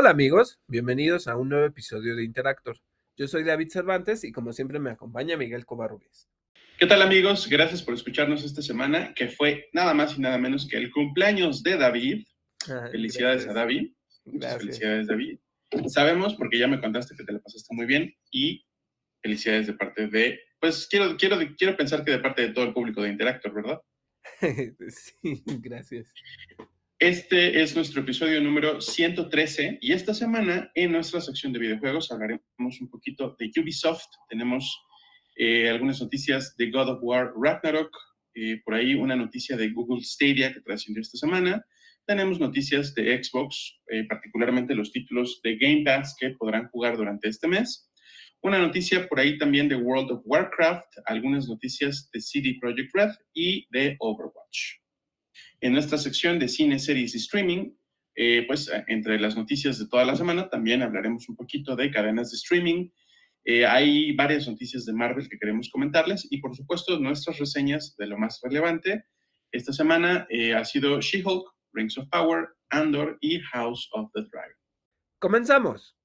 Hola amigos, bienvenidos a un nuevo episodio de Interactor. Yo soy David Cervantes y como siempre me acompaña Miguel Covarrubias. ¿Qué tal amigos? Gracias por escucharnos esta semana, que fue nada más y nada menos que el cumpleaños de David. felicidades a David. Muchas felicidades David. Sabemos, porque ya me contaste que te la pasaste muy bien y felicidades de parte de, pues quiero, quiero, quiero pensar que de parte de todo el público de Interactor, ¿verdad? sí, gracias. Este es nuestro episodio número 113 y esta semana en nuestra sección de videojuegos hablaremos un poquito de Ubisoft. Tenemos eh, algunas noticias de God of War Ragnarok, eh, por ahí una noticia de Google Stadia que trascendió esta semana. Tenemos noticias de Xbox, eh, particularmente los títulos de Game Pass que podrán jugar durante este mes. Una noticia por ahí también de World of Warcraft, algunas noticias de CD Projekt Red y de Overwatch. En nuestra sección de cine, series y streaming, eh, pues entre las noticias de toda la semana también hablaremos un poquito de cadenas de streaming. Eh, hay varias noticias de Marvel que queremos comentarles y por supuesto nuestras reseñas de lo más relevante. Esta semana eh, ha sido She-Hulk, Rings of Power, Andor y House of the Dragon. Comenzamos.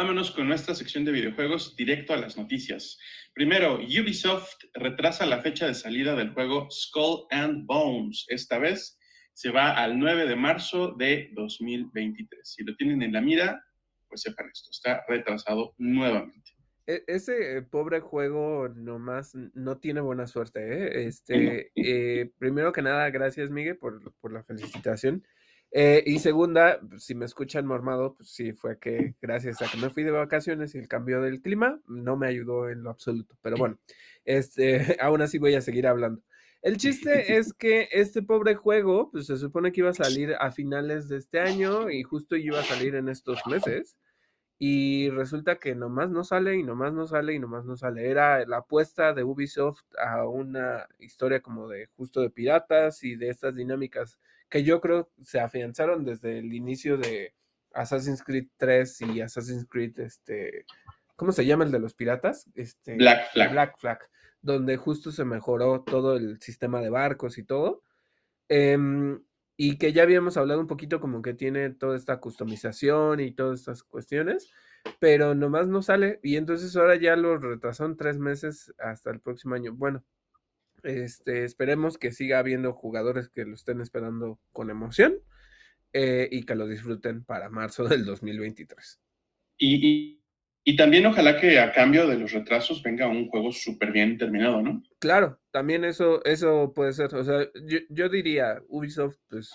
Vámonos con nuestra sección de videojuegos directo a las noticias. Primero, Ubisoft retrasa la fecha de salida del juego Skull and Bones. Esta vez se va al 9 de marzo de 2023. Si lo tienen en la mira, pues sepan esto, está retrasado nuevamente. E, ese pobre juego nomás no tiene buena suerte. ¿eh? Este, eh, primero que nada, gracias Miguel por, por la felicitación. Eh, y segunda, si me escuchan mormado, pues sí, fue que gracias a que me fui de vacaciones y el cambio del clima no me ayudó en lo absoluto. Pero bueno, este, aún así voy a seguir hablando. El chiste es que este pobre juego, pues se supone que iba a salir a finales de este año y justo iba a salir en estos meses. Y resulta que nomás no sale y nomás no sale y nomás no sale. Era la apuesta de Ubisoft a una historia como de justo de piratas y de estas dinámicas que yo creo se afianzaron desde el inicio de Assassin's Creed 3 y Assassin's Creed, este, ¿cómo se llama el de los piratas? Este, Black Flag. Black Flag, donde justo se mejoró todo el sistema de barcos y todo. Em, y que ya habíamos hablado un poquito como que tiene toda esta customización y todas estas cuestiones, pero nomás no sale. Y entonces ahora ya lo retrasaron tres meses hasta el próximo año. Bueno, este, esperemos que siga habiendo jugadores que lo estén esperando con emoción eh, y que lo disfruten para marzo del 2023. Y, también ojalá que a cambio de los retrasos venga un juego súper bien terminado, ¿no? Claro, también eso, eso puede ser. O sea, yo, diría, Ubisoft, pues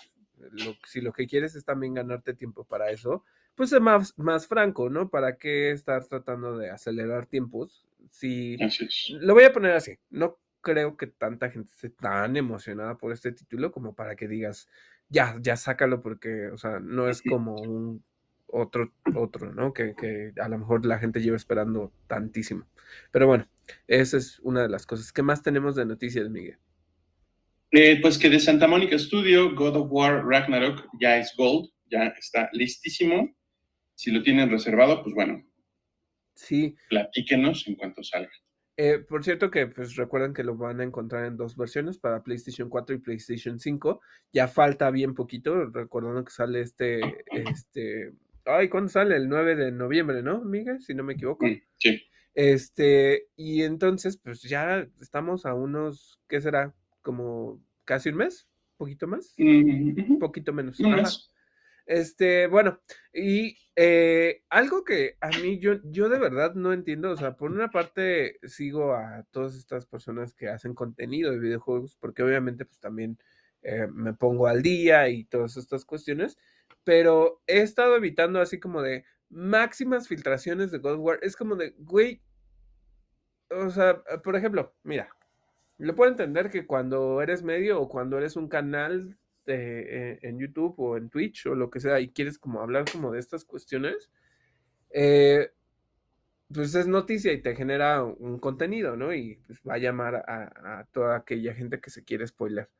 si lo que quieres es también ganarte tiempo para eso, pues es más, más franco, ¿no? ¿Para qué estar tratando de acelerar tiempos? Si, Lo voy a poner así, no creo que tanta gente esté tan emocionada por este título como para que digas, ya, ya sácalo porque, o sea, no es como un otro, otro, ¿no? Que, que, a lo mejor la gente lleva esperando tantísimo. Pero bueno, esa es una de las cosas. ¿Qué más tenemos de noticias, Miguel? Eh, pues que de Santa Mónica Studio, God of War Ragnarok ya es Gold, ya está listísimo. Si lo tienen reservado, pues bueno. Sí. Platíquenos en cuanto salga. Eh, por cierto que pues recuerden que lo van a encontrar en dos versiones para PlayStation 4 y PlayStation 5. Ya falta bien poquito, recordando que sale este, este, ay, ¿cuándo sale? El 9 de noviembre, ¿no, Miguel? Si no me equivoco. Sí. Este, y entonces, pues ya estamos a unos, ¿qué será? Como casi un mes, poquito más, un poquito menos. Un mes. Este, bueno, y eh, algo que a mí yo, yo de verdad no entiendo, o sea, por una parte sigo a todas estas personas que hacen contenido de videojuegos, porque obviamente pues también eh, me pongo al día y todas estas cuestiones, pero he estado evitando así como de máximas filtraciones de God es como de, güey, o sea, por ejemplo, mira, lo puedo entender que cuando eres medio o cuando eres un canal eh, en YouTube o en Twitch o lo que sea y quieres como hablar como de estas cuestiones, eh, pues es noticia y te genera un contenido, ¿no? Y pues va a llamar a, toda aquella gente que se quiere spoiler.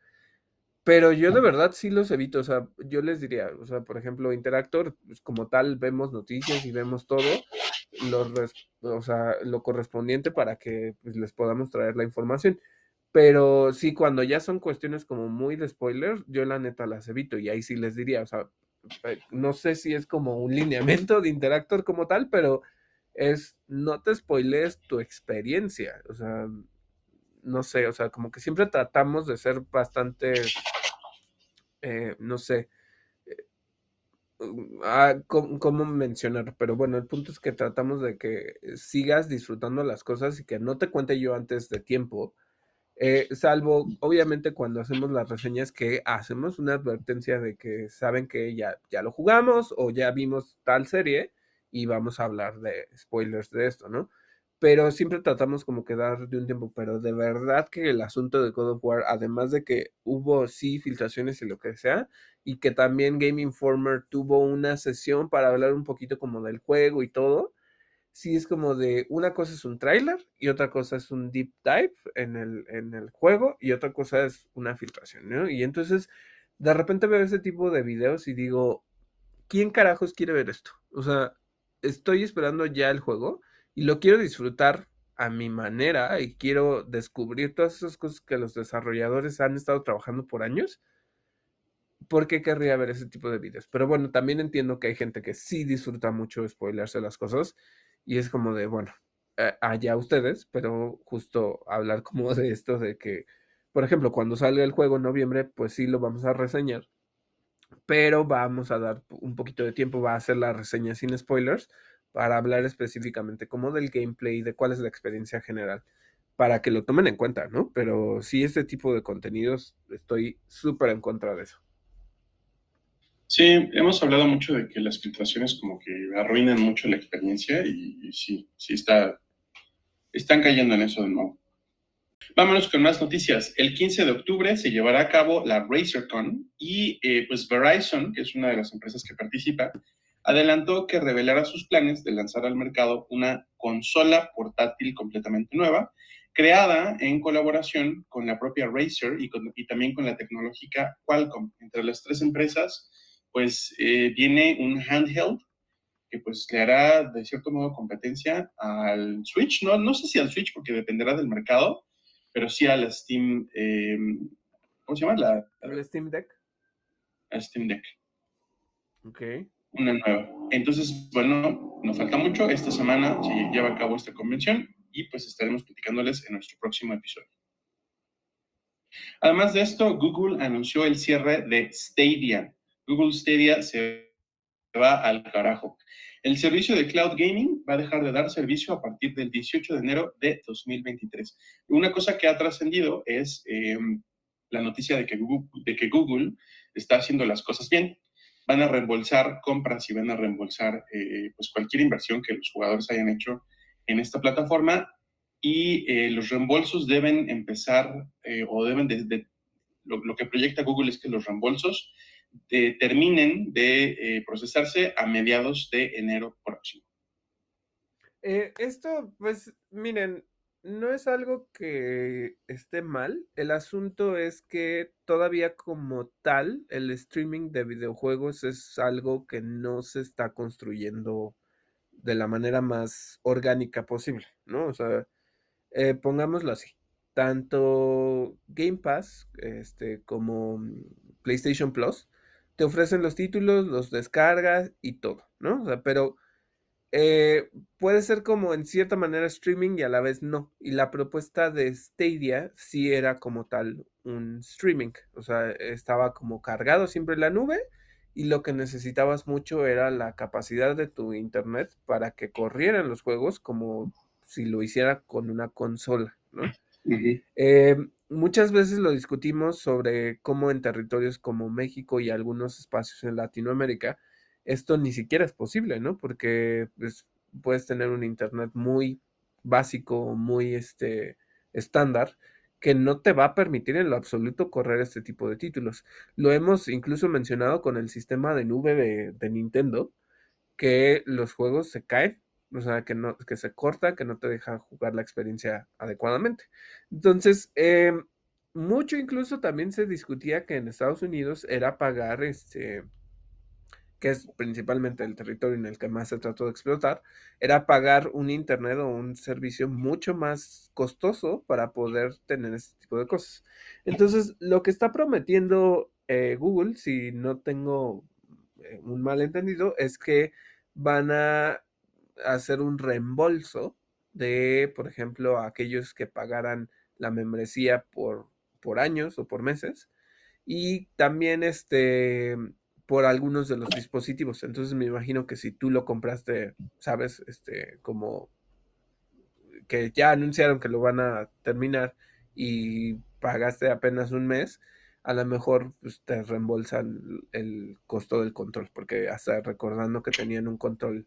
Pero yo de verdad sí los evito, o sea, yo les diría, o sea, por ejemplo, Interactor, pues como tal, vemos noticias y vemos todo, lo, o sea, lo correspondiente para que pues, les podamos traer la información Pero sí, cuando ya son cuestiones como muy de spoiler, yo la neta las evito y ahí sí les diría, o sea, eh, no sé si es como un lineamiento de Interactor como tal, pero es no te spoilees tu experiencia, o sea, no sé, o sea, como que siempre tratamos de ser bastante, eh, no sé, uh, ah, ¿cómo, mencionar? Pero bueno, el punto es que tratamos de que sigas disfrutando las cosas y que no te cuente yo antes de tiempo. Eh, salvo, obviamente, cuando hacemos las reseñas que hacemos una advertencia de que saben que ya, ya lo jugamos o ya vimos tal serie y vamos a hablar de spoilers de esto, ¿no? Pero siempre tratamos como que dar de un tiempo, pero de verdad que el asunto de God of War, además de que hubo sí filtraciones y lo que sea, y que también Game Informer tuvo una sesión para hablar un poquito como del juego y todo, sí es como de una cosa es un tráiler y otra cosa es un deep dive en el, en el juego y otra cosa es una filtración, ¿no? Y entonces de repente veo ese tipo de videos y digo, ¿quién carajos quiere ver esto? O sea, estoy esperando ya el juego y lo quiero disfrutar a mi manera y quiero descubrir todas esas cosas que los desarrolladores han estado trabajando por años. ¿Por qué querría ver ese tipo de videos? Pero bueno, también entiendo que hay gente que sí disfruta mucho spoilerse las cosas y es como de, bueno, eh, allá ustedes, pero justo hablar como de esto de que, por ejemplo, cuando salga el juego en noviembre, pues sí lo vamos a reseñar pero vamos a dar un poquito de tiempo, va a hacer la reseña sin spoilers para hablar específicamente como del gameplay, de cuál es la experiencia general, para que lo tomen en cuenta, ¿no? Pero sí, este tipo de contenidos, estoy súper en contra de eso. Sí, hemos hablado mucho de que las filtraciones como que arruinan mucho la experiencia y, sí, sí está, están cayendo en eso de nuevo. Vámonos con más noticias. El 15 de octubre se llevará a cabo la RazerCon y eh, pues Verizon, que es una de las empresas que participa, adelantó que revelará sus planes de lanzar al mercado una consola portátil completamente nueva, creada en colaboración con la propia Razer y, y también con la tecnológica Qualcomm. Entre las tres empresas, pues eh, viene un handheld que pues le hará de cierto modo competencia al Switch, no, no sé si al Switch porque dependerá del mercado, pero sí a la Steam, eh, ¿cómo se llama? La, ¿El Steam Deck? A Steam Deck. Ok. Una nueva. Entonces, bueno, nos falta mucho. Esta semana se lleva a cabo esta convención y pues estaremos platicándoles en nuestro próximo episodio. Además de esto, Google anunció el cierre de Stadia. Google Stadia se va al carajo. El servicio de cloud gaming va a dejar de dar servicio a partir del 18 de enero de 2023. Una cosa que ha trascendido es em, la noticia de que, Google, de que Google está haciendo las cosas bien. Van a reembolsar compras y van a reembolsar eh, pues cualquier inversión que los jugadores hayan hecho en esta plataforma y eh, los reembolsos deben empezar eh, o deben de, lo, que proyecta Google es que los reembolsos terminen de eh, procesarse a mediados de enero próximo. Eh, esto, pues, miren, no es algo que esté mal. El asunto es que todavía como tal, el streaming de videojuegos es algo que no se está construyendo de la manera más orgánica posible, ¿no? O sea, eh, pongámoslo así. Tanto Game Pass este, como PlayStation Plus te ofrecen los títulos, los descargas y todo, ¿no? O sea, pero eh, puede ser como en cierta manera streaming y a la vez no. Y la propuesta de Stadia sí era como tal un streaming, o sea, estaba como cargado siempre en la nube y lo que necesitabas mucho era la capacidad de tu internet para que corrieran los juegos como si lo hiciera con una consola, ¿no? Muchas veces lo discutimos sobre cómo en territorios como México y algunos espacios en Latinoamérica esto ni siquiera es posible, ¿no? Porque pues, puedes tener un internet muy básico, muy este, estándar, que no te va a permitir en lo absoluto correr este tipo de títulos. Lo hemos incluso mencionado con el sistema de nube de, de Nintendo, que los juegos se caen o sea, que, no, que se corta, que no te deja jugar la experiencia adecuadamente. Entonces, em, mucho incluso también se discutía que en Estados Unidos era pagar este que es principalmente el territorio en el que más se trató de explotar, era pagar un internet o un servicio mucho más costoso para poder tener este tipo de cosas. Entonces, lo que está prometiendo eh, Google, si no tengo eh, un malentendido, es que van a hacer un reembolso de, por ejemplo, aquellos que pagaran la membresía por, por años o por meses y también este por algunos de los dispositivos. Entonces me imagino que si tú lo compraste, sabes, este como que ya anunciaron que lo van a terminar y pagaste apenas un mes, a lo mejor pues, te reembolsan el costo del control, porque hasta recordando que tenían un control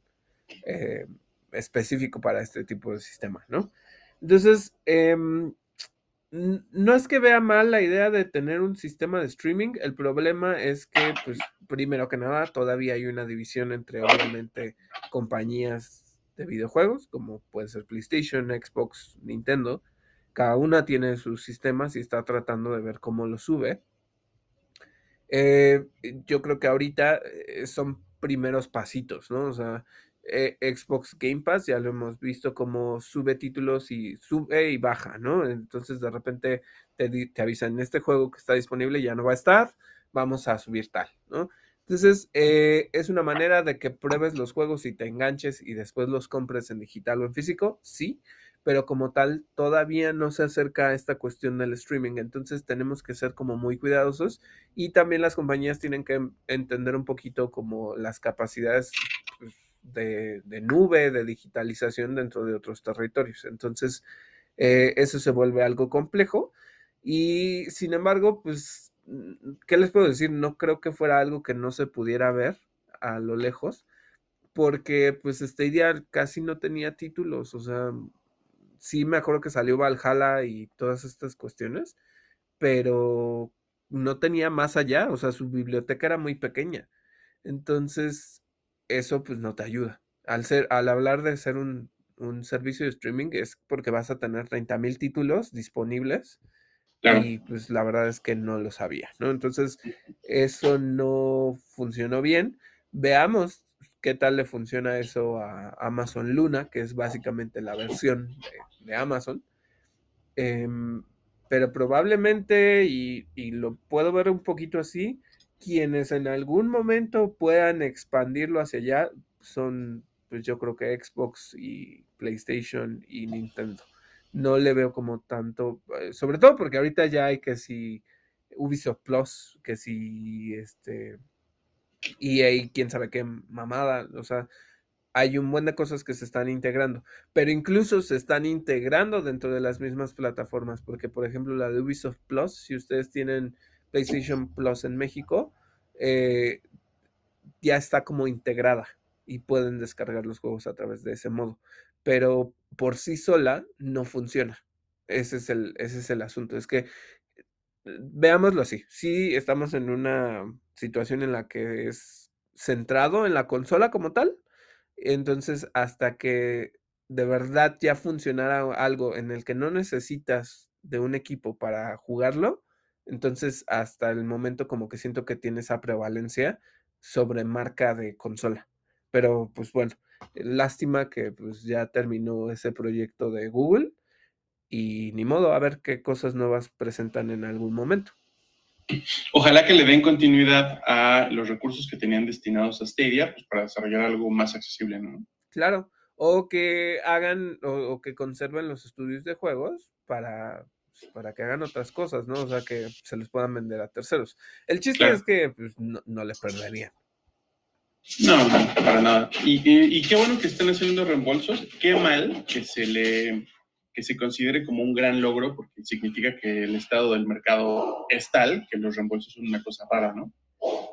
eh, específico para este tipo de sistema, ¿no? Entonces, em, no es que vea mal la idea de tener un sistema de streaming, el problema es que, pues, primero que nada, todavía hay una división entre, obviamente, compañías de videojuegos, como puede ser PlayStation, Xbox, Nintendo. Cada una tiene sus sistemas y está tratando de ver cómo lo sube. Eh, yo creo que ahorita eh, son primeros pasitos, ¿no? O sea, eh, Xbox Game Pass, ya lo hemos visto como sube títulos y sube y baja, ¿no? Entonces de repente te, te avisan, este juego que está disponible ya no va a estar, vamos a subir tal, ¿no? Entonces eh, es una manera de que pruebes los juegos y te enganches y después los compres en digital o en físico, sí, pero como tal todavía no se acerca a esta cuestión del streaming, entonces tenemos que ser como muy cuidadosos y también las compañías tienen que entender un poquito como las capacidades de, nube, de digitalización dentro de otros territorios. Entonces, eh, eso se vuelve algo complejo y sin embargo, pues, ¿qué les puedo decir? No creo que fuera algo que no se pudiera ver a lo lejos, porque pues este idea casi no tenía títulos, o sea, sí me acuerdo que salió Valhalla y todas estas cuestiones, pero no tenía más allá, o sea, su biblioteca era muy pequeña. Entonces, eso pues no te ayuda. Al, ser, al hablar de ser un, servicio de streaming es porque vas a tener 30 mil títulos disponibles y pues la verdad es que no lo sabía, ¿no? Entonces eso no funcionó bien. Veamos qué tal le funciona eso a Amazon Luna, que es básicamente la versión de, Amazon. Em, pero probablemente, y, y, lo puedo ver un poquito así, quienes en algún momento puedan expandirlo hacia allá son, pues yo creo que Xbox y PlayStation y Nintendo. No le veo como tanto, eh, sobre todo porque ahorita ya hay que si Ubisoft Plus, que si este EA, quién sabe qué mamada, o sea, hay un buen de cosas que se están integrando, pero incluso se están integrando dentro de las mismas plataformas, porque por ejemplo la de Ubisoft Plus, si ustedes tienen PlayStation Plus en México, eh, ya está como integrada y pueden descargar los juegos a través de ese modo. Pero por sí sola no funciona. Ese es el, ese es el asunto. Es que, veámoslo así, sí estamos en una situación en la que es centrado en la consola como tal. Entonces, hasta que de verdad ya funcionara algo en el que no necesitas de un equipo para jugarlo, entonces, hasta el momento como que siento que tiene esa prevalencia sobre marca de consola. Pero pues bueno, lástima que pues ya terminó ese proyecto de Google y ni modo, a ver qué cosas nuevas presentan en algún momento. Ojalá que le den continuidad a los recursos que tenían destinados a Stadia pues, para desarrollar algo más accesible, ¿no? Claro, o que hagan o que conserven los estudios de juegos para para que hagan otras cosas, ¿no? O sea, que se les puedan vender a terceros. El chiste es que pues, no, no le perderían. No, no, para nada. Y, qué bueno que estén haciendo reembolsos. Qué mal que se le que se considere como un gran logro, porque significa que el estado del mercado es tal que los reembolsos son una cosa rara, ¿no?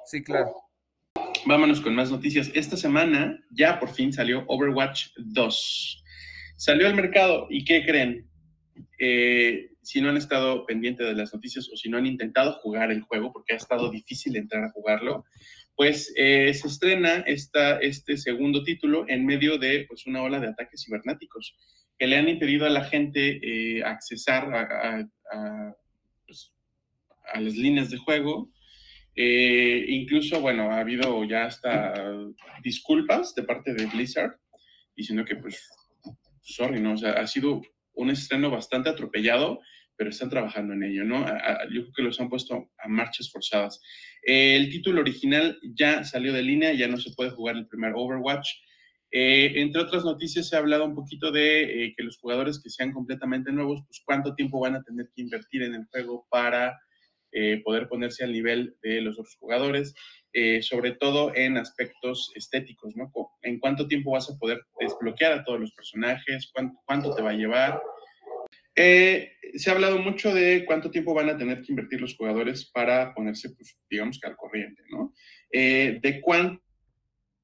Sí, claro. Vámonos con más noticias. Esta semana ya por fin salió Overwatch 2. Salió al mercado y ¿qué creen? Eh, si no han estado pendientes de las noticias o si no han intentado jugar el juego, porque ha estado difícil entrar a jugarlo, pues eh, se estrena esta, este segundo título en medio de pues, una ola de ataques cibernéticos que le han impedido a la gente eh, accesar a, pues, a, las líneas de juego. Eh, incluso, bueno, ha habido ya hasta disculpas de parte de Blizzard diciendo que, pues, sorry, ¿no? O sea, ha sido un estreno bastante atropellado, pero están trabajando en ello, ¿no? yo creo que los han puesto a marchas forzadas. el título original ya salió de línea, ya no se puede jugar el primer Overwatch. Eh, entre otras noticias, se ha hablado un poquito de eh, que los jugadores que sean completamente nuevos, pues cuánto tiempo van a tener que invertir en el juego para eh, poder ponerse al nivel de los otros jugadores, sobre todo en aspectos estéticos, ¿no? En cuánto tiempo vas a poder desbloquear a todos los personajes, cuánto, cuánto te va a llevar. Se ha hablado mucho de cuánto tiempo van a tener que invertir los jugadores para ponerse, pues, digamos que al corriente, ¿no? de cuánto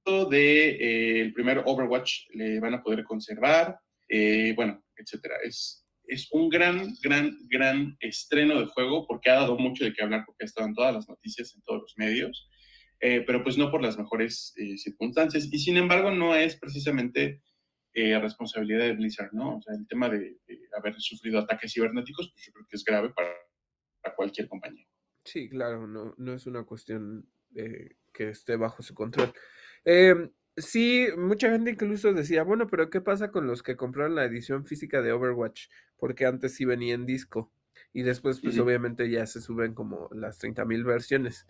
de eh, primer Overwatch le van a poder conservar, eh, bueno, etcétera. Es, es un gran, gran, gran estreno de juego porque ha dado mucho de qué hablar, porque ha estado en todas las noticias, en todos los medios, eh, pero pues no por las mejores circunstancias. Y sin embargo, no es precisamente responsabilidad de Blizzard, ¿no? O sea, el tema de, haber sufrido ataques cibernéticos, pues yo creo que es grave para, para cualquier compañía. Sí, claro, no, no es una cuestión que esté bajo su control. Em, sí, mucha gente incluso decía, bueno, pero ¿qué pasa con los que compraron la edición física de Overwatch? Porque antes sí venía en disco y después pues obviamente ya se suben como las 30.000 versiones.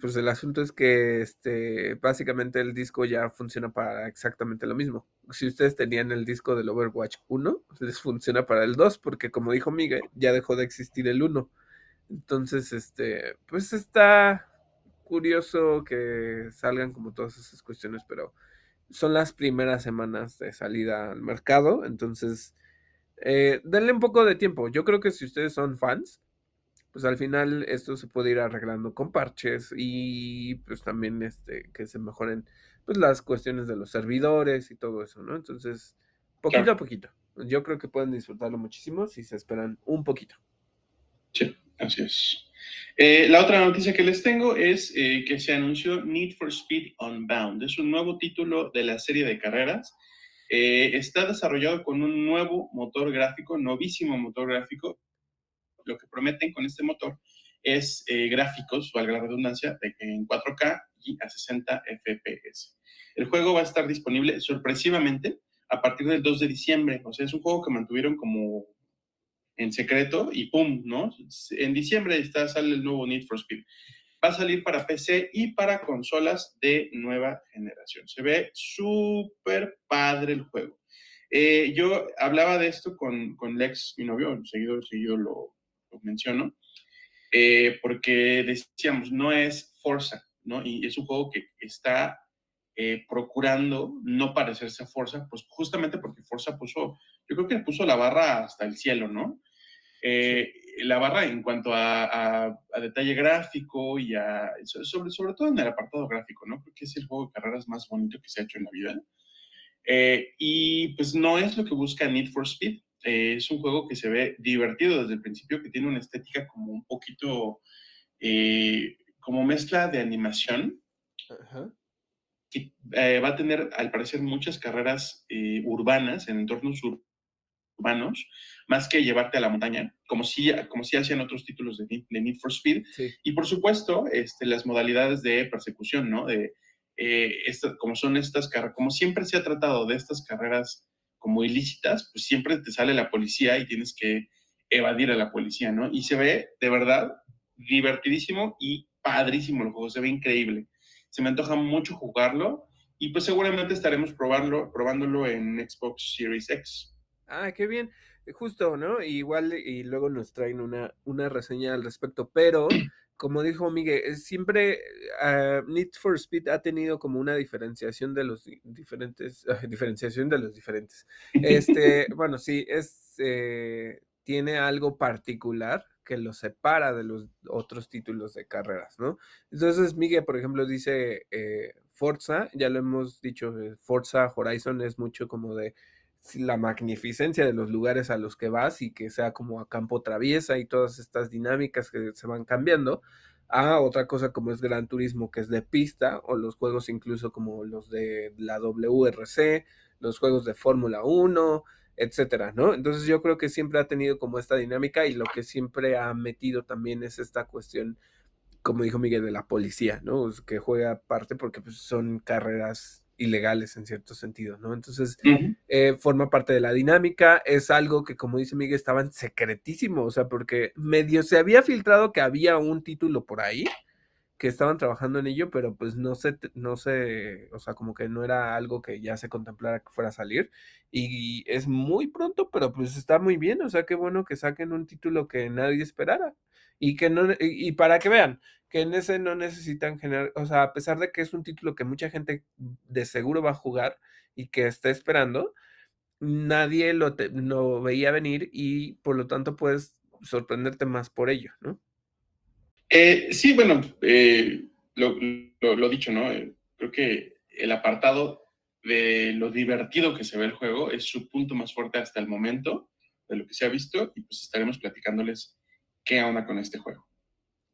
Pues el asunto es que este, básicamente el disco ya funciona para exactamente lo mismo. Si ustedes tenían el disco del Overwatch 1, les funciona para el 2, porque como dijo Miguel, ya dejó de existir el 1. Entonces, este, pues está, curioso que salgan como todas esas cuestiones, pero son las primeras semanas de salida al mercado, entonces eh, denle un poco de tiempo. Yo creo que si ustedes son fans, pues al final esto se puede ir arreglando con parches y pues también este que se mejoren pues las cuestiones de los servidores y todo eso, ¿no? Entonces, poquito a poquito. Yo creo que pueden disfrutarlo muchísimo si se esperan un poquito. Sí, así es. Eh, la otra noticia que les tengo es eh, que se anunció Need for Speed Unbound. Es un nuevo título de la serie de carreras. Eh, está desarrollado con un nuevo motor gráfico, novísimo motor gráfico. Lo que prometen con este motor es gráficos, valga la redundancia, en 4K y a 60 FPS. El juego va a estar disponible sorpresivamente a partir del 2 de diciembre. O sea, es un juego que mantuvieron como en secreto y ¡pum! ¿no? En diciembre está, sale el nuevo Need for Speed. Va a salir para PC y para consolas de nueva generación. Se ve súper padre el juego. Eh, yo hablaba de esto con, con, Lex, mi novio, seguido, seguido lo, lo menciono, eh, porque decíamos, no es Forza, ¿no? Y es un juego que está eh, procurando no parecerse a Forza, pues justamente porque Forza puso, yo creo que puso la barra hasta el cielo, ¿no? Eh, la barra en cuanto a, detalle gráfico y a, sobre, sobre todo en el apartado gráfico, ¿no? Porque es el juego de carreras más bonito que se ha hecho en la vida. Y pues no es lo que busca Need for Speed. Eh, es un juego que se ve divertido desde el principio, que tiene una estética como un poquito, como mezcla de animación. Que va a tener, al parecer, muchas carreras urbanas en entornos urbanos más que llevarte a la montaña, como si, como si hacían otros títulos de, Need for Speed. Y por supuesto, este, las modalidades de persecución, ¿no? De, eh, como son estas carreras, como siempre se ha tratado de estas carreras como ilícitas, pues siempre te sale la policía y tienes que evadir a la policía, ¿no? Y se ve de verdad divertidísimo y padrísimo el juego, se ve increíble. Se me antoja mucho jugarlo y pues seguramente estaremos probando, probándolo en Xbox Series X. Ah, qué bien. Justo, ¿no? Igual y luego nos traen una, una reseña al respecto, pero como dijo Miguel, siempre uh, Need for Speed ha tenido como una diferenciación de los diferentes, diferenciación de los diferentes. Este, bueno, sí, es, eh, tiene algo particular que lo separa de los otros títulos de carreras, ¿no? Entonces, Miguel, por ejemplo, dice eh, Forza, ya lo hemos dicho, Forza Horizon es mucho como de la magnificencia de los lugares a los que vas y que sea como a campo traviesa y todas estas dinámicas que se van cambiando, a otra cosa como es Gran Turismo, que es de pista, o los juegos incluso como los de la WRC, los juegos de Fórmula 1, etcétera, ¿no? Entonces yo creo que siempre ha tenido como esta dinámica y lo que siempre ha metido también es esta cuestión como dijo Miguel, de la policía, ¿no? Que juega parte porque pues, son carreras ilegales en cierto sentido, ¿no? Entonces, eh, forma parte de la dinámica, es algo que, como dice Miguel, estaba en secretísimo, o sea, porque medio se había filtrado que había un título por ahí, que estaban trabajando en ello, pero pues no sé, no sé, o sea, como que no era algo que ya se contemplara que fuera a salir. Y es muy pronto, pero pues está muy bien, o sea, qué bueno que saquen un título que nadie esperara. Y que no, y, para que vean, que en ese no necesitan generar, o sea, a pesar de que es un título que mucha gente de seguro va a jugar y que está esperando, nadie lo, lo veía venir y por lo tanto puedes sorprenderte más por ello, ¿no? Eh, sí, bueno, eh, lo, dicho, ¿no? Eh, creo que el apartado de lo divertido que se ve el juego es su punto más fuerte hasta el momento de lo que se ha visto y pues estaremos platicándoles qué onda con este juego.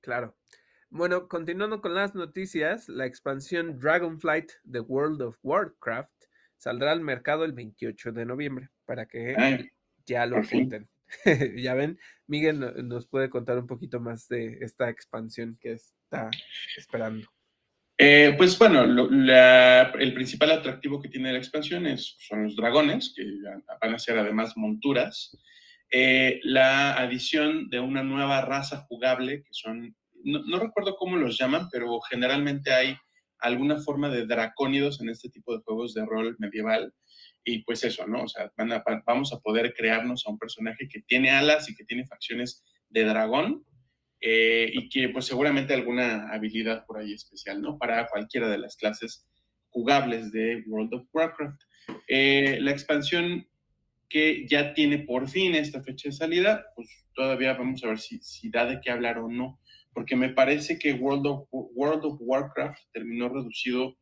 Claro. Bueno, continuando con las noticias, la expansión Dragonflight The World of Warcraft saldrá al mercado el 28 de noviembre para que ya lo apunten. ya ven, Miguel nos puede contar un poquito más de esta expansión que está esperando. Eh, pues bueno, el principal atractivo que tiene la expansión es, son los dragones, que van a ser además monturas. Eh, la adición de una nueva raza jugable, que son, no, recuerdo cómo los llaman, pero generalmente hay alguna forma de dracónidos en este tipo de juegos de rol medieval, y pues eso, ¿no? O sea, vamos a poder crearnos a un personaje que tiene alas y que tiene facciones de dragón eh, y que pues seguramente alguna habilidad por ahí especial, ¿no? Para cualquiera de las clases jugables de World of Warcraft. Eh, la expansión que ya tiene por fin esta fecha de salida, pues todavía vamos a ver si, si da de qué hablar o no, porque me parece que World of, Warcraft terminó reducido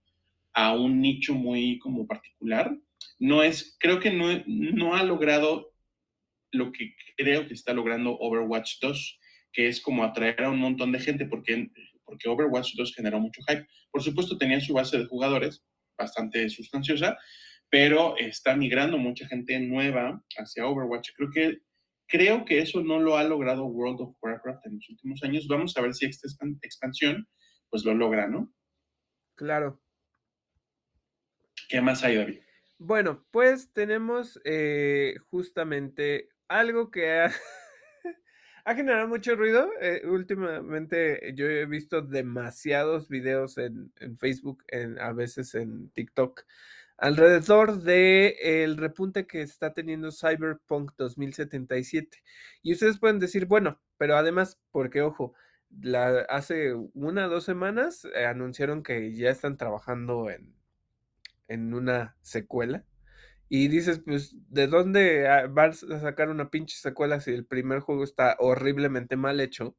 a un nicho muy como particular no es, creo que no, no ha logrado lo que creo que está logrando Overwatch 2, que es como atraer a un montón de gente, porque, porque Overwatch 2 generó mucho hype. Por supuesto, tenía su base de jugadores bastante sustanciosa, pero está migrando mucha gente nueva hacia Overwatch. Creo que, creo que eso no lo ha logrado World of Warcraft en los últimos años. Vamos a ver si esta expansión pues lo logra, ¿no? Claro. ¿Qué más hay, David? Bueno, pues tenemos eh, justamente algo que ha, ha generado mucho ruido. Eh, últimamente yo he visto demasiados videos en, Facebook, en, a veces en TikTok, alrededor de el repunte que está teniendo Cyberpunk 2077. Y ustedes pueden decir, bueno, pero además, porque ojo, la, hace una o dos semanas eh, anunciaron que ya están trabajando en en una secuela. Y dices, pues, ¿de dónde vas a sacar una pinche secuela si el primer juego está horriblemente mal hecho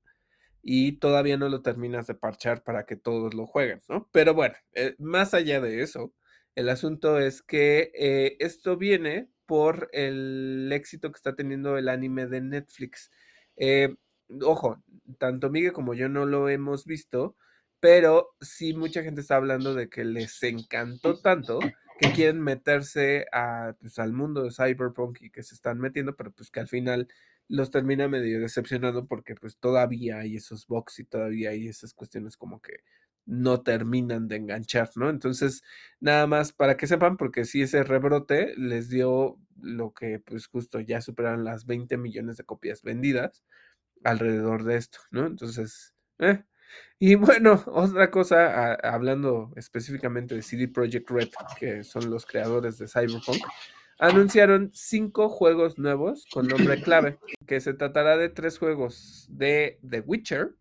y todavía no lo terminas de parchar para que todos lo jueguen, ¿no? Pero bueno, eh, más allá de eso, el asunto es que eh, esto viene por el éxito que está teniendo el anime de Netflix. Eh, ojo, tanto Miguel como yo no lo hemos visto, pero sí mucha gente está hablando de que les encantó tanto que quieren meterse pues, al mundo de Cyberpunk y que se están metiendo, pero pues que al final los termina medio decepcionando porque pues todavía hay esos box y todavía hay esas cuestiones como que no terminan de enganchar, ¿no? Entonces, nada más para que sepan, porque si ese rebrote les dio lo que pues justo ya superan las 20 millones de copias vendidas alrededor de esto, ¿no? Entonces, eh, y bueno, otra cosa, hablando específicamente de CD Projekt Red, que son los creadores de Cyberpunk, anunciaron cinco juegos nuevos con nombre clave, que se tratará de tres juegos de The Witcher,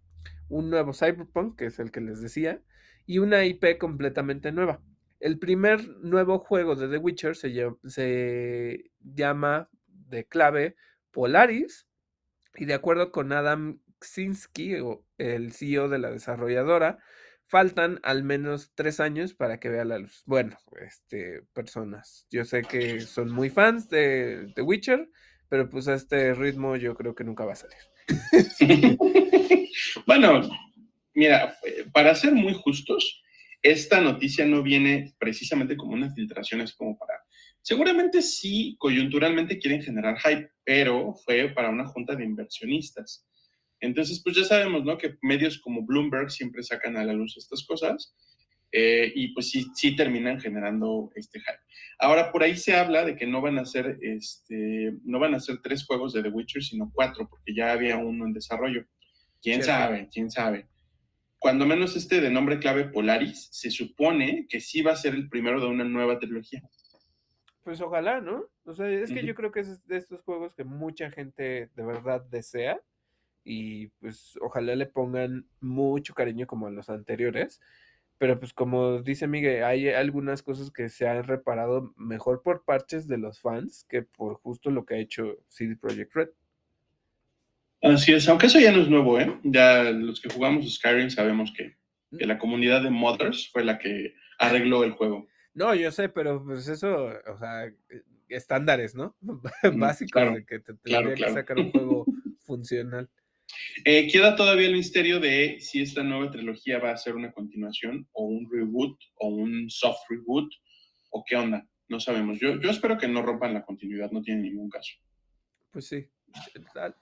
un nuevo Cyberpunk, que es el que les decía, y una IP completamente nueva. El primer nuevo juego de The Witcher se, llama de clave Polaris, y de acuerdo con Adam Ksinski, el CEO de la desarrolladora, faltan al menos tres años para que vea la luz. Bueno, este, personas, yo sé que son muy fans de The Witcher, pero pues a este ritmo yo creo que nunca va a salir. bueno, mira, para ser muy justos, esta noticia no viene precisamente como una filtración, es como para... Seguramente sí, coyunturalmente quieren generar hype, pero fue para una junta de inversionistas Entonces, pues ya sabemos, ¿no? Que medios como Bloomberg siempre sacan a la luz estas cosas eh, y pues sí, sí terminan generando este hype. Ahora, por ahí se habla de que no van a ser, este, no van a ser tres juegos de The Witcher, sino cuatro, porque ya había uno en desarrollo. ¿Quién sabe? ¿Quién sabe? Cuando menos este de nombre clave Polaris, se supone que sí va a ser el primero de una nueva trilogía. Pues ojalá, ¿no? O sea, es que yo creo que es de estos juegos que mucha gente de verdad desea y pues ojalá le pongan mucho cariño como a los anteriores. Pero pues como dice Miguel, hay algunas cosas que se han reparado mejor por parches de los fans que por justo lo que ha hecho CD Projekt Red. Así es, aunque eso ya no es nuevo, ¿eh? Ya los que jugamos Skyrim sabemos que, que la comunidad de modders fue la que arregló el juego. No, yo sé, pero pues eso, o sea, estándares, ¿no? Básicos de que te tendría que sacar un juego funcional. Eh, queda todavía el misterio de si esta nueva trilogía va a ser una continuación o un reboot o un soft reboot o qué onda. No sabemos. Yo, yo espero que no rompan la continuidad, no tiene ningún caso. Pues sí,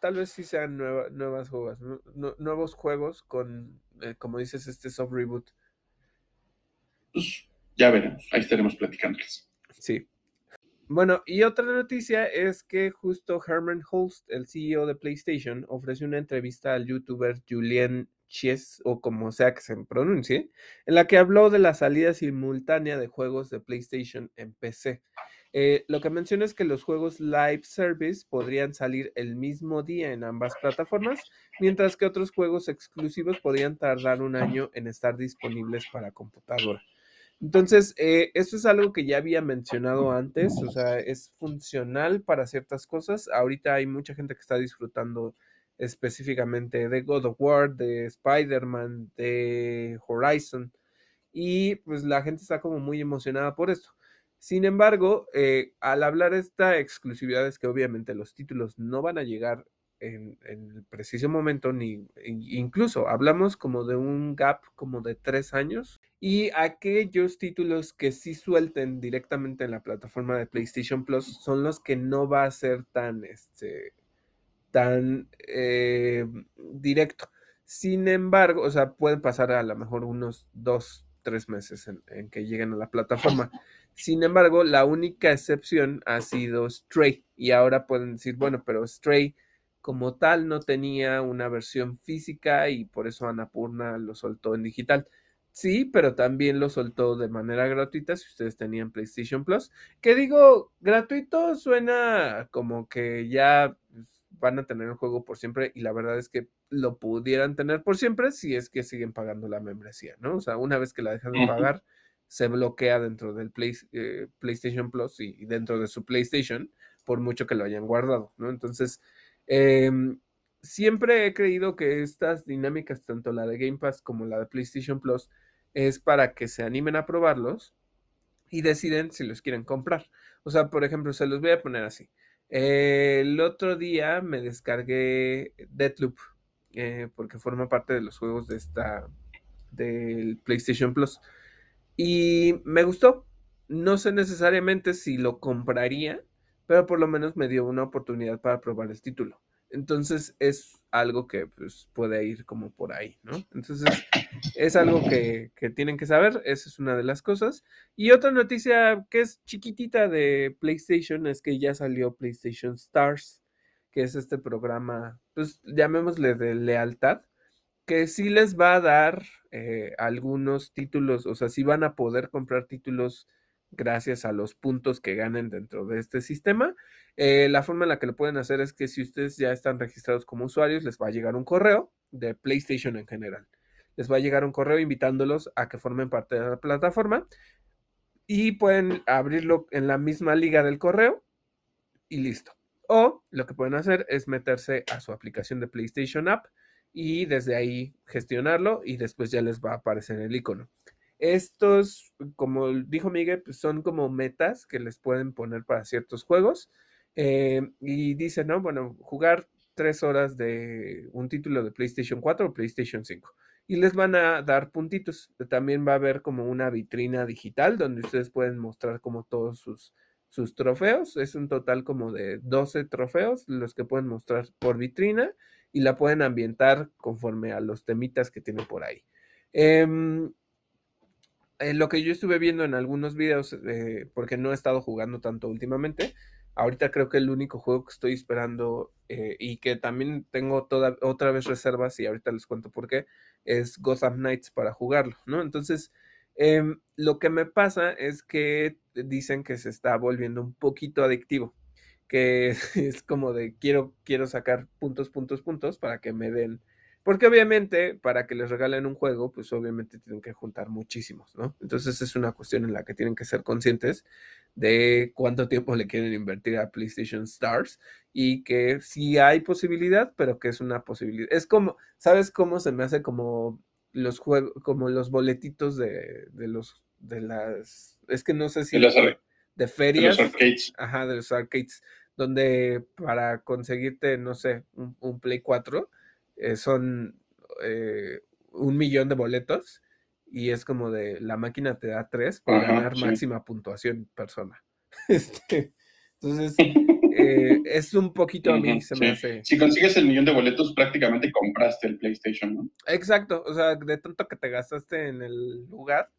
tal, vez sí sean nuevas juegos, nuevos juegos con, eh, como dices, este soft reboot. Pues ya veremos, ahí estaremos platicándoles. Sí. Bueno, y otra noticia es que justo Herman Holst, el CEO de PlayStation, ofreció una entrevista al youtuber Julien Chies, o como sea que se pronuncie, en la que habló de la salida simultánea de juegos de PlayStation en PC. Eh, lo que menciona es que los juegos live service podrían salir el mismo día en ambas plataformas, mientras que otros juegos exclusivos podrían tardar un año en estar disponibles para computadora. Entonces, eh, esto es algo que ya había mencionado antes, o sea, es funcional para ciertas cosas. Ahorita hay mucha gente que está disfrutando específicamente de God of War, de Spider-Man, de Horizon, y pues la gente está como muy emocionada por esto. Sin embargo, eh, al hablar esta exclusividad es que obviamente los títulos no van a llegar en, el preciso momento, ni incluso hablamos como de un gap como de tres años y aquellos títulos que sí suelten directamente en la plataforma de PlayStation Plus son los que no va a ser tan, este, tan eh, directo. Sin embargo, o sea, pueden pasar a lo mejor unos dos, tres meses en, en que lleguen a la plataforma. Sin embargo, la única excepción ha sido Stray. Y ahora pueden decir, bueno, pero Stray como tal no tenía una versión física y por eso Anapurna lo soltó en digital. Sí, pero también lo soltó de manera gratuita si ustedes tenían PlayStation Plus. Que digo, gratuito suena como que ya van a tener el juego por siempre y la verdad es que lo pudieran tener por siempre si es que siguen pagando la membresía, ¿no? O sea, una vez que la dejan de pagar, se bloquea dentro del eh, PlayStation Plus y, dentro de su PlayStation por mucho que lo hayan guardado, ¿no? Entonces, Em, siempre he creído que estas dinámicas, tanto la de Game Pass como la de PlayStation Plus, es para que se animen a probarlos y deciden si los quieren comprar. O sea, por ejemplo, se los voy a poner así. el otro día me descargué Deadloop eh, porque forma parte de los juegos de esta del PlayStation Plus y me gustó. No sé necesariamente si lo compraría, pero por lo menos me dio una oportunidad para probar el título. Entonces es algo que pues, puede ir como por ahí, ¿no? Entonces es algo que, que, tienen que saber, esa es una de las cosas. Y otra noticia que es chiquitita de PlayStation es que ya salió PlayStation Stars, que es este programa, pues llamémosle de lealtad, que sí les va a dar eh, algunos títulos, o sea, sí van a poder comprar títulos gracias a los puntos que ganen dentro de este sistema. Eh, la forma en la que lo pueden hacer es que si ustedes ya están registrados como usuarios, les va a llegar un correo de PlayStation en general. Les va a llegar un correo invitándolos a que formen parte de la plataforma y pueden abrirlo en la misma liga del correo y listo. O lo que pueden hacer es meterse a su aplicación de PlayStation App y desde ahí gestionarlo y después ya les va a aparecer el icono. Estos, como dijo Miguel, pues son como metas que les pueden poner para ciertos juegos. Eh, y dice, ¿no? Bueno, jugar tres horas de un título de PlayStation 4 o PlayStation 5. Y les van a dar puntitos. También va a haber como una vitrina digital donde ustedes pueden mostrar como todos sus, sus trofeos. Es un total como de 12 trofeos los que pueden mostrar por vitrina. y la pueden ambientar conforme a los temitas que tienen por ahí. Em, lo que yo estuve viendo en algunos videos, eh, porque no he estado jugando tanto últimamente, ahorita creo que el único juego que estoy esperando eh, y que también tengo toda, otra vez reservas y ahorita les cuento por qué, es Gotham Knights para jugarlo, ¿no? Entonces, em, lo que me pasa es que dicen que se está volviendo un poquito adictivo, que es como de quiero, quiero sacar puntos, puntos, puntos para que me den porque obviamente, para que les regalen un juego, pues obviamente tienen que juntar muchísimos, ¿no? Entonces es una cuestión en la que tienen que ser conscientes de cuánto tiempo le quieren invertir a PlayStation Stars y que sí hay posibilidad, pero que es una posibilidad. Es como, ¿sabes cómo se me hace como los juegos, como los boletitos de, los, de las, es que no sé si... De, de ferias. De los arcades. Ajá, de los arcades, donde para conseguirte, no sé, un, un Play 4 eh, son eh, un millón de boletos y es como de la máquina te da tres para ganar máxima puntuación persona. Este, entonces, eh, es un poquito a mí, se me hace. Si consigues el millón de boletos, prácticamente compraste el PlayStation, ¿no? Exacto, o sea, de tanto que te gastaste en el lugar,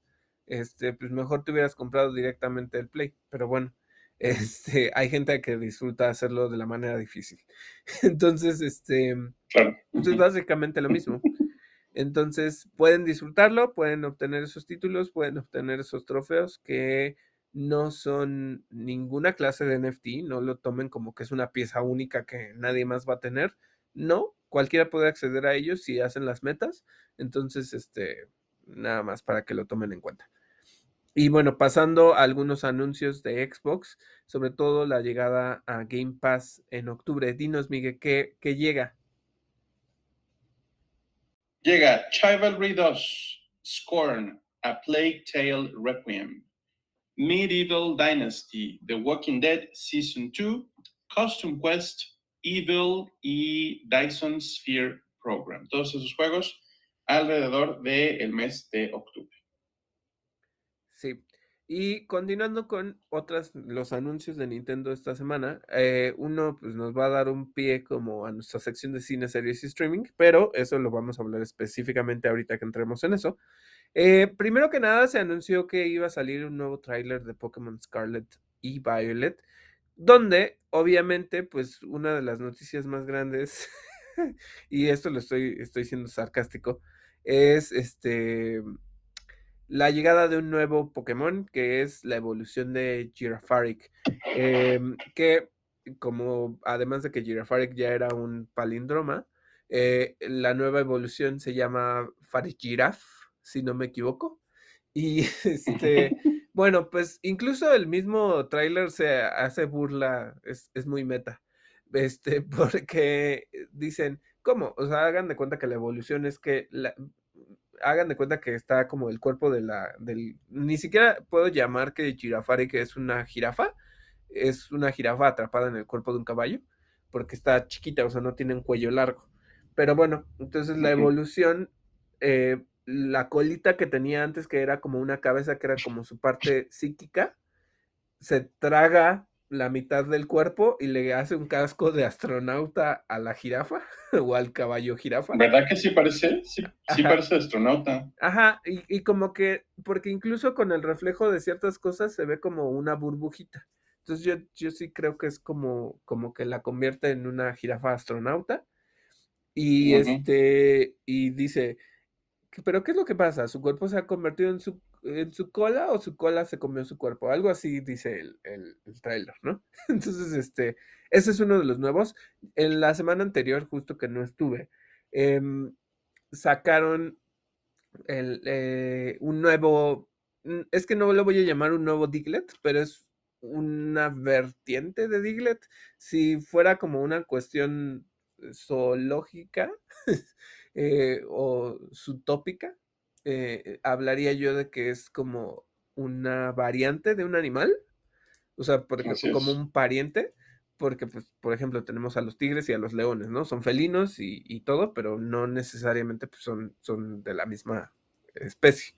este, pues mejor te hubieras comprado directamente el Play, pero bueno. Este, hay gente que disfruta hacerlo de la manera difícil. Entonces, este, claro. pues es básicamente lo mismo. Entonces, pueden disfrutarlo, pueden obtener esos títulos, pueden obtener esos trofeos que no son ninguna clase de NFT, no lo tomen como que es una pieza única que nadie más va a tener. No, cualquiera puede acceder a ellos si hacen las metas. Entonces, este, nada más para que lo tomen en cuenta. Y bueno, pasando a algunos anuncios de Xbox, sobre todo la llegada a Game Pass en octubre. Dinos, Miguel, ¿qué, llega? Llega Chivalry 2, Scorn, A Plague Tale Requiem, Medieval Dynasty, The Walking Dead Season 2, Costume Quest, Evil y Dyson Sphere Program. Todos esos juegos alrededor del mes de octubre. Y continuando con otras, los anuncios de Nintendo esta semana, eh, uno pues nos va a dar un pie como a nuestra sección de cine, series y streaming, pero eso lo vamos a hablar específicamente ahorita que entremos en eso. Eh, primero que nada se anunció que iba a salir un nuevo tráiler de Pokémon Scarlet y Violet, donde obviamente pues una de las noticias más grandes, y esto lo estoy, estoy siendo sarcástico, es este la llegada de un nuevo Pokémon que es la evolución de Girafarik, em, que como además de que Girafarik ya era un palindroma, eh, la nueva evolución se llama Farigiraf, si no me equivoco. Y este, bueno, pues incluso el mismo tráiler se hace burla, es, es, muy meta, este, porque dicen, ¿cómo? O sea, hagan de cuenta que la evolución es que la, hagan de cuenta que está como el cuerpo de la, del, ni siquiera puedo llamar que Girafari que es una jirafa, es una jirafa atrapada en el cuerpo de un caballo, porque está chiquita, o sea, no tiene un cuello largo. Pero bueno, entonces la evolución, eh, la colita que tenía antes, que era como una cabeza, que era como su parte psíquica, se traga la mitad del cuerpo y le hace un casco de astronauta a la jirafa o al caballo jirafa. ¿Verdad que sí parece? Sí, sí parece astronauta. Ajá, y, como que, porque incluso con el reflejo de ciertas cosas se ve como una burbujita. Entonces yo, yo sí creo que es como, como que la convierte en una jirafa astronauta. Y este, y dice, pero ¿qué es lo que pasa? ¿Su cuerpo se ha convertido en su en su cola o su cola se comió su cuerpo. Algo así dice el, el, trailer, ¿no? Entonces, este, ese es uno de los nuevos. En la semana anterior, justo que no estuve, em, sacaron el, eh, un nuevo, mm, es que no lo voy a llamar un nuevo Diglett, pero es una vertiente de Diglett. Si fuera como una cuestión zoológica eh, o sutópica, eh, hablaría yo de que es como una variante de un animal, o sea, como un pariente, porque, pues, por ejemplo, tenemos a los tigres y a los leones, ¿no? Son felinos y, todo, pero no necesariamente pues, son, son de la misma especie.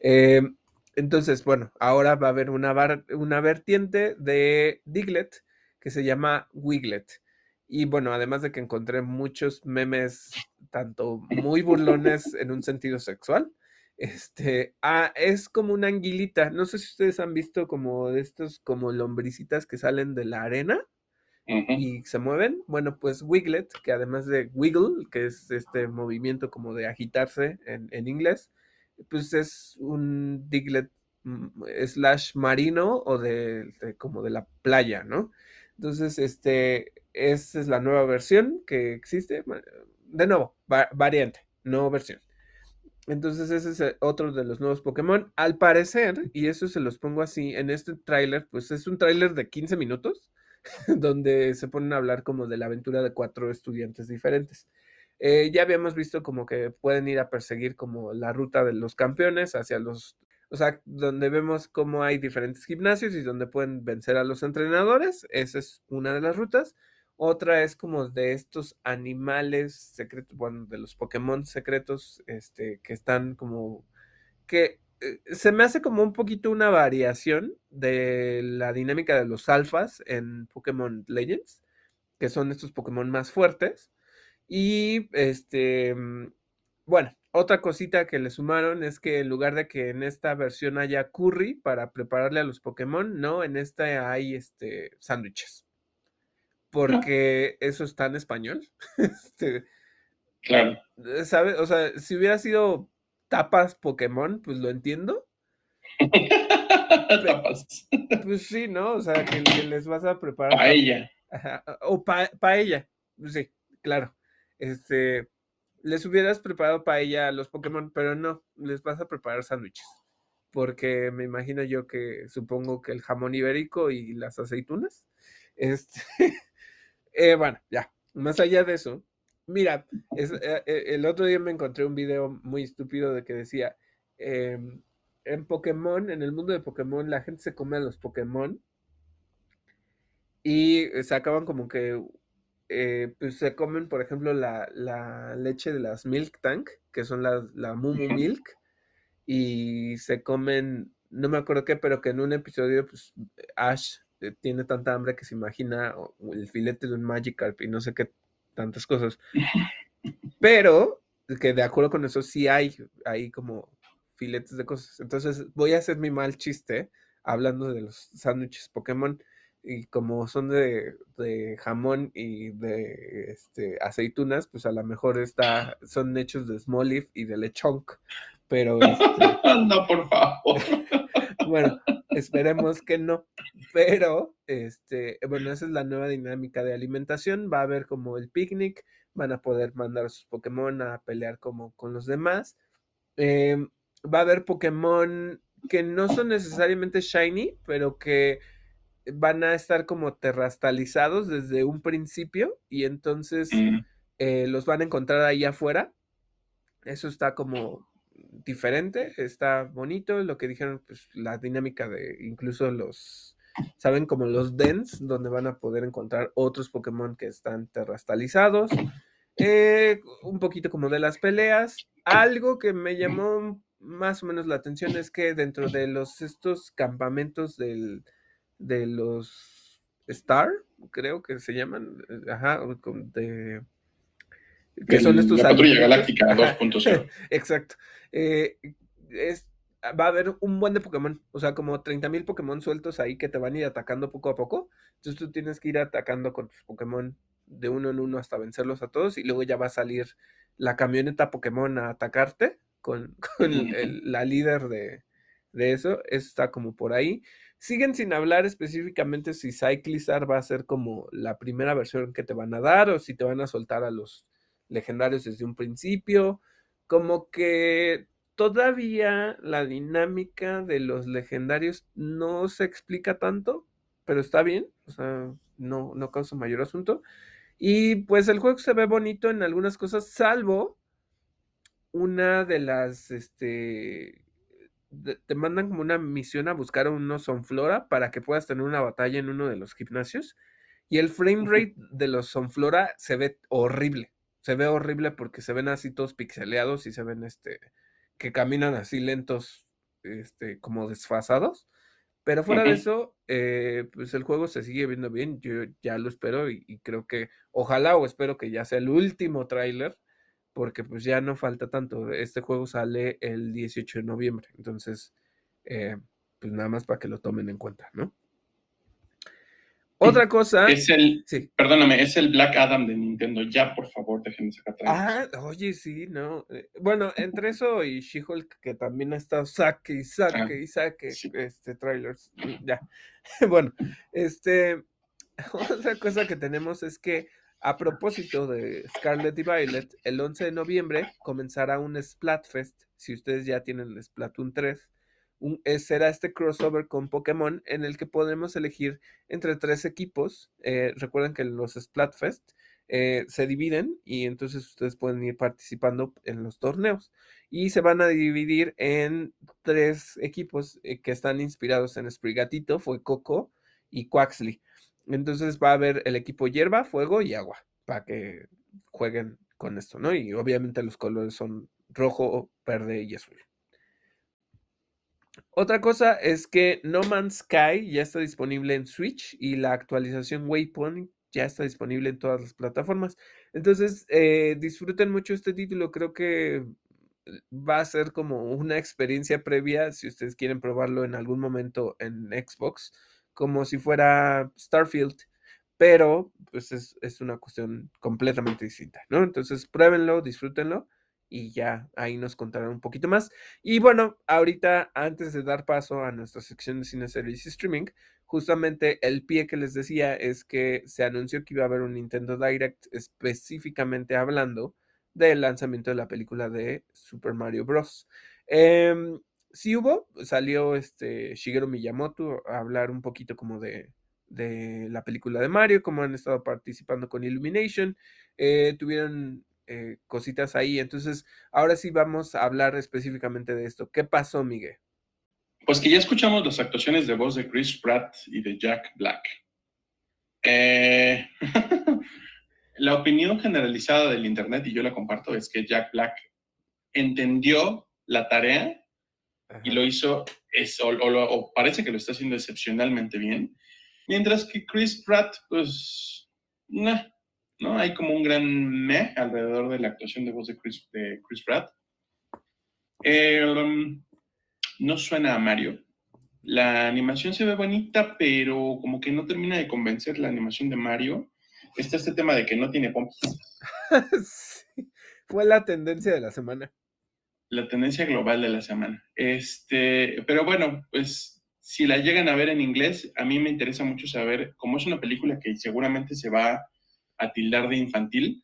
Em, entonces, bueno, ahora va a haber una, una vertiente de Diglett que se llama Wiglet. Y bueno, además de que encontré muchos memes, tanto muy burlones en un sentido sexual, este, ah, es como una anguilita. No sé si ustedes han visto como de estos, como lombricitas que salen de la arena y se mueven. Bueno, pues Wiglet, que además de wiggle, que es este movimiento como de agitarse en, inglés, pues es un diglet mm, slash marino o de, como de la playa, ¿no? Entonces, este, esa es la nueva versión que existe. De nuevo, variante, no versión. Entonces ese es otro de los nuevos Pokémon. Al parecer, y eso se los pongo así, en este tráiler, pues es un tráiler de 15 minutos, donde se ponen a hablar como de la aventura de cuatro estudiantes diferentes. Eh, ya habíamos visto como que pueden ir a perseguir como la ruta de los campeones hacia los, o sea, donde vemos cómo hay diferentes gimnasios y donde pueden vencer a los entrenadores. Esa es una de las rutas. Otra es como de estos animales secretos, bueno, de los Pokémon secretos, este, que están como, que eh, se me hace como un poquito una variación de la dinámica de los alfas en Pokémon Legends, que son estos Pokémon más fuertes. Y este, mm, bueno, otra cosita que le sumaron es que en lugar de que en esta versión haya curry para prepararle a los Pokémon, no, en esta hay este sándwiches. Porque eso está en español. este, claro. ¿Sabes? O sea, si hubiera sido tapas Pokémon, pues lo entiendo. tapas. Pues sí, ¿no? O sea, que, les vas a preparar. Paella. O paella. Pues sí, claro. Este, les hubieras preparado paella a los Pokémon, pero no, les vas a preparar sándwiches. Porque me imagino yo que supongo que el jamón ibérico y las aceitunas. Este, eh, bueno, ya. Más allá de eso, Mira, es, eh, eh, el otro día me encontré un video muy estúpido de que decía, em, en Pokémon, en el mundo de Pokémon, la gente se come a los Pokémon y se acaban como que, eh, pues se comen, por ejemplo, la, leche de las Milk Tank, que son las, la Mumu Milk, y se comen, no me acuerdo qué, pero que en un episodio, pues Ash tiene tanta hambre que se imagina el filete de un Magikarp y no sé qué tantas cosas. Pero que de acuerdo con eso sí hay, hay como filetes de cosas. Entonces voy a hacer mi mal chiste hablando de los sándwiches Pokémon y como son de, jamón y de este, aceitunas, pues a lo mejor está, son hechos de small leaf y de lechonk. Pero este no, por favor. bueno, esperemos que no. Pero, este, bueno, esa es la nueva dinámica de alimentación. Va a haber como el picnic, van a poder mandar a sus Pokémon a pelear como con los demás. Em, va a haber Pokémon que no son necesariamente shiny, pero que van a estar como terrastalizados desde un principio y entonces mm. eh, los van a encontrar ahí afuera. Eso está como diferente, está bonito, lo que dijeron, pues la dinámica de incluso los, saben, como los dens, donde van a poder encontrar otros Pokémon que están terrastalizados, eh, un poquito como de las peleas, algo que me llamó más o menos la atención es que dentro de los, estos campamentos del, de los Star, creo que se llaman, eh, ajá, de que son estos la patrulla galáctica 2.0. Exacto. Eh, va a haber un buen de Pokémon, o sea, como 30.000 Pokémon sueltos ahí que te van a ir atacando poco a poco. Entonces tú tienes que ir atacando con tus Pokémon de uno en uno hasta vencerlos a todos y luego ya va a salir la camioneta Pokémon a atacarte con, la líder de, de, eso. Eso está como por ahí. Siguen sin hablar específicamente si Cyclizar va a ser como la primera versión que te van a dar o si te van a soltar a los legendarios desde un principio, como que todavía la dinámica de los legendarios no se explica tanto, pero está bien, o sea, no, no causa mayor asunto. Y pues el juego se ve bonito en algunas cosas, salvo una de las, este, te mandan como una misión a buscar a un Sonflora para que puedas tener una batalla en uno de los gimnasios. Y el frame rate de los Sonflora se ve horrible se ve horrible porque se ven así todos pixeleados y se ven este que caminan así lentos, este, como desfasados. Pero fuera de eso, eh, pues el juego se sigue viendo bien. Yo ya lo espero y, creo que, ojalá o espero que ya sea el último tráiler, porque pues ya no falta tanto. Este juego sale el 18 de noviembre, entonces, eh, pues nada más para que lo tomen en cuenta, ¿no? Otra cosa. Es el. Perdóname, es el Black Adam de Nintendo. Ya, por favor, déjenme sacar atrás. Ah, oye, sí, no. Eh, bueno, entre eso y She-Hulk, que también ha estado saque y saque ah, y saque este trailers. Mm, ya. bueno, este. Otra cosa que tenemos es que, a propósito de Scarlet y Violet, el 11 de noviembre comenzará un Splatfest. Si ustedes ya tienen Splatoon 3 eh, será este crossover con Pokémon en el que podemos elegir entre tres equipos. Eh, recuerden que los Splatfest eh, se dividen y entonces ustedes pueden ir participando en los torneos. Y se van a dividir en tres equipos que están inspirados en Sprigatito, fue Coco y Quaxley. Entonces va a haber el equipo hierba, fuego y agua para que jueguen con esto, ¿no? Y obviamente los colores son rojo, verde y azul. Otra cosa es que No Man's Sky ya está disponible en Switch y la actualización Waypoint ya está disponible en todas las plataformas. Entonces, eh, disfruten mucho este título. Creo que va a ser como una experiencia previa si ustedes quieren probarlo en algún momento en Xbox, como si fuera Starfield, pero pues es, es una cuestión completamente distinta, ¿no? Entonces, pruébenlo, disfrútenlo y ya ahí nos contarán un poquito más. Y bueno, ahorita antes de dar paso a nuestra sección de cine, series y streaming, justamente el pie que les decía es que se anunció que iba a haber un Nintendo Direct específicamente hablando del lanzamiento de la película de Super Mario Bros. Eh, sí hubo, salió este Shigeru Miyamoto a hablar un poquito como de, de la película de Mario, como han estado participando con Illumination. Eh, tuvieron eh, cositas ahí. Entonces, ahora sí vamos a hablar específicamente de esto. ¿Qué pasó, Miguel? Pues que ya escuchamos las actuaciones de voz de Chris Pratt y de Jack Black. Eh, la opinión generalizada del Internet, y yo la comparto, es que Jack Black entendió la tarea y lo hizo, o, parece que lo está haciendo excepcionalmente bien, mientras que Chris Pratt, pues, nah, ¿no? Hay como un gran meh alrededor de la actuación de voz de Chris, de Chris Pratt. Um, no suena a Mario. La animación se ve bonita, pero como que no termina de convencer la animación de Mario. Está este tema de que no tiene pompis. Fue la tendencia de la semana. La tendencia global de la semana. Este, pero bueno, pues si la llegan a ver en inglés, a mí me interesa mucho saber, cómo es una película que seguramente se va a tildar de infantil,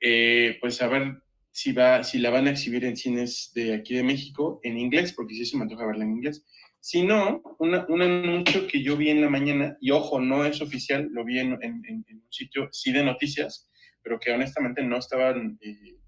eh, pues a ver si, va, si la van a exhibir en cines de aquí de México en inglés, porque sí se me antoja verla en inglés. Si no, un anuncio que yo vi en la mañana, y ojo, no es oficial, lo vi en, un sitio sí de noticias, pero que honestamente no estaban, eh,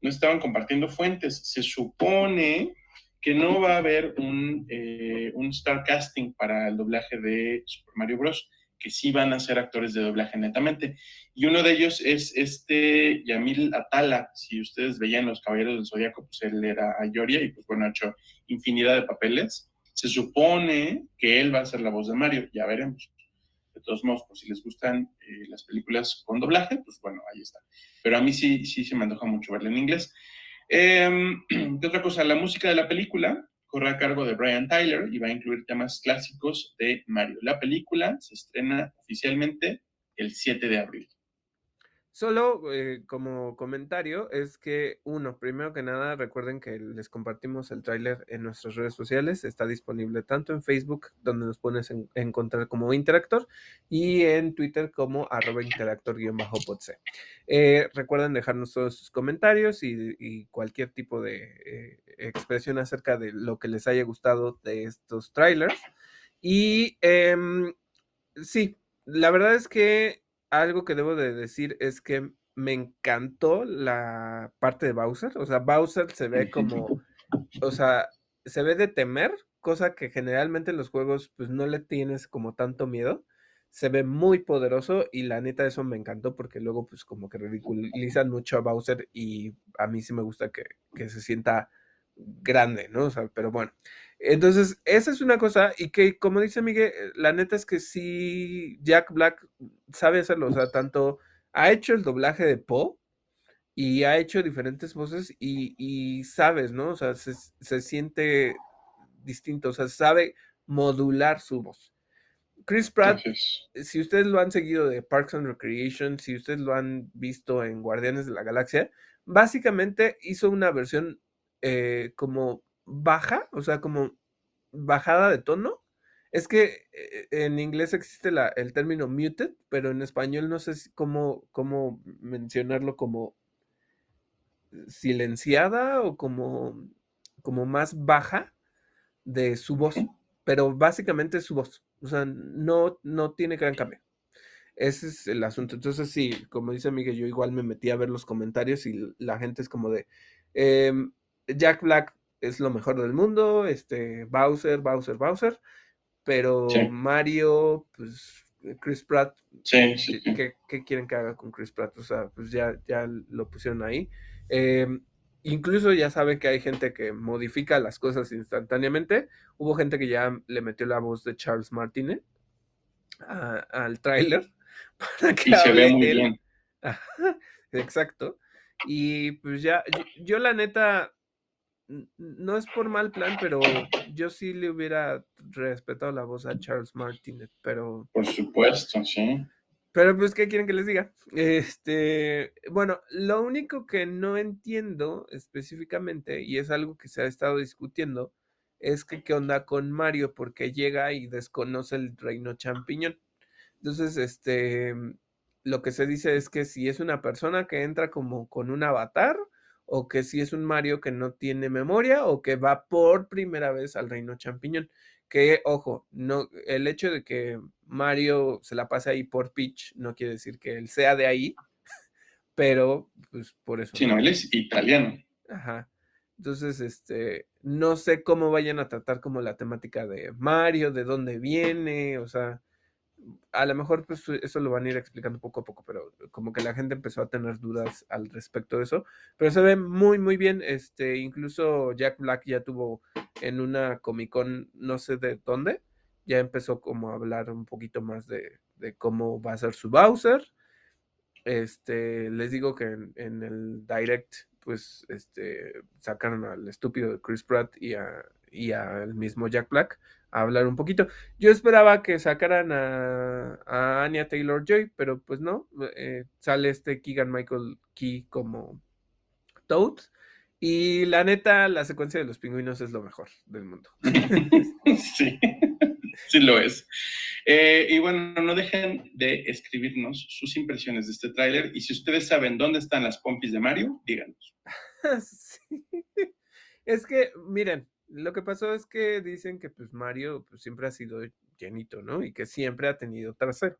no estaban compartiendo fuentes. Se supone que no va a haber un, eh, un star casting para el doblaje de Super Mario Bros que sí van a ser actores de doblaje netamente. Y uno de ellos es este Yamil Atala. Si ustedes veían Los Caballeros del Zodíaco, pues él era Ayoria y pues bueno, ha hecho infinidad de papeles. Se supone que él va a ser la voz de Mario, ya veremos. De todos modos, pues si les gustan eh, las películas con doblaje, pues bueno, ahí está. Pero a mí sí, sí se me antoja mucho verla en inglés. Eh, ¿Qué otra cosa? La música de la película corre a cargo de Brian Tyler y va a incluir temas clásicos de Mario. La película se estrena oficialmente el 7 de abril. Solo eh, como comentario es que, uno, primero que nada, recuerden que les compartimos el tráiler en nuestras redes sociales. Está disponible tanto en Facebook, donde nos pones en, encontrar como Interactor, y en Twitter como arroba interactor-podc. Eh, recuerden dejarnos todos sus comentarios y, cualquier tipo de eh, expresión acerca de lo que les haya gustado de estos trailers. Y em, sí, la verdad es que algo que debo de decir es que me encantó la parte de Bowser. O sea, Bowser se ve como, o sea, se ve de temer, cosa que generalmente en los juegos pues no le tienes como tanto miedo. Se ve muy poderoso y la neta eso me encantó porque luego pues como que ridiculizan mucho a Bowser y a mí sí me gusta que, que se sienta grande, ¿no? O sea, pero bueno. Entonces, esa es una cosa, y que como dice Miguel, la neta es que sí, Jack Black sabe hacerlo, o sea, tanto ha hecho el doblaje de Poe y ha hecho diferentes voces y, y sabes, ¿no? O sea, se, se, siente distinto, o sea, sabe modular su voz. Chris Pratt, si ustedes lo han seguido de Parks and Recreation, si ustedes lo han visto en Guardianes de la Galaxia, básicamente hizo una versión eh, como baja, o sea, como bajada de tono. Es que eh, en inglés existe la, el término muted, pero en español no sé cómo, cómo mencionarlo como silenciada o como, como más baja de su voz, pero básicamente es su voz. O sea, no, no tiene gran cambio. Ese es el asunto. Entonces, sí, como dice Miguel, yo igual me metí a ver los comentarios y la gente es como de em, Jack Black es lo mejor del mundo, este Bowser, Bowser, Bowser, pero Mario, pues Chris Pratt, sí, sí, ¿qué, quieren que haga con Chris Pratt? O sea, pues ya, ya lo pusieron ahí. Em, incluso ya saben que hay gente que modifica las cosas instantáneamente. Hubo gente que ya le metió la voz de Charles Martinet al tráiler para que y se ve muy bien. exacto. Y pues ya, yo, la neta, no es por mal plan, pero yo sí le hubiera respetado la voz a Charles Martinet, pero... Por supuesto, sí. Pero pues, ¿qué quieren que les diga? Este, bueno, lo único que no entiendo específicamente, y es algo que se ha estado discutiendo, es que qué onda con Mario, porque llega y desconoce el reino champiñón. Entonces, este, lo que se dice es que si es una persona que entra como con un avatar, o que si es un Mario que no tiene memoria, o que va por primera vez al reino champiñón. Que, ojo, no, el hecho de que Mario se la pase ahí por Peach no quiere decir que él sea de ahí, pero pues por eso. Sí, no, él es italiano. Ajá. Entonces, este, no sé cómo vayan a tratar como la temática de Mario, de dónde viene, o sea, a lo mejor pues eso lo van a ir explicando poco a poco, pero como que la gente empezó a tener dudas al respecto de eso, pero se ve muy muy bien, este, incluso Jack Black ya tuvo en una Comic Con, no sé de dónde, ya empezó como a hablar un poquito más de, de cómo va a ser su Bowser, este, les digo que en, en el Direct pues este sacaron al estúpido de Chris Pratt y a y al mismo Jack Black a hablar un poquito. Yo esperaba que sacaran a, a Anya Taylor Joy, pero pues no, eh, sale este Keegan Michael Key como Toad. Y la neta, la secuencia de los pingüinos es lo mejor del mundo. sí, sí lo es. Eh, y bueno, no dejen de escribirnos sus impresiones de este tráiler. Y si ustedes saben dónde están las pompis de Mario, díganos. sí. Es que, miren, lo que pasó es que dicen que pues Mario pues, siempre ha sido llenito, ¿no? Y que siempre ha tenido trasero.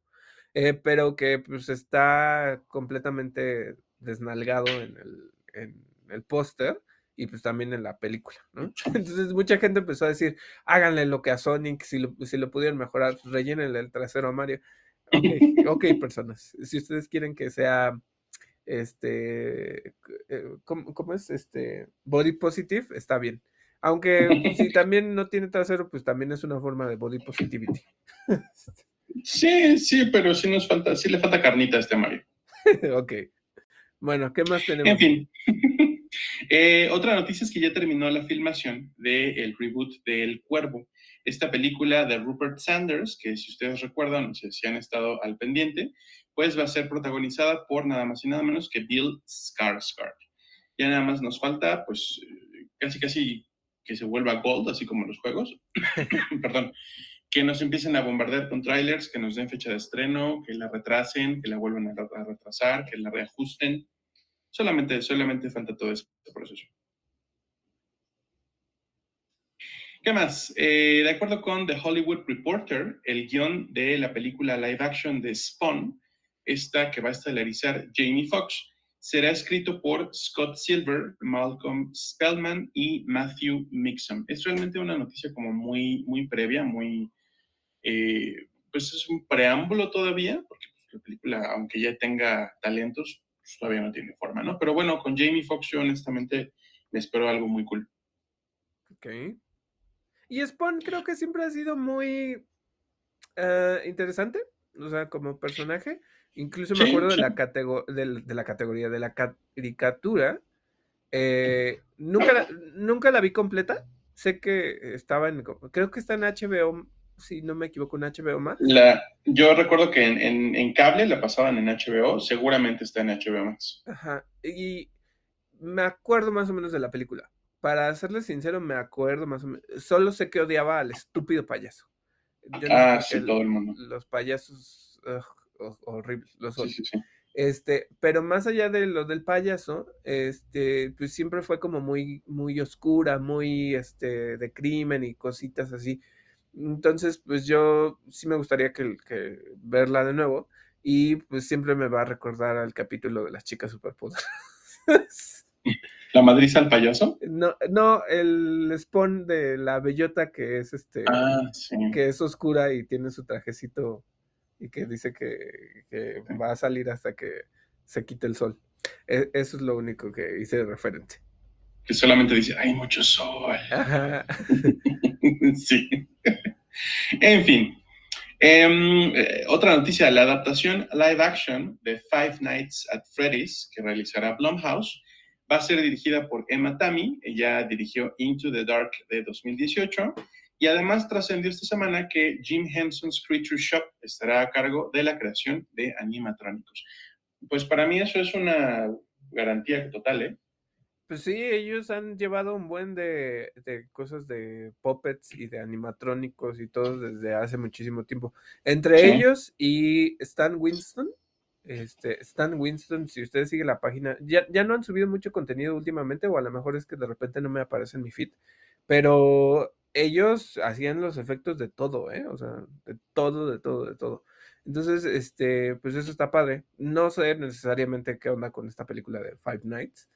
Eh, pero que pues está completamente desnalgado en el, en el póster y pues también en la película, ¿no? Entonces mucha gente empezó a decir, háganle lo que a Sonic, si lo, si lo pudieran mejorar, rellénenle el trasero a Mario. Ok, ok, personas, si ustedes quieren que sea este, eh, ¿cómo, ¿cómo, es? Este, body positive, está bien. Aunque si también no tiene trasero, pues también es una forma de body positivity. Sí, sí, pero sí nos falta, sí le falta carnita a este Mario. ok. Bueno, ¿qué más tenemos? En fin. Eh, otra noticia es que ya terminó la filmación del reboot de El Cuervo, esta película de Rupert Sanders, que si ustedes recuerdan, si han estado al pendiente, pues va a ser protagonizada por nada más y nada menos que Bill Skarsgård. Ya nada más nos falta, pues, casi casi que se vuelva gold, así como los juegos, perdón, que nos empiecen a bombardear con trailers, que nos den fecha de estreno, que la retrasen, que la vuelvan a, retrasar, que la reajusten. Solamente, solamente falta todo ese proceso. ¿Qué más? Eh, de acuerdo con The Hollywood Reporter, el guion de la película live action de Spawn, esta que va a estelarizar Jamie Foxx, será escrito por Scott Silver, Malcolm Spellman y Matthew Mixon. Es realmente una noticia como muy, muy previa, muy, eh, pues es un preámbulo todavía, porque pues, la película, aunque ya tenga talentos, pues, todavía no tiene forma, ¿no? Pero bueno, con Jamie Foxx yo honestamente me espero algo muy cool. Ok. Y Spawn creo que siempre ha sido muy eh, interesante, o sea, como personaje. Incluso me acuerdo de, la de, la categoría, de la caricatura. Eh, nunca, la, nunca la vi completa. Sé que estaba en, creo que está en HBO, si no me equivoco, en HBO más. La, yo recuerdo que en, en, cable la pasaban en HBO, seguramente está en HBO más. Ajá, y me acuerdo más o menos de la película. Para serle sincero, me acuerdo más o menos. Solo sé que odiaba al estúpido payaso. ah, sí, todo el mundo. Los payasos horribles, los Este, pero más allá de lo del payaso, este, pues siempre fue como muy, muy oscura, muy, este, de crimen y cositas así. Entonces, pues yo sí me gustaría que, que verla de nuevo y pues siempre me va a recordar al capítulo de las chicas superpoderosas. ¿La madriza al payaso? No, no, el spawn de la bellota que es este, ah, que es oscura y tiene su trajecito y que dice que, va a salir hasta que se quite el sol. E, eso es lo único que hice de referente. Que solamente dice, hay mucho sol. sí. en fin. Em, eh, otra noticia, la adaptación live action de Five Nights at Freddy's que realizará Blumhouse Va a ser dirigida por Emma Tammy, ella dirigió Into the Dark de 2018 y además trascendió esta semana que Jim Henson's Creature Shop estará a cargo de la creación de animatrónicos. Pues para mí eso es una garantía total, ¿eh? Pues sí, ellos han llevado un buen de, cosas de puppets y de animatrónicos y todo desde hace muchísimo tiempo. Entre ellos y Stan Winston, este, Stan Winston, si ustedes siguen la página, ya, ya no han subido mucho contenido últimamente, o a lo mejor es que de repente no me aparece en mi feed, pero ellos hacían los efectos de todo, ¿eh? O sea, de todo, de todo, de todo. Entonces, este, pues eso está padre. No sé necesariamente qué onda con esta película de Five Nights.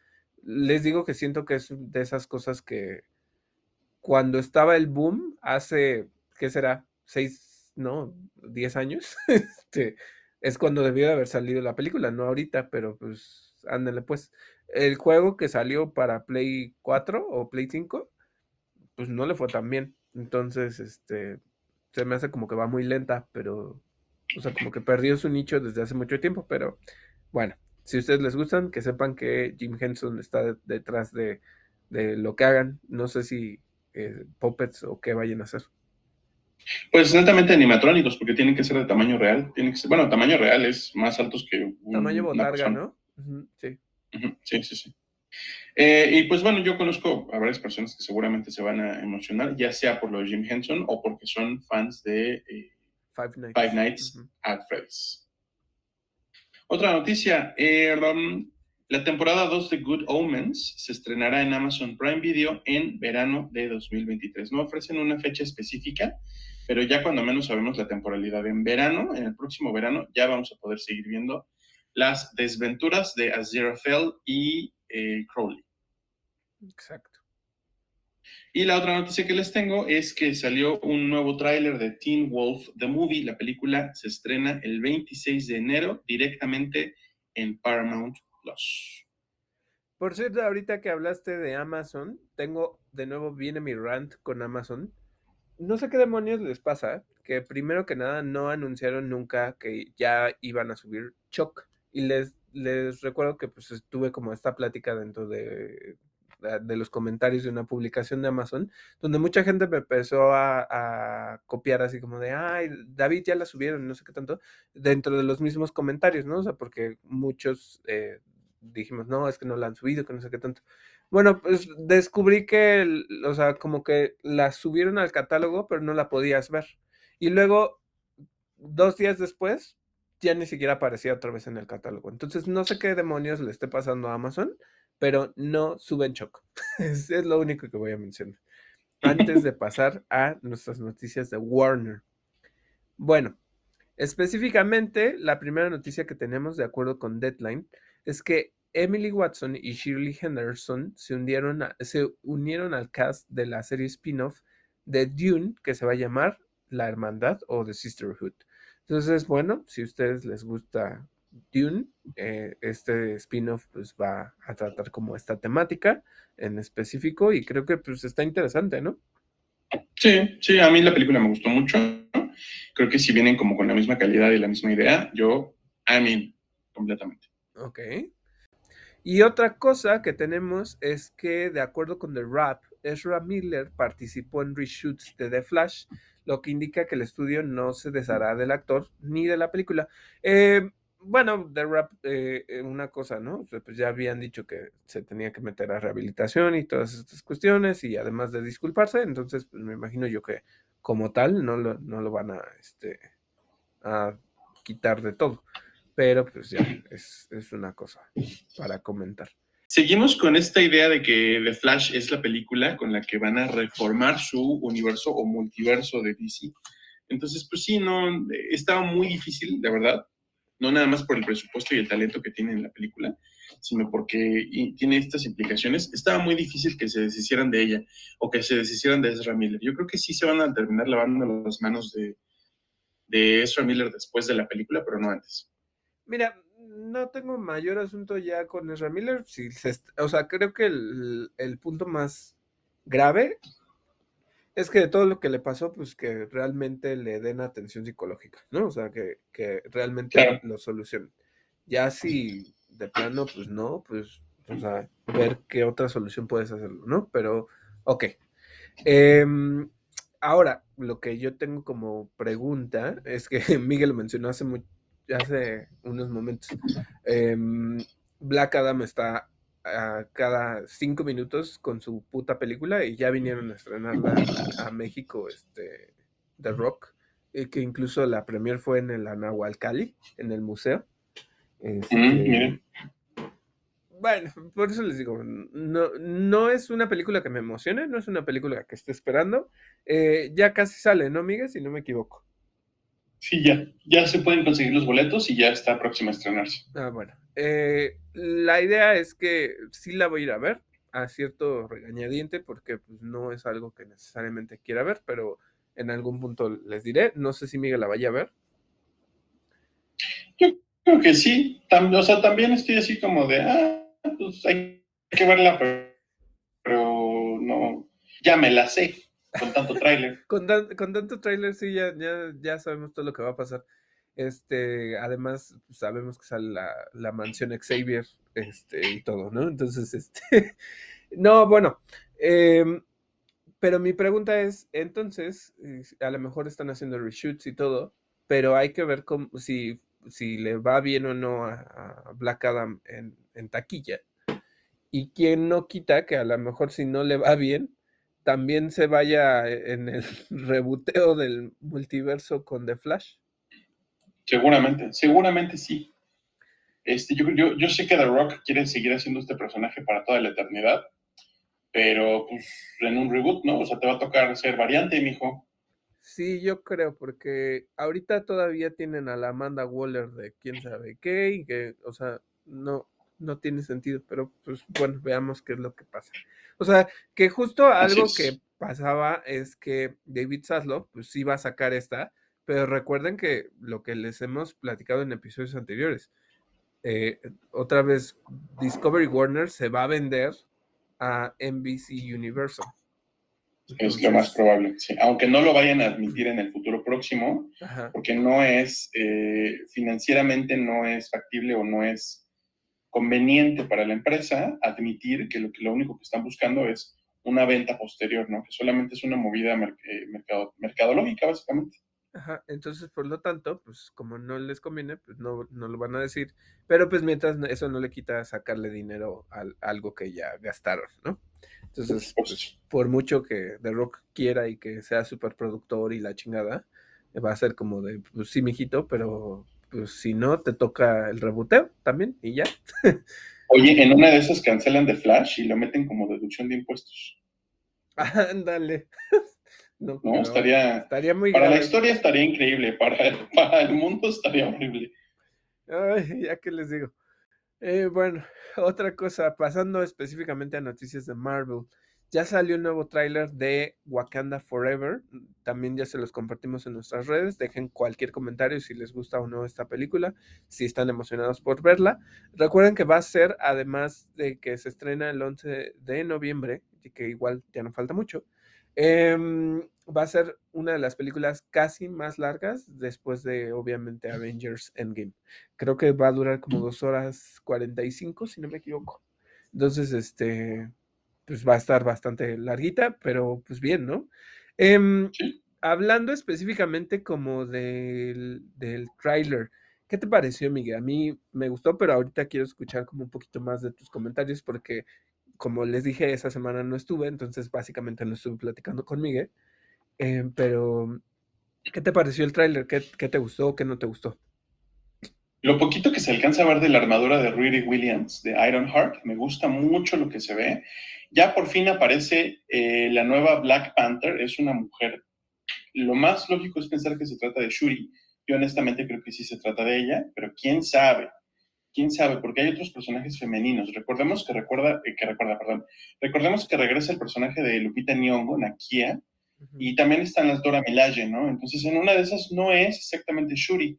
Les digo que siento que es de esas cosas que cuando estaba el boom, hace, ¿qué será? ¿Seis, no? ¿Diez años? este, es cuando debió de haber salido la película, no ahorita, pero pues ándale pues. El juego que salió para Play 4 o Play 5, pues no le fue tan bien. Entonces, este, se me hace como que va muy lenta, pero, o sea, como que perdió su nicho desde hace mucho tiempo, pero bueno, si a ustedes les gustan, que sepan que Jim Henson está detrás de, lo que hagan. No sé si eh, puppets o qué vayan a hacer. Pues netamente animatrónicos, porque tienen que ser de tamaño real. Tienen que ser, bueno, tamaño real es más altos que un, Tamaño botarga, ¿no? sí. sí, sí, sí. Eh, y pues bueno, yo conozco a varias personas que seguramente se van a emocionar, ya sea por lo de Jim Henson o porque son fans de eh, Five Nights, at Freddy's. Otra noticia, eh, um, la temporada 2 de Good Omens se estrenará en Amazon Prime Video en verano de 2023. No ofrecen una fecha específica, pero ya cuando menos sabemos la temporalidad en verano, en el próximo verano, ya vamos a poder seguir viendo las desventuras de Aziraphale y eh, Crowley. Exacto. Y la otra noticia que les tengo es que salió un nuevo tráiler de Teen Wolf The Movie. La película se estrena el 26 de enero directamente en Paramount Plus. Por cierto, ahorita que hablaste de Amazon, tengo de nuevo viene mi rant con Amazon no sé qué demonios les pasa, que primero que nada no anunciaron nunca que ya iban a subir Choc. Y les, les recuerdo que pues estuve como esta plática dentro de, de los comentarios de una publicación de Amazon, donde mucha gente me empezó a, copiar así como de, ay, David ya la subieron, no sé qué tanto, dentro de los mismos comentarios, ¿no? O sea, porque muchos eh, dijimos, no, es que no la han subido, que no sé qué tanto. Bueno, pues descubrí que, o sea, como que la subieron al catálogo, pero no la podías ver. Y luego, dos días después, ya ni siquiera aparecía otra vez en el catálogo. Entonces, no sé qué demonios le esté pasando a Amazon, pero no suben Choc. es, es lo único que voy a mencionar. Antes de pasar a nuestras noticias de Warner. Bueno, específicamente, la primera noticia que tenemos, de acuerdo con Deadline, es que Emily Watson y Shirley Henderson se, se unieron al cast de la serie spin-off de Dune, que se va a llamar La Hermandad o The Sisterhood. Entonces, bueno, si a ustedes les gusta Dune, eh, este spin-off pues va a tratar como esta temática en específico y creo que pues está interesante, ¿no? Sí, sí, a mí la película me gustó mucho. Creo que si vienen como con la misma calidad y la misma idea, yo, a mí, completamente. Ok. Y otra cosa que tenemos es que, de acuerdo con The Rap, Ezra Miller participó en reshoots de The Flash, lo que indica que el estudio no se deshará del actor ni de la película. Eh, bueno, The Rap, eh, eh, una cosa, ¿no? Pues ya habían dicho que se tenía que meter a rehabilitación y todas estas cuestiones, y además de disculparse, entonces pues, me imagino yo que como tal no lo, no lo van a, este, a quitar de todo. Pero pues ya, es, es una cosa para comentar. Seguimos con esta idea de que The Flash es la película con la que van a reformar su universo o multiverso de DC. Entonces, pues sí, no, estaba muy difícil, de verdad, no nada más por el presupuesto y el talento que tiene en la película, sino porque tiene estas implicaciones. Estaba muy difícil que se deshicieran de ella o que se deshicieran de Ezra Miller. Yo creo que sí se van a terminar lavando las manos de, de Ezra Miller después de la película, pero no antes. Mira, no tengo mayor asunto ya con Ezra Miller. Si o sea, creo que el, el, punto más grave es que de todo lo que le pasó, pues que realmente le den atención psicológica, ¿no? O sea, que, que realmente lo solucionen. Ya si de plano, pues no, pues, o sea, ver qué otra solución puedes hacerlo, ¿no? Pero, ok. Em, ahora, lo que yo tengo como pregunta es que Miguel mencionó hace mucho hace unos momentos. Em, Black Adam está a cada cinco minutos con su puta película y ya vinieron a estrenarla a, México, este, The Rock, que incluso la premier fue en el Anahualcali, en el museo. Este, bueno, por eso les digo, no, no es una película que me emocione, no es una película que esté esperando. Eh, ya casi sale, ¿no, Miguel? Si no me equivoco. Sí, ya, ya se pueden conseguir los boletos y ya está próxima a estrenarse. Ah, bueno. Eh, la idea es que sí la voy a ir a ver, a cierto regañadiente, porque pues, no es algo que necesariamente quiera ver, pero en algún punto les diré. No sé si Miguel la vaya a ver. Yo creo que sí. o sea, también estoy así como de, ah, pues hay que verla, pero no, ya me la sé con tanto tráiler. con, tanto tráiler, sí, ya, ya, sabemos todo lo que va a pasar. Este, además, sabemos que sale la, mansión Xavier, este, y todo, ¿no? Entonces, este, no, bueno, em, pero mi pregunta es, entonces, a lo mejor están haciendo reshoots y todo, pero hay que ver cómo, si, si le va bien o no a, Black Adam en, en taquilla. Y quién no quita que a lo mejor si no le va bien, también se vaya en el rebuteo del multiverso con The Flash. Seguramente, seguramente sí. Este, yo, yo, sé que The Rock quiere seguir haciendo este personaje para toda la eternidad, pero pues en un reboot, ¿no? O sea, te va a tocar ser variante, mijo. Sí, yo creo, porque ahorita todavía tienen a la Amanda Waller de quién sabe qué, y que, o sea, no, no tiene sentido, pero pues bueno, veamos qué es lo que pasa. O sea, que justo algo que pasaba es que David Saslow, pues iba a sacar esta, pero recuerden que lo que les hemos platicado en episodios anteriores, eh, otra vez Discovery Warner se va a vender a NBC Universal. es lo más probable, sí. Aunque no lo vayan a admitir en el futuro próximo, porque no es, eh, financieramente no es factible o no es conveniente para la empresa admitir que lo, que lo único que están buscando es una venta posterior, ¿no? Que solamente es una movida eh, mercado, mercadológica, básicamente. Ajá, entonces, por lo tanto, pues como no les conviene, pues no, no lo van a decir, pero pues mientras eso no le quita sacarle dinero a, algo que ya gastaron, ¿no? Entonces, pues, por mucho que The Rock quiera y que sea súper productor y la chingada, va a ser como de, pues sí, mijito, pero pues si no, te toca el reboteo también y ya. Oye, en una de esas cancelan de Flash y lo meten como deducción de impuestos. Ándale. no, estaría, estaría muy Para la historia estaría increíble, para, para el mundo estaría horrible. Ay, ya que les digo. Eh, bueno, otra cosa, pasando específicamente a noticias de Marvel. Ya salió un nuevo tráiler de Wakanda Forever. También ya se los compartimos en nuestras redes. Dejen cualquier comentario si les gusta o no esta película, si están emocionados por verla. Recuerden que va a ser, además de que se estrena el 11 de noviembre, y que igual ya no falta mucho, Em, va a ser una de las películas casi más largas después de, obviamente, Avengers Endgame. Creo que va a durar como dos horas 45, si no me equivoco. Entonces, este, pues va a estar bastante larguita, pero pues bien, ¿no? Em, hablando específicamente como del, del tráiler, ¿qué te pareció, Miguel? A mí me gustó, pero ahorita quiero escuchar como un poquito más de tus comentarios porque, como les dije, esa semana no estuve, entonces básicamente no estuve platicando con Miguel. Em, pero, ¿qué te pareció el tráiler? ¿Qué, ¿Qué, te gustó? ¿Qué no te gustó? Lo poquito que se alcanza a ver de la armadura de Riri Williams, de Ironheart, me gusta mucho lo que se ve. Ya por fin aparece eh, la nueva Black Panther, es una mujer. Lo más lógico es pensar que se trata de Shuri. Yo honestamente creo que sí se trata de ella, pero quién sabe. Quién sabe, porque hay otros personajes femeninos. Recordemos que recuerda, eh, que recuerda, perdón. Recordemos que regresa el personaje de Lupita Nyong'o, Nakia, y también están las Dora Milaje, ¿no? Entonces, en una de esas no es exactamente Shuri.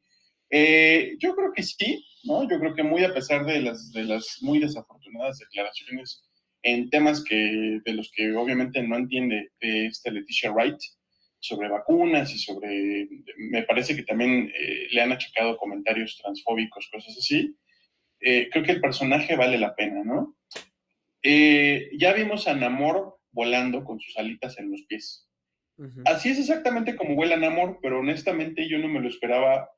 Eh, yo creo que sí, ¿no? Yo creo que muy a pesar de las, de las muy desafortunadas declaraciones en temas que, de los que obviamente no entiende esta Leticia Wright, sobre vacunas y sobre, me parece que también eh, le han achacado comentarios transfóbicos, cosas así, eh, creo que el personaje vale la pena, ¿no? ya vimos a Namor volando con sus alitas en los pies. Así es exactamente como vuela Namor, pero honestamente yo no me lo esperaba.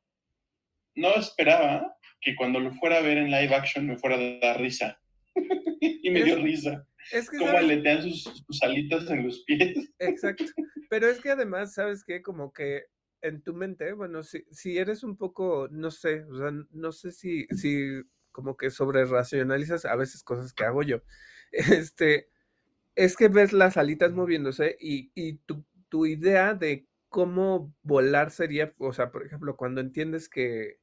No esperaba que cuando lo fuera a ver en live action me fuera a dar risa. y me dio risa. Es que, Cómo aletean sus, sus, alitas en los pies. Exacto. Pero es que además, ¿sabes qué? Como que en tu mente, bueno, si, si eres un poco, no sé, o sea, no sé si, si como que sobre racionalizas a veces cosas que hago yo. Este, es que ves las alitas moviéndose y, y tu tu idea de cómo volar sería, o sea, por ejemplo, cuando entiendes que,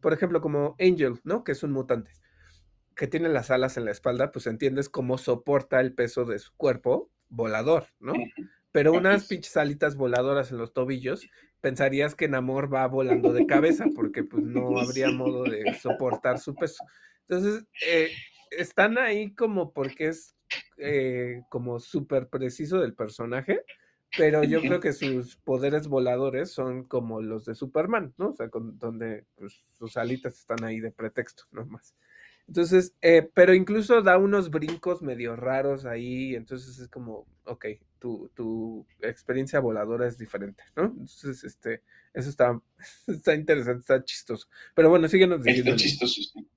por ejemplo, como Angel, ¿no? Que es un mutante, que tiene las alas en la espalda, pues entiendes cómo soporta el peso de su cuerpo volador, ¿no? Pero unas pinches alitas voladoras en los tobillos, pensarías que Namor va volando de cabeza, porque pues no habría modo de soportar su peso. Entonces, eh, están ahí como porque es eh, como súper preciso del personaje, pero yo creo que sus poderes voladores son como los de Superman, ¿no? O sea, donde pues, sus alitas están ahí de pretexto, no más. Entonces, eh, pero incluso da unos brincos medio raros ahí, entonces es como, ok, tu, tu experiencia voladora es diferente, ¿no? Entonces, este, eso está, está interesante, está chistoso. Pero bueno, síguenos diciendo. Está chistoso, sí.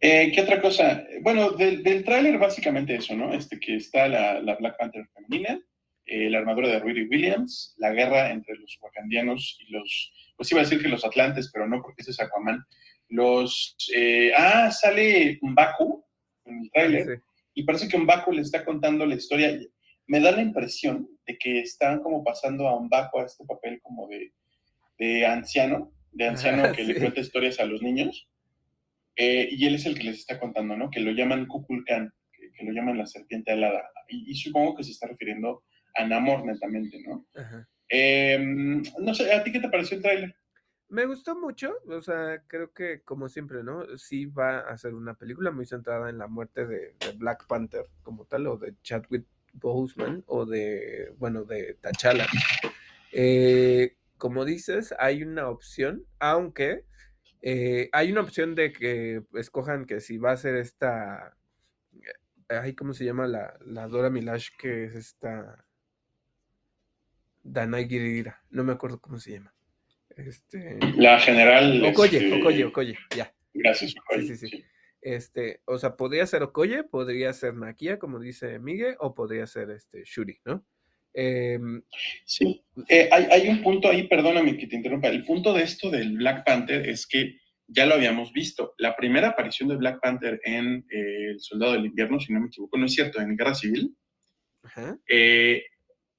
Eh, ¿Qué otra cosa? Bueno, del, del tráiler básicamente eso, ¿no? Este, que está la, la Black Panther femenina, eh, la armadura de Rudy Williams, la guerra entre los wakandianos y los, pues iba a decir que los atlantes, pero no porque ese es Aquaman. Los, eh, ah, sale Mbaku en el tráiler, y parece que Mbaku le está contando la historia. Me da la impresión de que están como pasando a Mbaku a este papel como de, de anciano, de anciano que le cuenta historias a los niños. Eh, y él es el que les está contando, ¿no? Que lo llaman Kukulkan, que, lo llaman la serpiente alada. y, supongo que se está refiriendo a Namor netamente, ¿no? Em, no sé, ¿a ti qué te pareció el tráiler? Me gustó mucho, o sea, creo que como siempre, ¿no? Sí va a ser una película muy centrada en la muerte de, Black Panther como tal, o de Chadwick Boseman, o de, bueno, de T'Challa. Eh, como dices, hay una opción, aunque eh, hay una opción de que escojan que si va a ser esta, ay, ¿cómo se llama la, la Dora Milash, que es esta Danai Girira, no me acuerdo cómo se llama. Este... La general. Okoye, este... Okoye, Okoye, ya. Gracias, Okoye. Sí, sí, sí. Este, o sea, podría ser Okoye, podría ser Nakia, como dice Miguel, o podría ser este Shuri, ¿no? Eh, sí, eh, hay, hay, un punto ahí, perdóname que te interrumpa. El punto de esto del Black Panther es que ya lo habíamos visto. La primera aparición de Black Panther en eh, El Soldado del Invierno, si no me equivoco, no es cierto, en Guerra Civil. Ajá.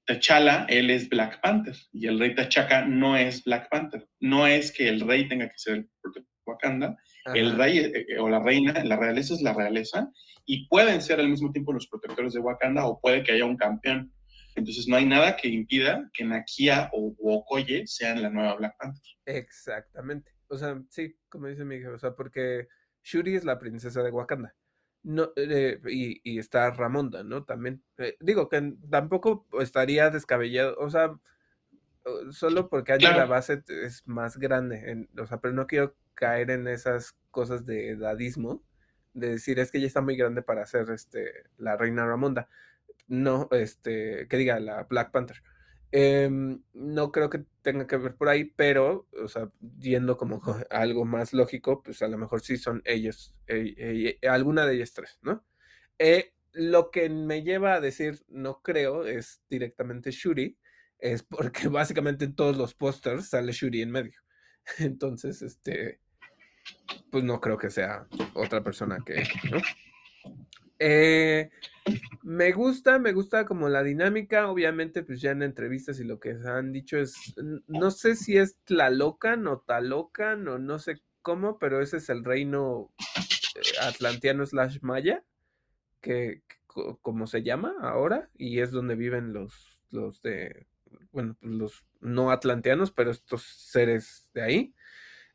T'Challa, él es Black Panther y el rey T'Chaka no es Black Panther. No es que el rey tenga que ser el protector de Wakanda. El rey eh, eh, o la reina, la realeza es la realeza y pueden ser al mismo tiempo los protectores de Wakanda o puede que haya un campeón. Entonces no hay nada que impida que Nakia o Okoye sean la nueva Black Panther. Exactamente. O sea, sí, como dice Miguel, o sea, porque Shuri es la princesa de Wakanda. No, eh, y, está Ramonda, ¿no? También. Eh, digo que tampoco estaría descabellado, o sea, solo porque Angela Bassett es más grande, o sea, pero no quiero caer en esas cosas de edadismo, de decir es que ella está muy grande para ser este, la reina Ramonda. No, este, que diga la Black Panther. Em, no creo que tenga que ver por ahí, pero, o sea, yendo como algo más lógico, pues a lo mejor sí son ellos, eh, eh, alguna de ellas tres, ¿no? Eh, lo que me lleva a decir no creo es directamente Shuri, es porque básicamente en todos los pósters sale Shuri en medio. Entonces, este, pues no creo que sea otra persona que, ¿no? Eh, me gusta, me gusta como la dinámica, obviamente pues ya en entrevistas y lo que han dicho es, no sé si es Tlalocan o Talocan o no sé cómo, pero ese es el reino eh, atlantiano slash maya, que, como se llama ahora, y es donde viven los, los de, bueno, pues los no atlanteanos, pero estos seres de ahí.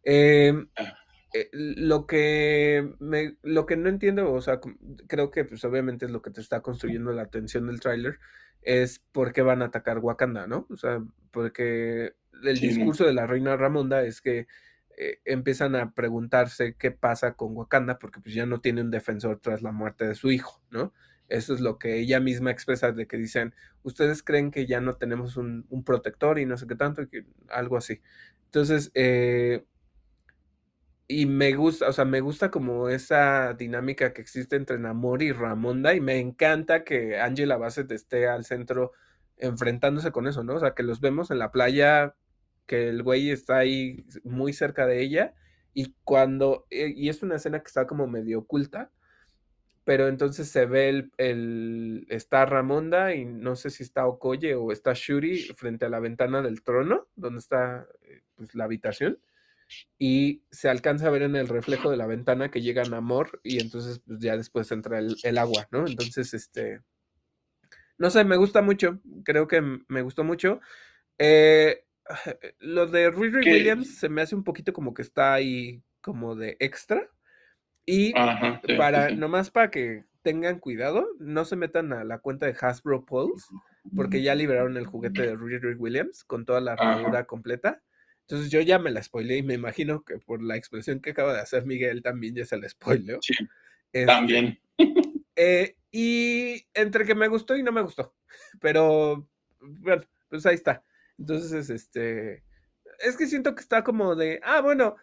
Eh, eh, lo que me, lo que no entiendo, o sea, creo que pues obviamente es lo que te está construyendo la atención del tráiler, es por qué van a atacar Wakanda, ¿no? O sea, porque el discurso de la reina Ramonda es que eh, empiezan a preguntarse qué pasa con Wakanda, porque pues ya no tiene un defensor tras la muerte de su hijo, ¿no? Eso es lo que ella misma expresa de que dicen, ustedes creen que ya no tenemos un, un protector y no sé qué tanto, y que, algo así. Entonces, eh, y me gusta, o sea, me gusta como esa dinámica que existe entre Namor y Ramonda y me encanta que Angela Bassett esté al centro enfrentándose con eso, ¿no? O sea, que los vemos en la playa, que el güey está ahí muy cerca de ella y cuando, eh, y es una escena que está como medio oculta, pero entonces se ve el, el, está Ramonda y no sé si está Okoye o está Shuri frente a la ventana del trono, donde está eh, pues, la habitación y se alcanza a ver en el reflejo de la ventana que llega Namor y entonces pues, ya después entra el, agua, ¿no? Entonces, este, no sé, me gusta mucho, creo que me gustó mucho. Eh, lo de Riri Williams se me hace un poquito como que está ahí como de extra. Y para, nomás para que tengan cuidado, no se metan a la cuenta de Hasbro Pulse, porque ya liberaron el juguete de Riri Williams con toda la armadura completa. Entonces yo ya me la spoileé y me imagino que por la expresión que acaba de hacer Miguel también ya se la spoileó. Sí, este, también. Eh, y entre que me gustó y no me gustó. Pero bueno, pues ahí está. Entonces, este, es que siento que está como de, ah, bueno,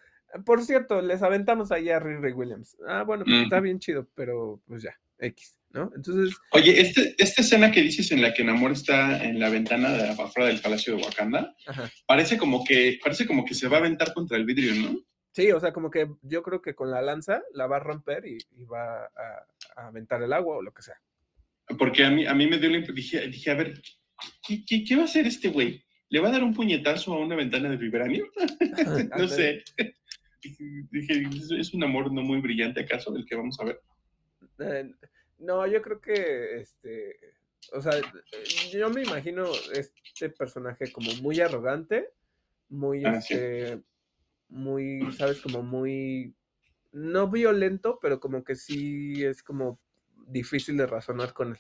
por cierto, les aventamos ahí a Riri Williams. Ah, bueno, pues está bien chido, pero pues ya, X. ¿no? Entonces. Oye, este, esta escena que dices en la que Namor está en la ventana de afuera del Palacio de Wakanda, parece como que, parece como que se va a aventar contra el vidrio, ¿no? Sí, o sea, como que yo creo que con la lanza la va a romper y, va a, aventar el agua o lo que sea. Porque a mí, a mí me dio la impresión, dije, a ver, ¿qué, va a hacer este güey? ¿Le va a dar un puñetazo a una ventana de vibranio? no sé. Dije, ¿es un amor no muy brillante acaso el que vamos a ver? Eh, no, yo creo que, este, o sea, yo me imagino este personaje como muy arrogante, muy, ah, este, muy, sabes, como muy, no violento, pero como que sí es como difícil de razonar con él.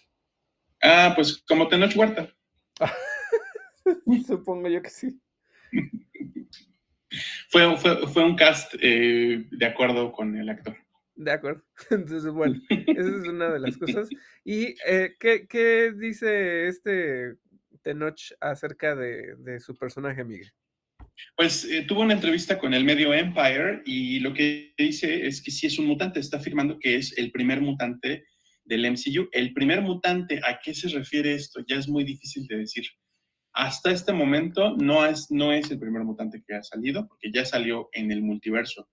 Ah, pues como Tenoch Huerta. Supongo yo que sí. fue, fue, fue, un cast eh, de acuerdo con el actor. De acuerdo. Entonces, bueno, esa es una de las cosas. ¿Y eh, ¿qué, dice este Tenoch acerca de, su personaje, Miguel? Pues eh, tuvo una entrevista con el medio Empire y lo que dice es que si es un mutante, está afirmando que es el primer mutante del MCU. El primer mutante, ¿a qué se refiere esto? Ya es muy difícil de decir. Hasta este momento no es, no es el primer mutante que ha salido, porque ya salió en el multiverso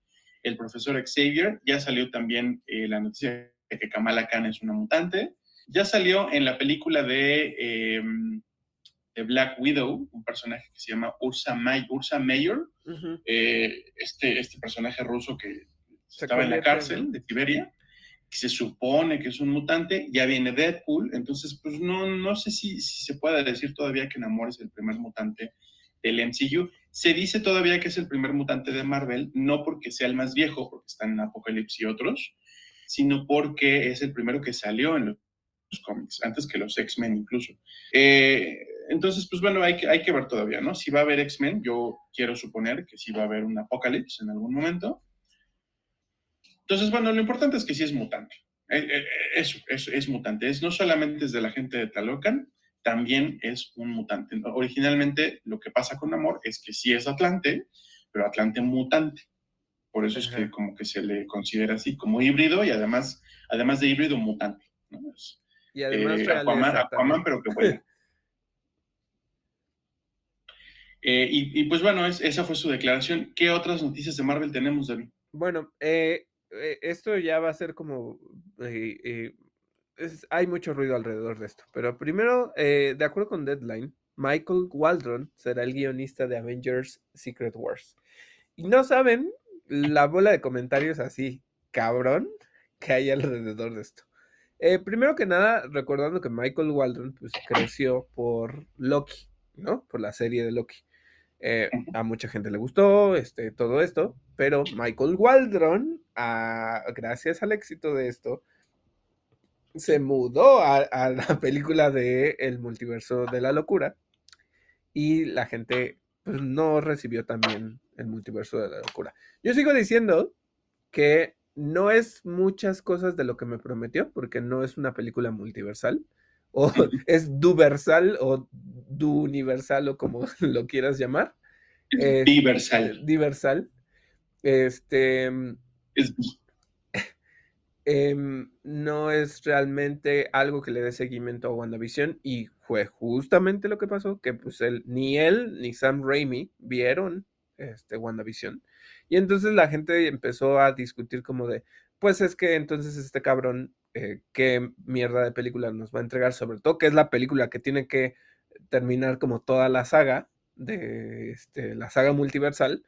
el profesor Xavier, ya salió también eh, la noticia de que Kamala Khan es una mutante, ya salió en la película de, em, Black Widow, un personaje que se llama Ursa, May, Ursa Mayor, eh, este, este personaje ruso que estaba en la cárcel de Siberia, que se supone que es un mutante, ya viene Deadpool, entonces pues no, no sé si, si se puede decir todavía que Namor es el primer mutante del MCU. Se dice todavía que es el primer mutante de Marvel, no porque sea el más viejo, porque están en Apocalypse y otros, sino porque es el primero que salió en los cómics, antes que los X-Men incluso. Eh, entonces, pues bueno, hay que, hay que ver todavía, ¿no? Si va a haber X-Men, yo quiero suponer que sí va a haber un Apocalypse en algún momento. Entonces, bueno, lo importante es que sí es mutante. Eh, eh, eso, es, es mutante. Es no solamente es de la gente de Talocan, también es un mutante. Originalmente lo que pasa con Amor es que sí es Atlante, pero Atlante mutante. Por eso es que como que se le considera así como híbrido y además, además de híbrido, mutante. y además eh, Aquaman, pero que puede. Eh, y, pues bueno, esa fue su declaración. ¿Qué otras noticias de Marvel tenemos, David? Bueno, eh, esto ya va a ser como hay mucho ruido alrededor de esto. Pero primero, eh, de acuerdo con Deadline, Michael Waldron será el guionista de Avengers Secret Wars. Y no saben la bola de comentarios así, cabrón, que hay alrededor de esto. Eh, primero que nada, recordando que Michael Waldron pues, creció por Loki, ¿no? Por la serie de Loki. Eh, a mucha gente le gustó este, todo esto, pero Michael Waldron, ah, gracias al éxito de esto, se mudó a, la película de El multiverso de la locura y la gente pues, no recibió también el multiverso de la locura. Yo sigo diciendo que no es muchas cosas de lo que me prometió, porque no es una película multiversal, o es duversal o du universal o como lo quieras llamar. diversal. Diversal. Este. Es Em, no es realmente algo que le dé seguimiento a WandaVision y fue justamente lo que pasó, que pues él, ni él ni Sam Raimi vieron este WandaVision y entonces la gente empezó a discutir como de, pues es que entonces este cabrón, eh, qué mierda de película nos va a entregar, sobre todo que es la película que tiene que terminar como toda la saga de este, la saga multiversal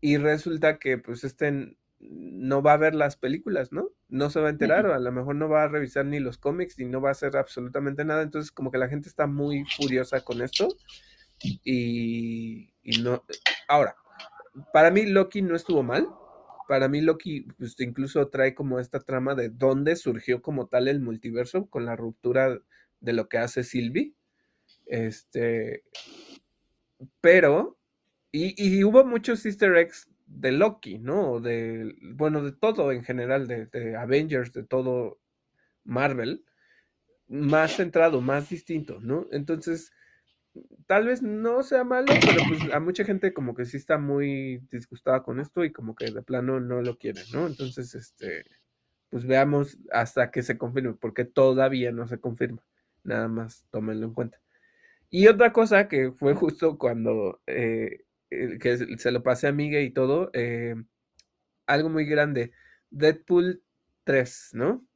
y resulta que pues este no va a ver las películas, ¿no? No se va a enterar, o a lo mejor no va a revisar ni los cómics, ni no va a hacer absolutamente nada. Entonces, como que la gente está muy furiosa con esto. Y, no. Ahora, para mí Loki no estuvo mal. Para mí Loki pues, incluso trae como esta trama de dónde surgió como tal el multiverso con la ruptura de lo que hace Sylvie. Este. Pero. Y, y hubo muchos easter eggs de Loki, ¿no? De, bueno, de todo en general, de, Avengers, de todo Marvel, más centrado, más distinto, ¿no? Entonces, tal vez no sea malo, pero pues a mucha gente como que sí está muy disgustada con esto y como que de plano no lo quiere, ¿no? Entonces, este, pues veamos hasta que se confirme, porque todavía no se confirma, nada más tómenlo en cuenta. Y otra cosa que fue justo cuando eh, que se lo pasé a Miguel y todo, eh, algo muy grande. Deadpool 3, ¿no?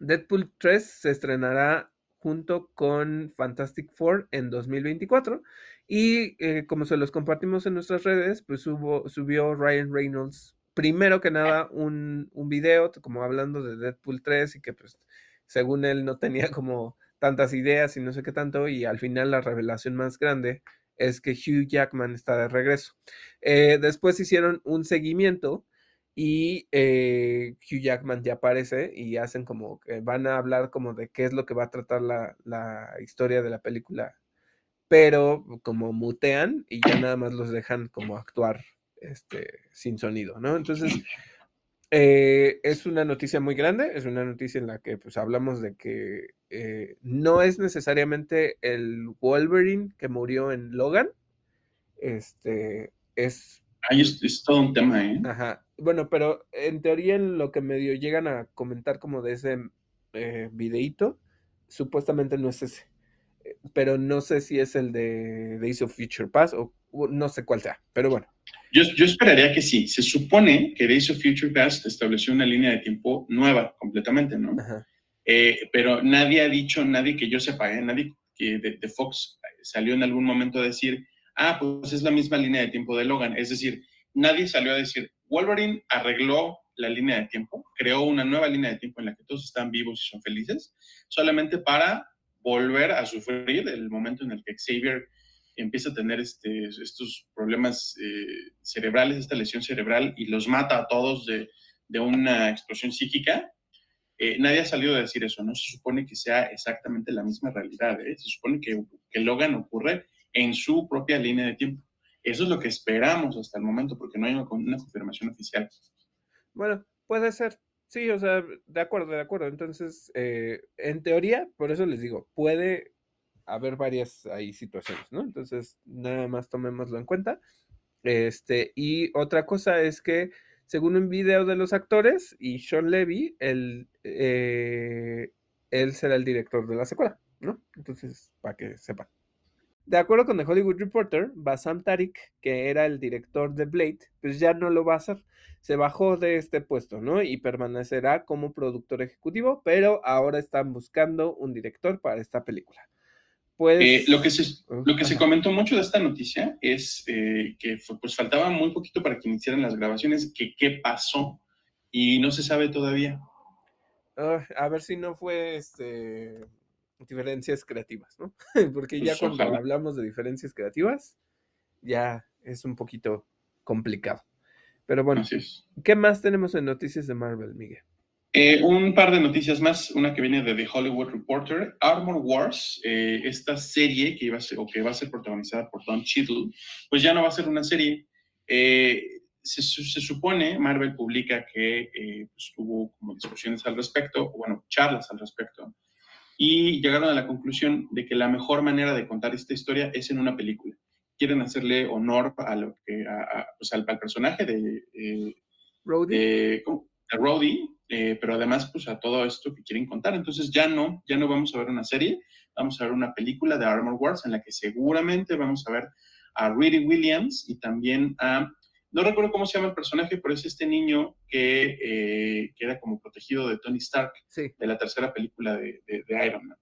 Deadpool 3 se estrenará junto con Fantastic Four en 2024. Y eh, como se los compartimos en nuestras redes, pues subió Ryan Reynolds primero que nada un, un, video como hablando de Deadpool 3 y que pues según él no tenía como tantas ideas y no sé qué tanto y al final la revelación más grande es que Hugh Jackman está de regreso. Eh, después hicieron un seguimiento y eh, Hugh Jackman ya aparece y hacen como van a hablar como de qué es lo que va a tratar la, historia de la película, pero como mutean y ya nada más los dejan como actuar este, sin sonido, ¿no? Entonces, eh, es una noticia muy grande, es una noticia en la que pues hablamos de que eh, no es necesariamente el Wolverine que murió en Logan, este, es... Ahí es, todo un tema, ¿eh? Ajá, bueno, pero en teoría en lo que medio llegan a comentar como de ese eh, videíto, supuestamente no es ese, pero no sé si es el de Days of Future Past o no sé cuál sea, pero bueno. Yo, yo, esperaría que sí. Se supone que Days of Future Past estableció una línea de tiempo nueva completamente, ¿no? Eh, pero nadie ha dicho, nadie que yo sepa, ¿eh? nadie que de, Fox salió en algún momento a decir, ah, pues es la misma línea de tiempo de Logan. Es decir, nadie salió a decir, Wolverine arregló la línea de tiempo, creó una nueva línea de tiempo en la que todos están vivos y son felices, solamente para volver a sufrir el momento en el que Xavier empieza a tener este, estos problemas eh, cerebrales, esta lesión cerebral, y los mata a todos de, una explosión psíquica, eh, nadie ha salido a decir eso, no se supone que sea exactamente la misma realidad, ¿eh? se supone que, que Logan ocurre en su propia línea de tiempo. Eso es lo que esperamos hasta el momento, porque no hay una, una confirmación oficial. Bueno, puede ser. Sí, o sea, de acuerdo, de acuerdo. Entonces, eh, en teoría, por eso les digo, puede haber varias ahí situaciones, ¿no? Entonces, nada más tomémoslo en cuenta. Este, y otra cosa es que, según un video de los actores y Sean Levy, él, eh, él será el director de la secuela, ¿no? Entonces, para que sepan. De acuerdo con The Hollywood Reporter, Basam Tariq, que era el director de Blade, pues ya no lo va a hacer. Se bajó de este puesto, ¿no? Y permanecerá como productor ejecutivo, pero ahora están buscando un director para esta película. Pues, eh, lo, que se, lo que se comentó mucho de esta noticia es eh, que pues faltaba muy poquito para que iniciaran las grabaciones, que qué pasó y no se sabe todavía. a ver si no fue este diferencias creativas, ¿no? Porque ya pues, cuando hablamos de diferencias creativas, ya es un poquito complicado. Pero bueno, ¿qué más tenemos en noticias de Marvel, Miguel? Eh, un par de noticias más, una que viene de The Hollywood Reporter, Armor Wars, eh, esta serie que iba a ser, o que va a ser protagonizada por Don Cheadle, pues ya no va a ser una serie. Eh, se, supone, Marvel publica que pues, hubo como discusiones al respecto, o bueno, charlas al respecto, y llegaron a la conclusión de que la mejor manera de contar esta historia es en una película. Quieren hacerle honor a lo que, pues, al, personaje de, eh, de, eh, pero además pues a todo esto que quieren contar. Entonces ya no, ya no vamos a ver una serie, vamos a ver una película de Armor Wars en la que seguramente vamos a ver a Reedy Williams y también a no recuerdo cómo se llama el personaje, pero es este niño que, eh, que era como protegido de Tony Stark, de la tercera película de, Iron Man.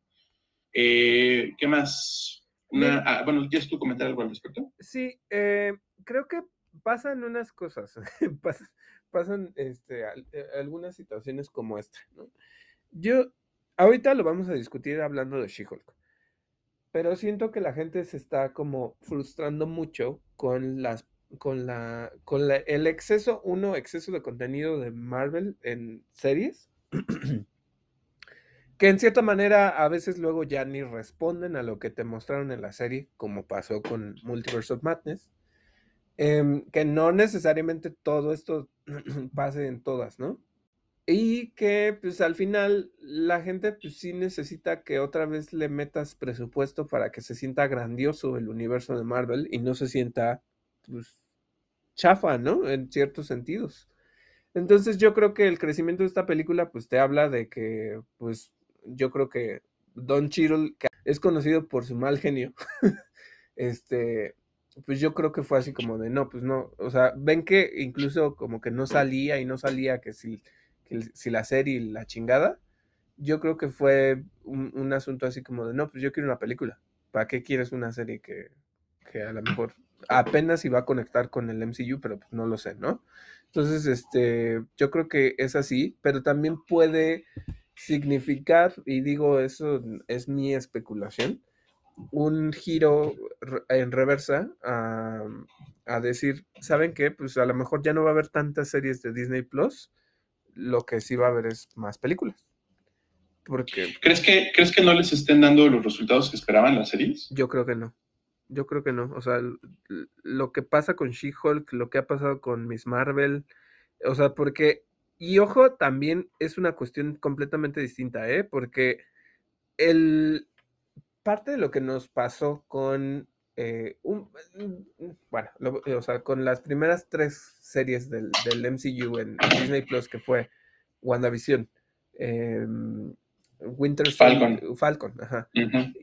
Eh, ¿Qué más? Ah, bueno, ¿quieres tú comentar algo al respecto? Sí, eh, creo que pasan unas cosas, pasan, este, algunas situaciones como esta. Yo, ahorita lo vamos a discutir hablando de She-Hulk, pero siento que la gente se está como frustrando mucho con las con la con la, el exceso, uno, exceso de contenido de Marvel en series, que en cierta manera a veces luego ya ni responden a lo que te mostraron en la serie, como pasó con Multiverse of Madness, em, que no necesariamente todo esto pase en todas, ¿no? Y que pues al final la gente pues sí necesita que otra vez le metas presupuesto para que se sienta grandioso el universo de Marvel y no se sienta pues chafa, ¿no? En ciertos sentidos. Entonces yo creo que el crecimiento de esta película pues te habla de que pues yo creo que Don Cheadle que es conocido por su mal genio. este pues yo creo que fue así como de no, pues no, o sea, ven que incluso como que no salía y no salía que si, si la serie y la chingada, yo creo que fue un, un, asunto así como de no, pues yo quiero una película, ¿para qué quieres una serie que, que a lo mejor apenas iba a conectar con el MCU, pero pues no lo sé, ¿no? Entonces, este, yo creo que es así, pero también puede significar, y digo, eso es mi especulación, un giro en reversa a, a, decir, ¿saben qué? Pues a lo mejor ya no va a haber tantas series de Disney Plus, lo que sí va a haber es más películas. Porque... ¿Crees que, ¿Crees que no les estén dando los resultados que esperaban las series? Yo creo que no. Yo creo que no. O sea, lo que pasa con She-Hulk, lo que ha pasado con Miss Marvel, o sea, porque, y ojo, también es una cuestión completamente distinta, ¿eh? Porque el, parte de lo que nos pasó con, eh, un, bueno, o sea, con las primeras tres series del, del MCU en Disney Plus, que fue WandaVision, eh, Winter Falcon, Falcon ajá.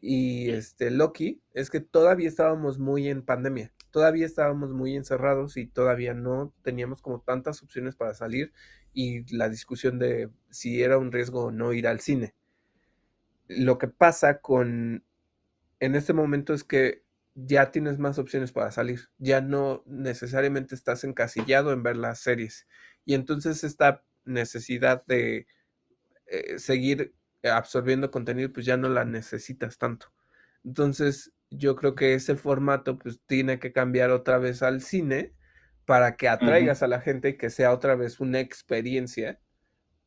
y este Loki, es que todavía estábamos muy en pandemia, todavía estábamos muy encerrados y todavía no teníamos como tantas opciones para salir y la discusión de si era un riesgo o no ir al cine. Lo que pasa con en este momento es que ya tienes más opciones para salir, ya no necesariamente estás encasillado en ver las series y entonces esta necesidad de eh, seguir absorbiendo contenido, pues ya no la necesitas tanto. Entonces, yo creo que ese formato, pues tiene que cambiar otra vez al cine para que atraigas a la gente y que sea otra vez una experiencia,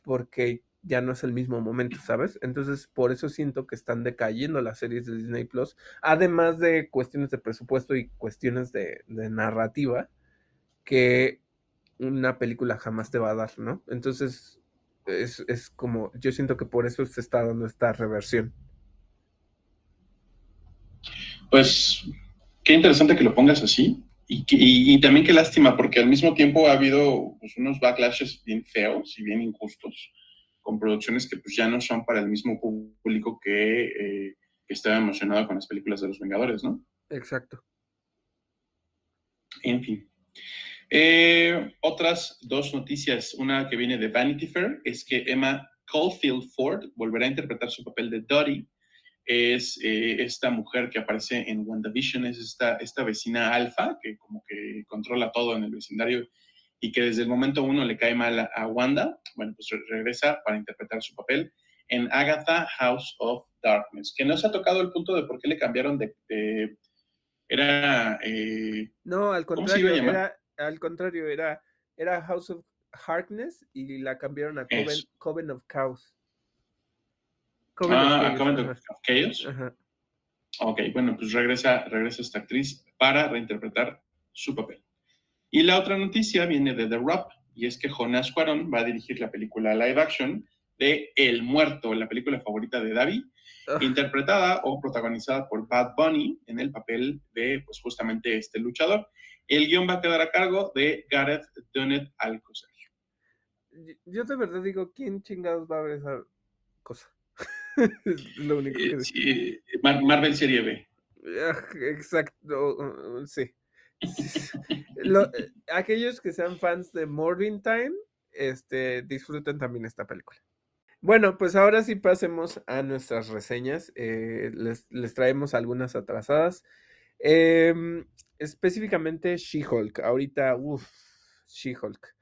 porque ya no es el mismo momento, ¿sabes? Entonces, por eso siento que están decayendo las series de Disney Plus, además de cuestiones de presupuesto y cuestiones de, narrativa que una película jamás te va a dar, ¿no? Entonces, es, es como, yo siento que por eso se está dando esta reversión. Pues, qué interesante que lo pongas así. Y, también qué lástima, porque al mismo tiempo ha habido pues, unos backlashes bien feos y bien injustos con producciones que pues ya no son para el mismo público que, eh, estaba emocionado con las películas de los Vengadores, ¿no? Exacto. En fin. Eh, otras dos noticias. Una que viene de Vanity Fair es que Emma Caulfield Ford volverá a interpretar su papel de Dottie es eh, esta mujer que aparece en WandaVision, es esta, esta vecina alfa que como que controla todo en el vecindario y que desde el momento uno le cae mal a, Wanda, bueno, pues regresa para interpretar su papel en Agatha House of Darkness, que no se ha tocado el punto de por qué le cambiaron de... era... Eh, no, al contrario, era, al contrario, era, era House of Darkness y la cambiaron a Coven, of Chaos ah, Coven of Chaos. Ok, bueno, pues regresa, regresa esta actriz para reinterpretar su papel. Y la otra noticia viene de The Rap, y es que Jonas Cuarón va a dirigir la película live action de El Muerto, la película favorita de David, ah. interpretada o protagonizada por Bad Bunny en el papel de, pues justamente este luchador. El guion va a quedar a cargo de Gareth Dunnett Alcocer. Yo de verdad digo, ¿quién chingados va a ver esa cosa? lo único que eh, Marvel Serie B. Ah, exacto, sí. Eh, aquellos que sean fans de Morbin Time, este, disfruten también esta película. Bueno, pues ahora sí pasemos a nuestras reseñas. Eh, les, traemos algunas atrasadas. Em, específicamente She-Hulk. Ahorita, uff, She-Hulk.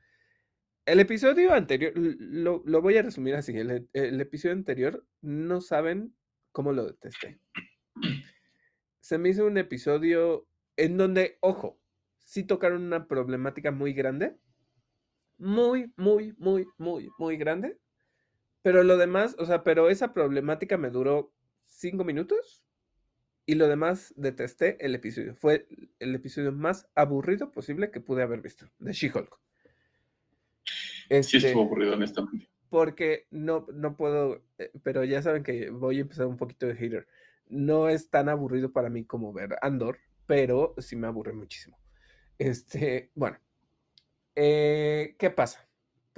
El episodio anterior, lo, voy a resumir así, el, episodio anterior no saben cómo lo detesté. Se me hizo un episodio en donde, ojo, sí tocaron una problemática muy grande, muy, muy, muy, muy, muy grande, pero lo demás, o sea, pero esa problemática me duró cinco minutos y lo demás detesté el episodio. Fue el episodio más aburrido posible que pude haber visto de She-Hulk sí estuvo este, aburrido, honestamente. Porque no, no puedo, eh, pero ya saben que voy a empezar un poquito de hater. No es tan aburrido para mí como ver Andor, pero sí me aburre muchísimo. Este, bueno, eh, ¿qué pasa?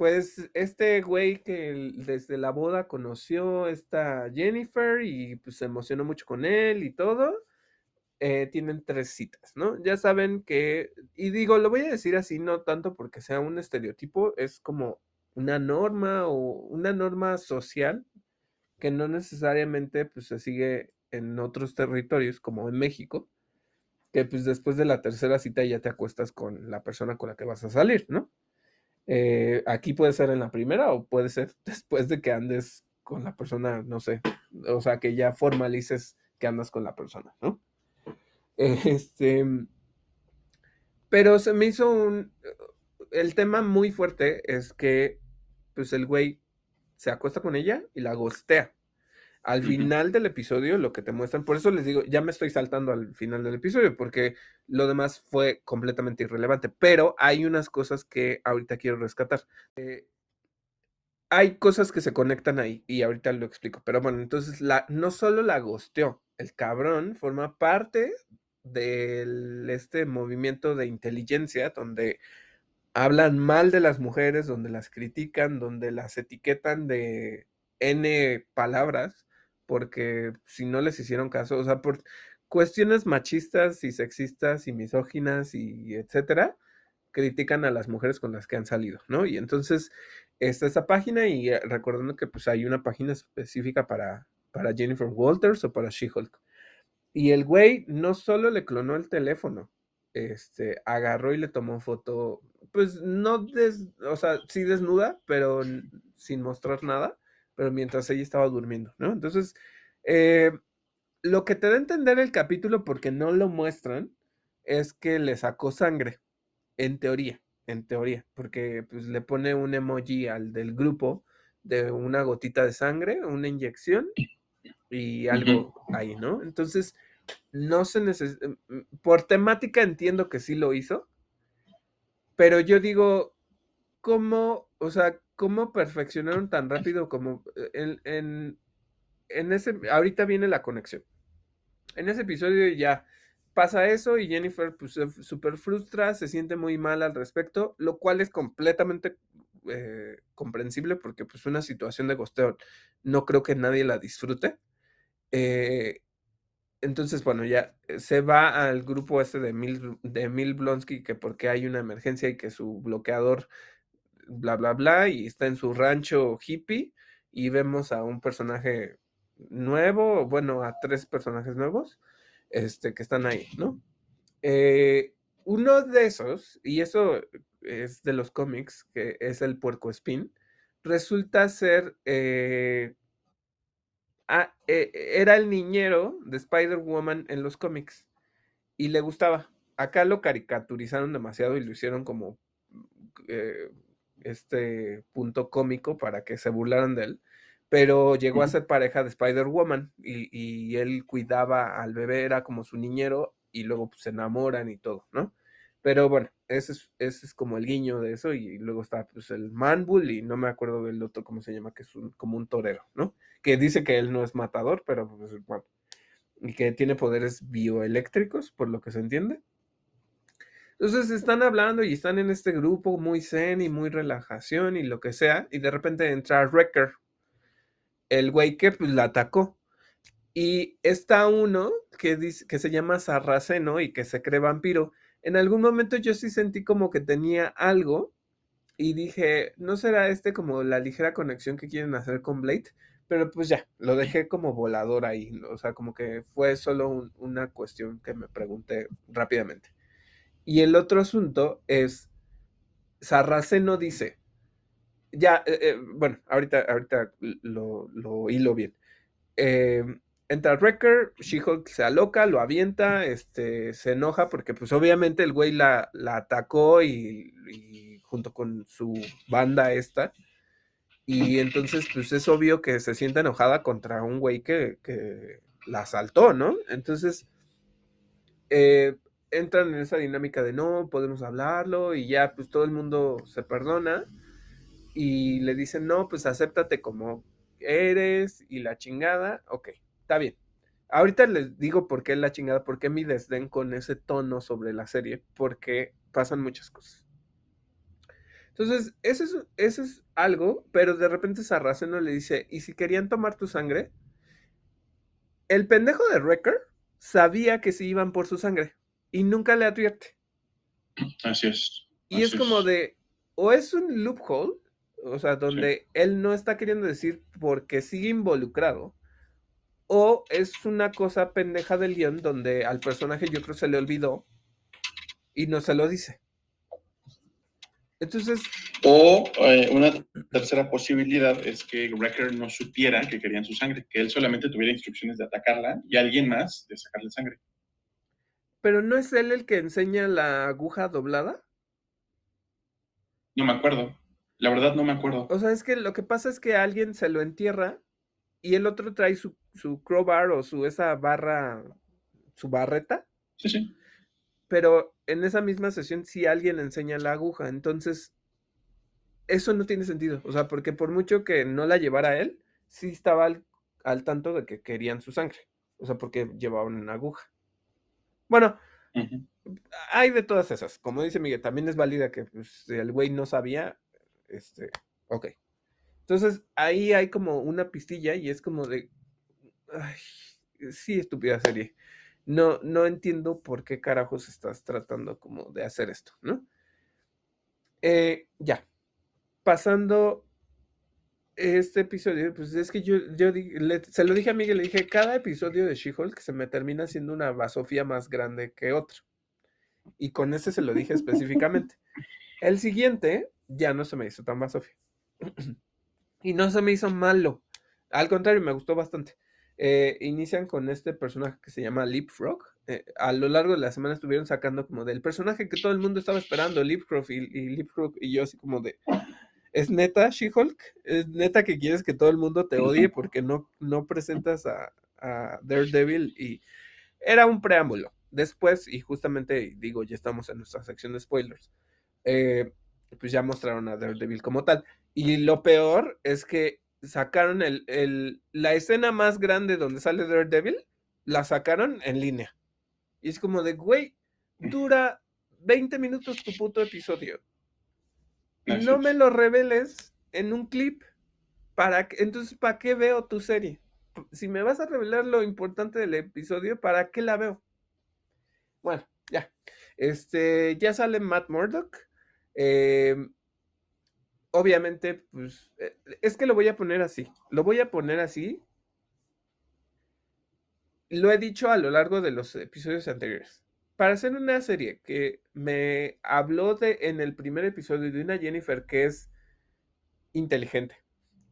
Pues este güey que desde la boda conoció esta Jennifer y pues se emocionó mucho con él y todo eh, tienen tres citas, ¿no? Ya saben que, y digo, lo voy a decir así, no tanto porque sea un estereotipo, es como una norma o una norma social que no necesariamente pues, se sigue en otros territorios como en México, que pues después de la tercera cita ya te acuestas con la persona con la que vas a salir, ¿no? Eh, aquí puede ser en la primera o puede ser después de que andes con la persona, no sé, o sea, que ya formalices que andas con la persona, ¿no? Este, pero se me hizo un... El tema muy fuerte es que, pues el güey se acuesta con ella y la gostea. Al final del episodio, lo que te muestran, por eso les digo, ya me estoy saltando al final del episodio, porque lo demás fue completamente irrelevante, pero hay unas cosas que ahorita quiero rescatar. Eh, hay cosas que se conectan ahí y ahorita lo explico, pero bueno, entonces la, no solo la gosteó, el cabrón forma parte del este movimiento de inteligencia donde hablan mal de las mujeres, donde las critican, donde las etiquetan de N palabras, porque si no les hicieron caso, o sea, por cuestiones machistas y sexistas y misóginas y etcétera, critican a las mujeres con las que han salido, ¿no? Y entonces está esa página y eh, recordando que pues hay una página específica para, para Jennifer Walters o para She-Hulk. Y el güey no solo le clonó el teléfono, este, agarró y le tomó foto, pues no, des, o sea, sí desnuda, pero sin mostrar nada, pero mientras ella estaba durmiendo, ¿no? Entonces, eh, lo que te da a entender el capítulo, porque no lo muestran, es que le sacó sangre, en teoría, en teoría, porque pues le pone un emoji al del grupo de una gotita de sangre, una inyección y algo ahí, ¿no? Entonces, no se necesita, mm, por temática entiendo que sí lo hizo, pero yo digo, ¿cómo, o sea, cómo perfeccionaron tan rápido como eh, en, en, ese, ahorita viene la conexión. En ese episodio ya pasa eso y Jennifer pues súper frustra, se siente muy mal al respecto, lo cual es completamente eh, comprensible porque pues una situación de gosteo no creo que nadie la disfrute. Eh, entonces, bueno, ya se va al grupo este de Mil, de Mil Blonsky que porque hay una emergencia y que su bloqueador, bla, bla, bla, y está en su rancho hippie y vemos a un personaje nuevo, bueno, a tres personajes nuevos, este, que están ahí, ¿no? Eh, uno de esos, y eso es de los cómics, que es el puerco spin, resulta ser eh, Ah, eh, era el niñero de Spider-Woman en los cómics y le gustaba. Acá lo caricaturizaron demasiado y lo hicieron como este punto cómico para que se burlaran de él. Pero llegó a ser pareja de Spider-Woman y, y, él cuidaba al bebé, era como su niñero y luego pues, se enamoran y todo, ¿no? Pero bueno, ese es, ese es como el guiño de eso. Y luego está pues, el Manbull y no me acuerdo del otro, ¿cómo se llama? Que es como un torero, ¿no? Que dice que él no es matador, pero pues, bueno. Y que tiene poderes bioeléctricos, por lo que se entiende. Entonces están hablando y están en este grupo muy zen y muy relajación y lo que sea. Y de repente entra Wrecker, el güey que pues, la atacó. Y está uno que, dice, que se llama Sarraceno y que se cree vampiro en algún momento yo sí sentí como que tenía algo y dije, ¿no será este como la ligera conexión que quieren hacer con Blade? Pero pues ya, lo dejé como volador ahí, o sea, como que fue solo una cuestión que me pregunté rápidamente. Y el otro asunto es, Sarraceno dice, ya, eh, eh, bueno, ahorita, ahorita lo, lo hilo bien. Eh, entra Wrecker, She-Hulk se aloca, lo avienta, este, se enoja porque pues obviamente el güey la, la atacó y, junto con su banda esta. Y entonces pues es obvio que se siente enojada contra un güey que, la asaltó, ¿no? Entonces eh, entran en esa dinámica de no, podemos hablarlo y ya pues todo el mundo se perdona y le dicen no, pues acéptate como eres y la chingada, ok está bien. Ahorita les digo por qué la chingada, por qué mi desdén con ese tono sobre la serie, porque pasan muchas cosas. Entonces, eso es, eso es algo, pero de repente Sarraceno le dice, ¿y si querían tomar tu sangre? El pendejo de Wrecker sabía que se iban por su sangre y nunca le advierte. Así es. y es como de, o es un loophole, o sea, donde él no está queriendo decir porque sigue involucrado, o es una cosa pendeja del guion donde al personaje yo creo se le olvidó y no se lo dice. Entonces. O eh, una tercera posibilidad es que Wrecker no supiera que querían su sangre, que él solamente tuviera instrucciones de atacarla y alguien más de sacarle sangre. Pero no es él el que enseña la aguja doblada. No me acuerdo. La verdad no me acuerdo. O sea, es que lo que pasa es que alguien se lo entierra y el otro trae su, su crowbar o su esa barra, su barreta. Sí, sí. Pero en esa misma sesión sí alguien enseña la aguja, entonces eso no tiene sentido, o sea, porque por mucho que no la llevara él, sí estaba al, tanto de que querían su sangre, o sea, porque llevaban una aguja. Bueno, hay de todas esas, como dice Miguel, también es válida que pues, el güey no sabía, este, ok, entonces ahí hay como una pistilla y es como de, ay, sí, estúpida serie. No, no entiendo por qué carajos estás tratando como de hacer esto, ¿no? Eh, ya, pasando este episodio, pues es que yo, yo se lo dije a Miguel, le dije, cada episodio de She-Hulk se me termina siendo una basofía más grande que otro. Y con ese se lo dije específicamente. El siguiente ya no se me hizo tan basofia. Y no se me hizo malo. Al contrario, me gustó bastante. Eh, inician con este personaje que se llama Leapfrog. Eh, a lo largo de la semana estuvieron sacando como del personaje que todo el mundo estaba esperando, Leapfrog y, y Leapfrog, y yo así como de... ¿Es neta She-Hulk? ¿Es neta que quieres que todo el mundo te odie porque no, no presentas a, a Daredevil? Y era un preámbulo. Después, y justamente digo, ya estamos en nuestra sección de spoilers, eh, pues ya mostraron a Daredevil como tal. Y lo peor es que sacaron el, la escena más grande donde sale Daredevil, la sacaron en línea. Y es como de, güey, dura 20 minutos tu puto episodio. Y no me lo reveles en un clip. Para entonces, ¿para qué veo tu serie? Si me vas a revelar lo importante del episodio, ¿para qué la veo? Bueno, ya. Este, ya sale Matt Murdock. Em, obviamente, pues, eh, es que lo voy a poner así. Lo voy a poner así. Lo he dicho a lo largo de los episodios anteriores. Para hacer una serie que me habló de en el primer episodio de una Jennifer que es inteligente,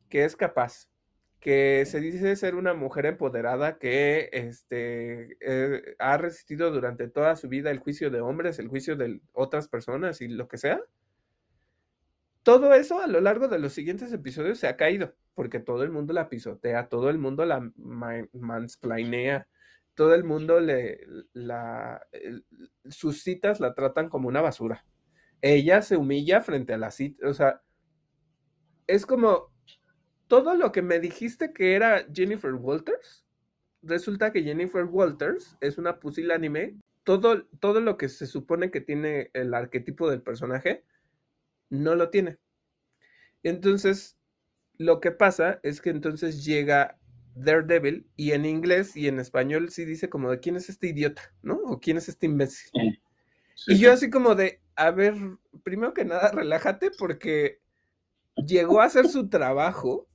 que es capaz, que se dice ser una mujer empoderada que este, eh, ha resistido durante toda su vida el juicio de hombres, el juicio de otras personas y lo que sea. Todo eso a lo largo de los siguientes episodios se ha caído, porque todo el mundo la pisotea, todo el mundo la mansplainea, todo el mundo le, la, sus citas la tratan como una basura. Ella se humilla frente a la cita, o sea, es como, todo lo que me dijiste que era Jennifer Walters, resulta que Jennifer Walters es una pusilánime. Todo, todo lo que se supone que tiene el arquetipo del personaje, no lo tiene. Entonces, lo que pasa es que entonces llega Daredevil y en inglés y en español sí dice como de quién es este idiota, ¿no? O quién es este imbécil. y yo así como de, a ver, primero que nada, relájate porque llegó a hacer su trabajo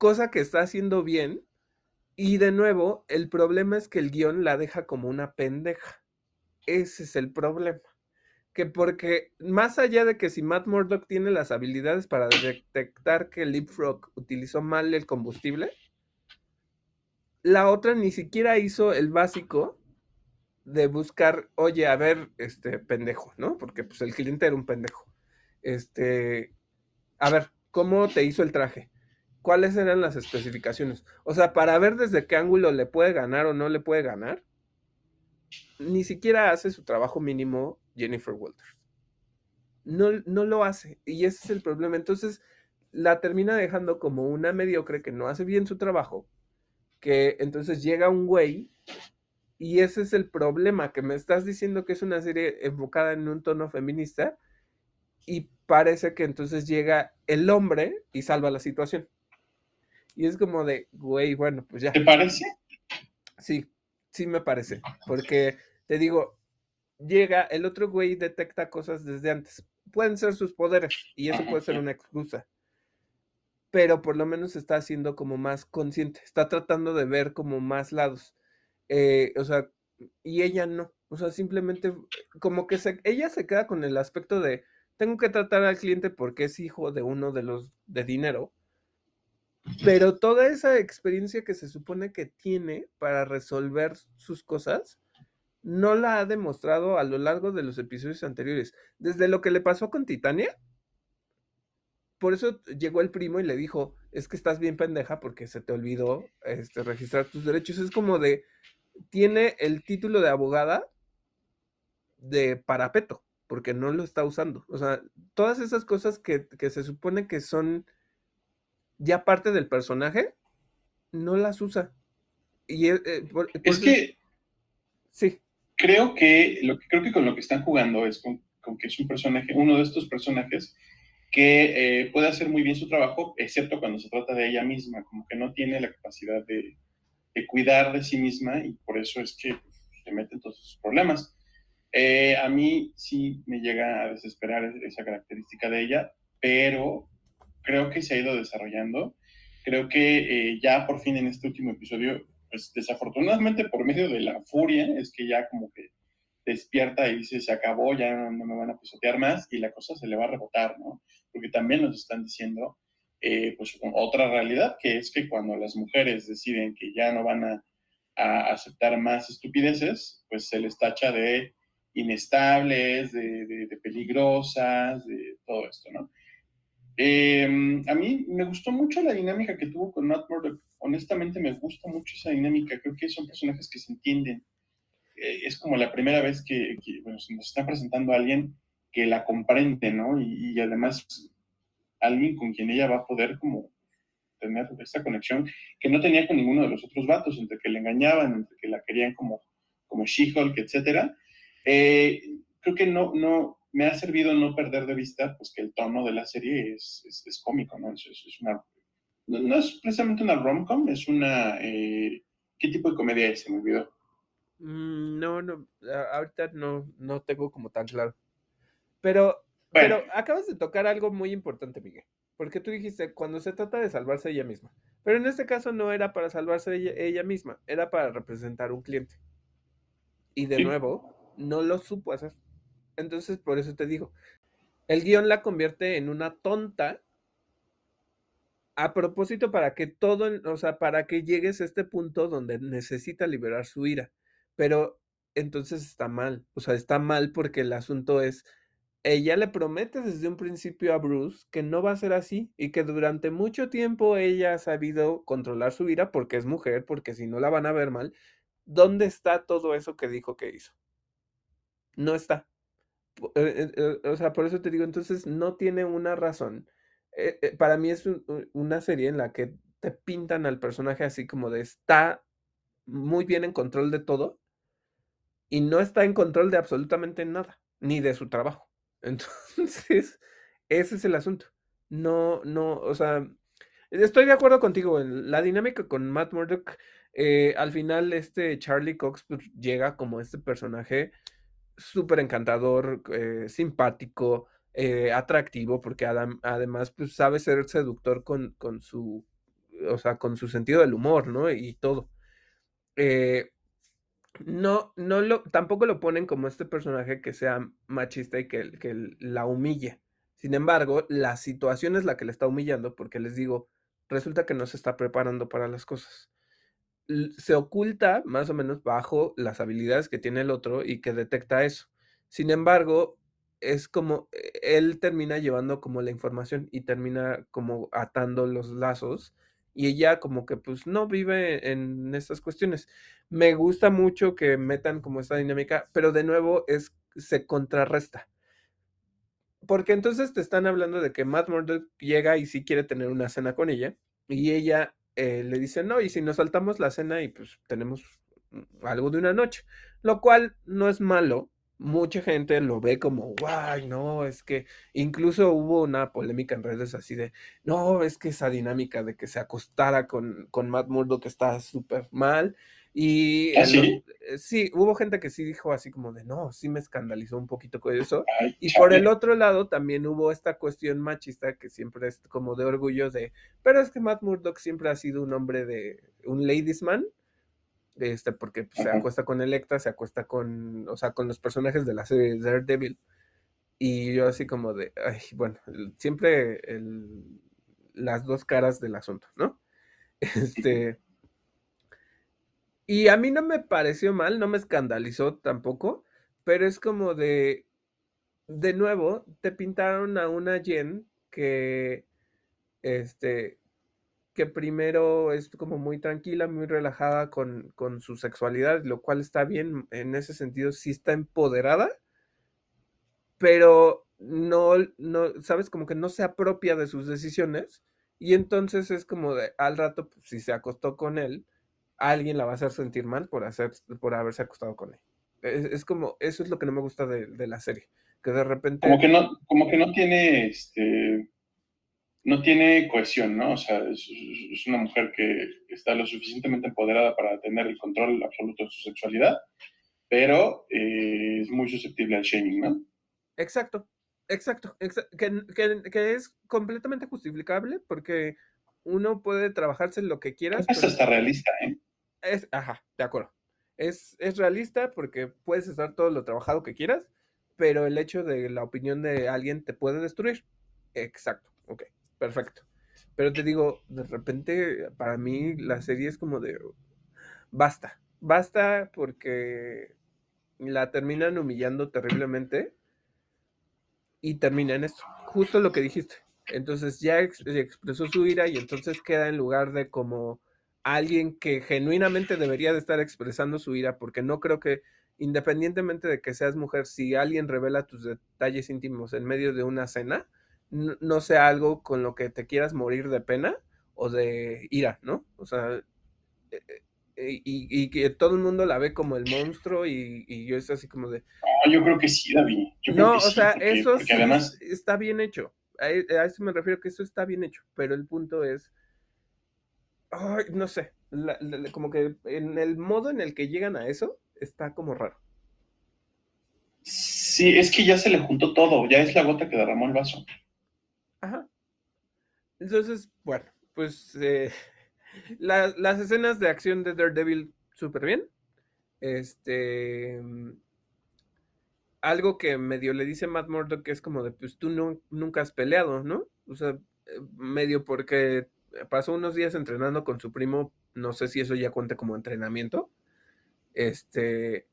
cosa que está haciendo bien. Y de nuevo, el problema es que el guion la deja como una pendeja. Ese es el problema. Que porque más allá de que si Matt Murdock tiene las habilidades para detectar que Leapfrog utilizó mal el combustible, la otra ni siquiera hizo el básico de buscar, oye, a ver, este pendejo, ¿no? Porque pues el cliente era un pendejo. Este, a ver, ¿cómo te hizo el traje? cuáles eran las especificaciones. O sea, para ver desde qué ángulo le puede ganar o no le puede ganar, ni siquiera hace su trabajo mínimo Jennifer Walters. No, no lo hace. Y ese es el problema. Entonces, la termina dejando como una mediocre que no hace bien su trabajo, que entonces llega un güey y ese es el problema, que me estás diciendo que es una serie enfocada en un tono feminista y parece que entonces llega el hombre y salva la situación. Y es como de, güey, bueno, pues ya. ¿Te parece? Sí, sí me parece. Porque te digo, llega, el otro güey detecta cosas desde antes. Pueden ser sus poderes y eso puede ser una excusa. Pero por lo menos está haciendo como más consciente, está tratando de ver como más lados. Eh, o sea, y ella no. O sea, simplemente como que se, ella se queda con el aspecto de tengo que tratar al cliente porque es hijo de uno de los de dinero pero toda esa experiencia que se supone que tiene para resolver sus cosas, no la ha demostrado a lo largo de los episodios anteriores. Desde lo que le pasó con Titania, por eso llegó el primo y le dijo, es que estás bien pendeja porque se te olvidó este, registrar tus derechos. Es como de, tiene el título de abogada de parapeto, porque no lo está usando. O sea, todas esas cosas que, que se supone que son ya parte del personaje, no las usa. Y es, eh, que sí. Creo que lo que creo que con lo que están jugando es con, que es un personaje, uno de estos personajes que eh, puede hacer muy bien su trabajo, excepto cuando se trata de ella misma, como que no tiene la capacidad de, cuidar de sí misma y por eso es que se mete en todos sus problemas. Eh, a mí sí me llega a desesperar esa característica de ella, pero creo que se ha ido desarrollando. Creo que eh, ya por fin en este último episodio, pues desafortunadamente por medio de la furia, es que ya como que despierta y dice, se acabó, ya no, me van a pisotear más y la cosa se le va a rebotar, ¿no? Porque también nos están diciendo, eh, pues otra realidad, que es que cuando las mujeres deciden que ya no van a, aceptar más estupideces, pues se les tacha de inestables, de, de, de peligrosas, de todo esto, ¿no? Em, a mí me gustó mucho la dinámica que tuvo con Matt Murdock. Honestamente me gusta mucho esa dinámica. Creo que son personajes que se entienden. Eh, es como la primera vez que, bueno, se nos está presentando a alguien que la comprende, ¿no? Y, y, además alguien con quien ella va a poder como tener esta conexión que no tenía con ninguno de los otros vatos, entre que le engañaban, entre que la querían como, como She-Hulk, etc. Eh, creo que no, no, me ha servido no perder de vista pues que el tono de la serie es, es, cómico, ¿no? Es, es una, no, es precisamente una rom-com, es una... Eh, ¿Qué tipo de comedia es? Se me olvidó. Mm, no, no, ahorita no, no tengo como tan claro. Pero, pero acabas de tocar algo muy importante, Miguel. Porque tú dijiste, cuando se trata de salvarse ella misma. Pero en este caso no era para salvarse ella, misma, era para representar un cliente. Y de nuevo, no lo supo hacer. Entonces, por eso te digo, el guion la convierte en una tonta a propósito para que todo, o sea, para que llegues a este punto donde necesita liberar su ira. Pero entonces está mal, o sea, está mal porque el asunto es, ella le promete desde un principio a Bruce que no va a ser así y que durante mucho tiempo ella ha sabido controlar su ira porque es mujer, porque si no la van a ver mal. ¿Dónde está todo eso que dijo que hizo? No está. Eh, eh, o sea, por eso te digo, entonces no tiene una razón. Eh, para mí es una serie en la que te pintan al personaje así como de está muy bien en control de todo y no está en control de absolutamente nada, ni de su trabajo. Entonces, ese es el asunto. No, no, o sea, estoy de acuerdo contigo en la dinámica con Matt Murdock. al final, este Charlie Cox pues, llega como este personaje súper encantador, eh, simpático, eh, atractivo, porque además pues, sabe ser seductor con, con, su, o sea, con su sentido del humor, ¿no? Y todo. Eh, no, no lo, tampoco lo ponen como este personaje que sea machista y que, que la humille. Sin embargo, la situación es la que le está humillando, porque les digo, resulta que no se está preparando para las cosas se oculta más o menos bajo las habilidades que tiene el otro y que detecta eso. Sin embargo, es como eh, él termina llevando como la información y termina como atando los lazos y ella como que pues no vive en estas cuestiones. Me gusta mucho que metan como esta dinámica, pero de nuevo es se contrarresta. Porque entonces te están hablando de que Matt Murdock llega y sí quiere tener una cena con ella y ella eh, le dicen, no, y si nos saltamos la cena y pues tenemos mm, algo de una noche, lo cual no es malo. Mucha gente lo ve como, guay, no, es que incluso hubo una polémica en redes así de, no, es que esa dinámica de que se acostara con, con Matt Murdock está súper mal. Y ¿Ah, sí? Eh, sí, hubo gente que sí dijo así como de, no, sí me escandalizó un poquito con eso. y por el otro lado también hubo esta cuestión machista que siempre es como de orgullo de, pero es que Matt Murdock siempre ha sido un hombre de, un ladies man, este, porque pues, se acuesta con Electra, se acuesta con, o sea, con los personajes de la serie Daredevil. Y yo así como de, ay, bueno, siempre el, las dos caras del asunto, ¿no? Este... Y a mí no me pareció mal, no me escandalizó tampoco, pero es como de, de nuevo, te pintaron a una Jen que, este, primero es como muy tranquila, muy relajada con, con su sexualidad, lo cual está bien, en ese sentido sí está empoderada, pero no, no, sabes, como que no se apropia de sus decisiones, y entonces es como de, al rato, pues, si se acostó con él, alguien la va a hacer sentir mal por, hacer, por haberse acostado con él. Es, como, eso es lo que no me gusta de, la serie, que de repente... Como que no, como que no tiene, este, no tiene cohesión, ¿no? O sea, es, una mujer que está lo suficientemente empoderada para tener el control absoluto de su sexualidad, pero eh, es muy susceptible al shaming, ¿no? Exacto, exacto, que, que, es completamente justificable porque uno puede trabajarse lo que quieras. Eso está realista, ¿eh? Es, ajá, de acuerdo. Es, es realista porque puedes estar todo lo trabajado que quieras, pero el hecho de la opinión de alguien te puede destruir. Exacto, ok, perfecto. Pero te digo, de repente, para mí la serie es como de, basta, basta porque la terminan humillando terriblemente y termina en esto, justo lo que dijiste. Entonces ya expresó su ira y entonces queda en lugar de como alguien que genuinamente debería de estar expresando su ira, porque no creo que independientemente de que seas mujer, si alguien revela tus detalles íntimos en medio de una cena, no, sea algo con lo que te quieras morir de pena o de ira, ¿no? O sea, eh, eh, y, que todo el mundo la ve como el monstruo y, yo es así como de... yo creo que sí, David. no, o sea, eso además... está bien hecho. A, a, eso me refiero que eso está bien hecho, pero el punto es ay, no sé, como que en el modo en el que llegan a eso está como raro. Sí, es que ya se le juntó todo, ya es la gota que derramó el vaso. Ajá. Entonces, bueno, pues eh, las escenas de acción de Daredevil súper bien. Este. Algo que medio le dice Matt Murdock que es como de, pues tú no, nunca has peleado, ¿no? O sea, eh, medio porque pasó unos días entrenando con su primo, no sé si eso ya cuenta como entrenamiento. Este,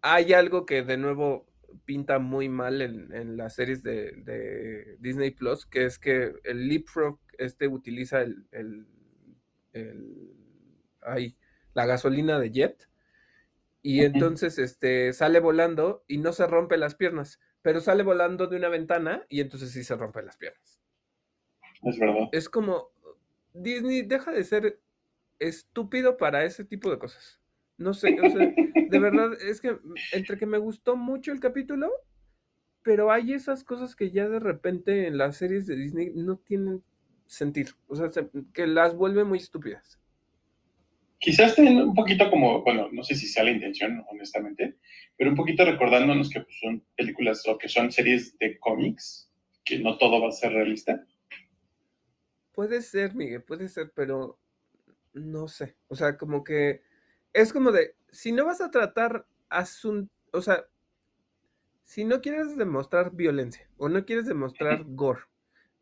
hay algo que de nuevo pinta muy mal en, las series de, Disney Plus, que es que el Leapfrog este utiliza el, el, la gasolina de jet y entonces este, sale volando y no se rompe las piernas, pero sale volando de una ventana y entonces sí se rompe las piernas. Es verdad. Es como, Disney deja de ser estúpido para ese tipo de cosas. No sé, de verdad, es que entre que me gustó mucho el capítulo, pero hay esas cosas que ya de repente en las series de Disney no tienen sentido. O sea, que las vuelve muy estúpidas. Quizás un poquito como, bueno, no sé si sea la intención, honestamente, pero un poquito recordándonos que pues, son películas o que son series de cómics, que no todo va a ser realista. Puede ser, Miguel, puede ser, pero no sé. O sea, como que es como de, si no vas a tratar asunto, o sea, si no quieres demostrar violencia o no quieres demostrar gore,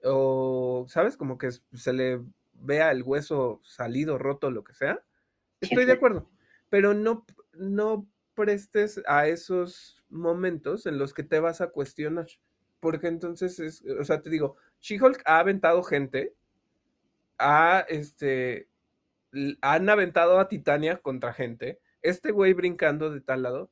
o, ¿sabes? Como que se le vea el hueso salido, roto, lo que sea, estoy de acuerdo. Pero no, no prestes a esos momentos en los que te vas a cuestionar. Porque entonces es, o sea, te digo, She-Hulk ha aventado gente ha, este, han aventado a Titania contra gente, este güey brincando de tal lado,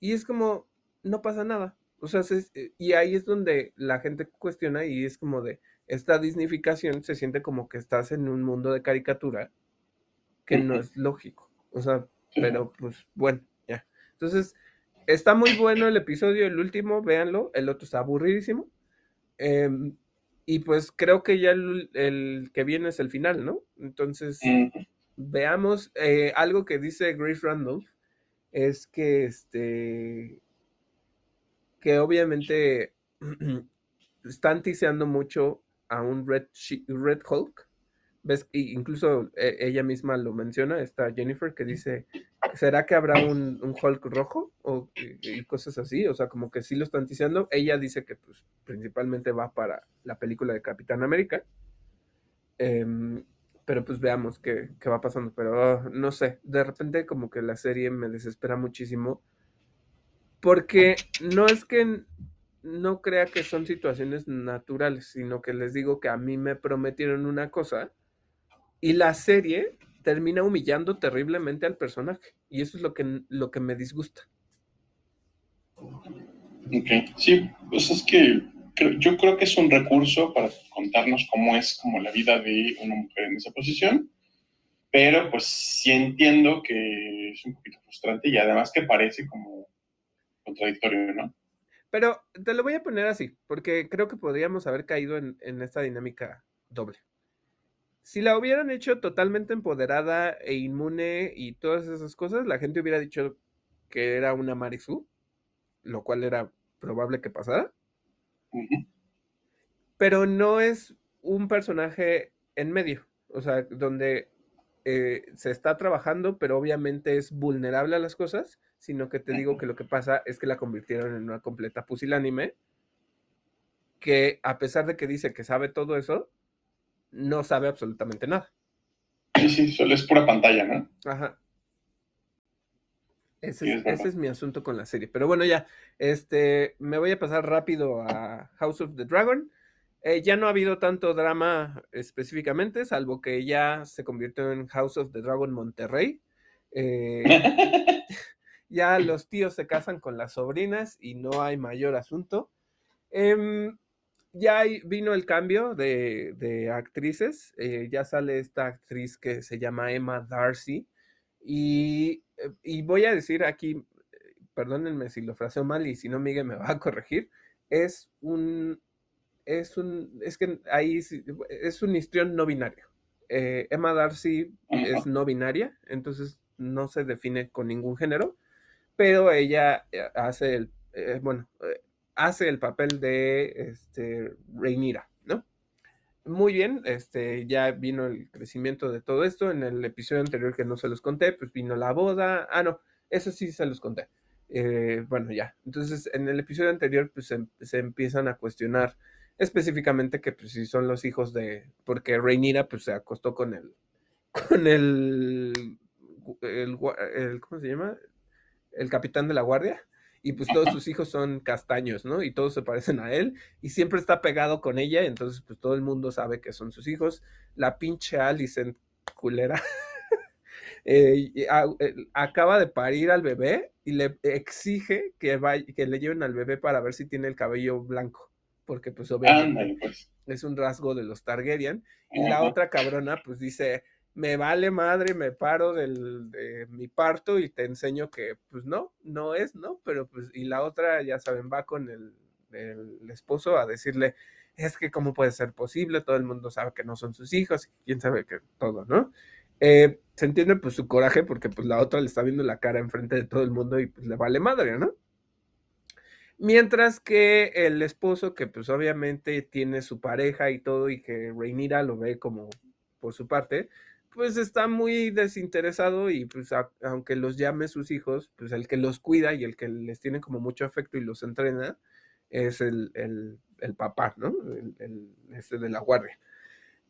y es como, no pasa nada. O sea, eh, y ahí es donde la gente cuestiona y es como de, esta disnificación se siente como que estás en un mundo de caricatura que no es lógico. O sea, pero pues bueno, ya. Entonces, está muy bueno el episodio, el último, véanlo, el otro está aburridísimo. Em, y pues creo que ya el, que viene es el final, ¿no? Entonces, veamos, eh, algo que dice Grace Randolph es que este, que obviamente están tiseando mucho a un Red, Red Hulk ves, incluso e, ella misma lo menciona, está Jennifer, que dice, ¿será que habrá un, Hulk rojo? O, cosas así, o sea, como que sí lo están diciendo. Ella dice que pues principalmente va para la película de Capitán América. Em, pero pues veamos qué, va pasando. Pero ah, no sé, de repente como que la serie me desespera muchísimo. Porque no es que no crea que son situaciones naturales, sino que les digo que a mí me prometieron una cosa y la serie termina humillando terriblemente al personaje. Y eso es lo que, lo que me disgusta. Ok, sí, pues es que yo creo que es un recurso para contarnos cómo es como la vida de una mujer en esa posición, pero pues sí entiendo que es un poquito frustrante y además que parece como contradictorio, ¿no? Pero te lo voy a poner así, porque creo que podríamos haber caído en, en esta dinámica doble. Si la hubieran hecho totalmente empoderada e inmune y todas esas cosas, la gente hubiera dicho que era una Marisu, lo cual era probable que pasara. Pero no es un personaje en medio, o sea, donde eh, se está trabajando, pero obviamente es vulnerable a las cosas, sino que te digo que lo que pasa es que la convirtieron en una completa pusilánime, que a pesar de que dice que sabe todo eso, no sabe absolutamente nada. Sí, sí, solo es pura pantalla, ¿no? Ajá. Ese, es, mi asunto con la serie. Pero bueno, ya, este, me voy a pasar rápido a House of the Dragon. Eh, ya no ha habido tanto drama específicamente, salvo que ya se convirtió en House of the Dragon Monterrey. Eh, ya los tíos se casan con las sobrinas y no hay mayor asunto. Em, ya vino el cambio de, actrices. Eh, ya sale esta actriz que se llama Emma Darcy. Y, y voy a decir aquí, perdónenme si lo fraseo mal y si no, Miguel me va a corregir. Es un, es un, es que ahí es un histrión no binario. Eh, Emma Darcy es no binaria, entonces no se define con ningún género, pero ella eh, hace el, eh, bueno, hace el papel de este, Reinira, ¿no? Muy bien, este, ya vino el crecimiento de todo esto. En el episodio anterior que no se los conté, pues vino la boda. Ah, no, eso sí se los conté. bueno, ya. Entonces, en el episodio anterior, pues se empiezan a cuestionar específicamente que pues si son los hijos de, porque Reinira pues se acostó con el, con el, el, ¿cómo se llama? El capitán de la guardia. Y pues todos sus hijos son castaños, ¿no? Y todos se parecen a él. Y siempre está pegado con ella. Entonces, pues todo el mundo sabe que son sus hijos. La pinche Alicent culera. Eh, eh, acaba de parir al bebé y le exige que, vaya, que le lleven al bebé para ver si tiene el cabello blanco porque pues obviamente pues. es un rasgo de los Targaryen. Y la otra cabrona pues dice, me vale madre, me paro del, de mi parto y te enseño que pues no, no es, ¿no? Pero pues, y la otra, ya saben, va con el, el esposo a decirle, es que cómo puede ser posible, todo el mundo sabe que no son sus hijos, quién sabe que todo, ¿no? Eh, se entiende pues su coraje porque pues la otra le está viendo la cara enfrente de todo el mundo y pues le vale madre, ¿no? Mientras que el esposo, que pues obviamente tiene su pareja y todo, y que Reinira lo ve como por su parte, pues está muy desinteresado y pues aunque los llame sus hijos, pues el que los cuida y el que les tiene como mucho afecto y los entrena es el, papá, ¿no? El, este de la guardia.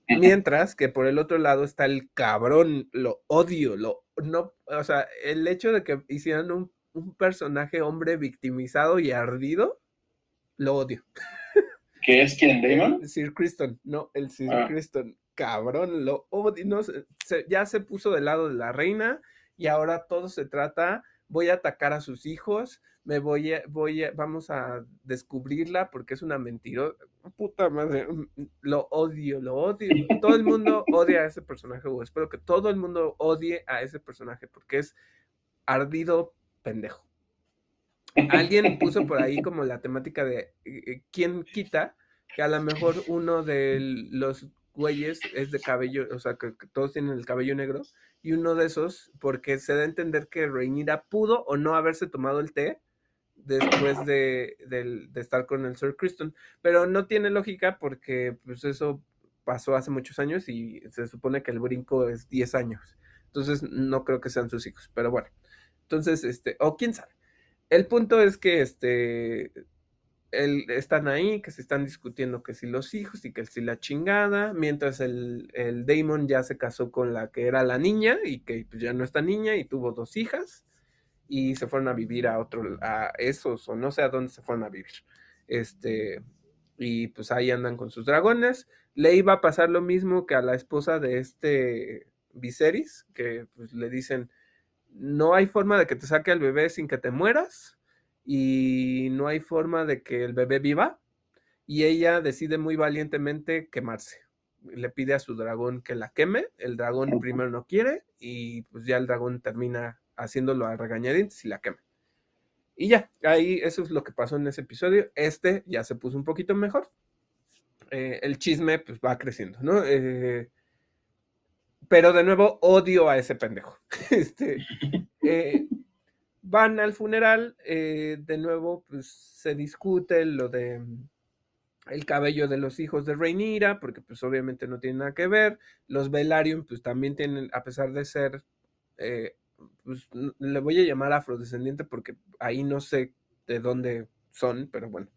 Mientras que por el otro lado está el cabrón, lo odio, lo no, o sea, el hecho de que hicieran un un personaje hombre victimizado y ardido, lo odio. ¿Qué es quien, Damon? Sir Criston, no, el Sir ah. Criston, cabrón, lo odio, no, ya se puso del lado de la reina y ahora todo se trata, voy a atacar a sus hijos, me voy a, voy a, vamos a descubrirla porque es una mentira. Puta madre, lo odio, lo odio. Todo el mundo odia a ese personaje, o espero que todo el mundo odie a ese personaje porque es ardido pendejo. Alguien puso por ahí como la temática de eh, eh, quién quita que a lo mejor uno de los güeyes es de cabello, o sea, que, todos tienen el cabello negro, y uno de esos, porque se da a entender que Reinira pudo o no haberse tomado el té después de, estar con el Sir Criston, pero no tiene lógica porque pues eso pasó hace muchos años y se supone que el brinco es 10 años, entonces no creo que sean sus hijos, pero bueno. Entonces, este, o quién sabe. El punto es que este, están ahí, que se están discutiendo que si los hijos y que si la chingada, mientras el, el Damon ya se casó con la que era la niña y que pues, ya no está niña y tuvo dos hijas y se fueron a vivir a otro, a esos o no sé a dónde se fueron a vivir. Este, y pues ahí andan con sus dragones. Le iba a pasar lo mismo que a la esposa de este Viserys, que pues le dicen, no hay forma de que te saque al bebé sin que te mueras y no hay forma de que el bebé viva y ella decide muy valientemente quemarse. Le pide a su dragón que la queme, el dragón primero no quiere y pues ya el dragón termina haciéndolo a regañadientes y la quema. Y ya, ahí eso es lo que pasó en ese episodio. Este ya se puso un poquito mejor. Eh, el chisme pues va creciendo, ¿no? Eh, pero de nuevo odio a ese pendejo. Este, eh, van al funeral, eh, de nuevo pues se discute lo de mm, el cabello de los hijos de Reinira, porque pues obviamente no tiene nada que ver. Los Velaryon pues también tienen, a pesar de ser, eh, pues le voy a llamar afrodescendiente porque ahí no sé de dónde son, pero bueno,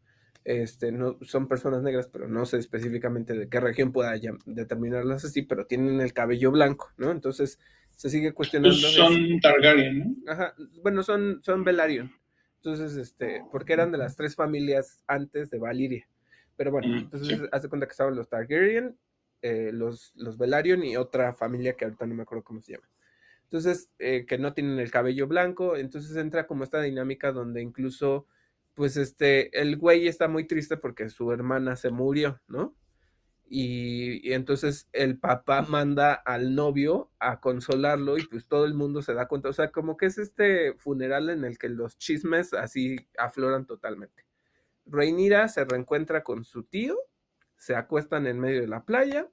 este, no, son personas negras, pero no sé específicamente de qué región pueda determinarlas así, pero tienen el cabello blanco, ¿no? Entonces se sigue cuestionando. Pues son Targaryen, ¿no? Ajá, bueno, son, son Velaryon. Entonces, este, porque eran de las tres familias antes de Valiria. Pero bueno, Mm, entonces sí. hace cuenta que estaban los Targaryen, eh, los, los Velaryon y otra familia que ahorita no me acuerdo cómo se llama. Entonces, eh, que no tienen el cabello blanco, entonces entra como esta dinámica donde incluso, pues este, el güey está muy triste porque su hermana se murió, ¿no? Y, y entonces el papá manda al novio a consolarlo y pues todo el mundo se da cuenta, o sea, como que es este funeral en el que los chismes así afloran totalmente. Reinira se reencuentra con su tío, se acuestan en medio de la playa,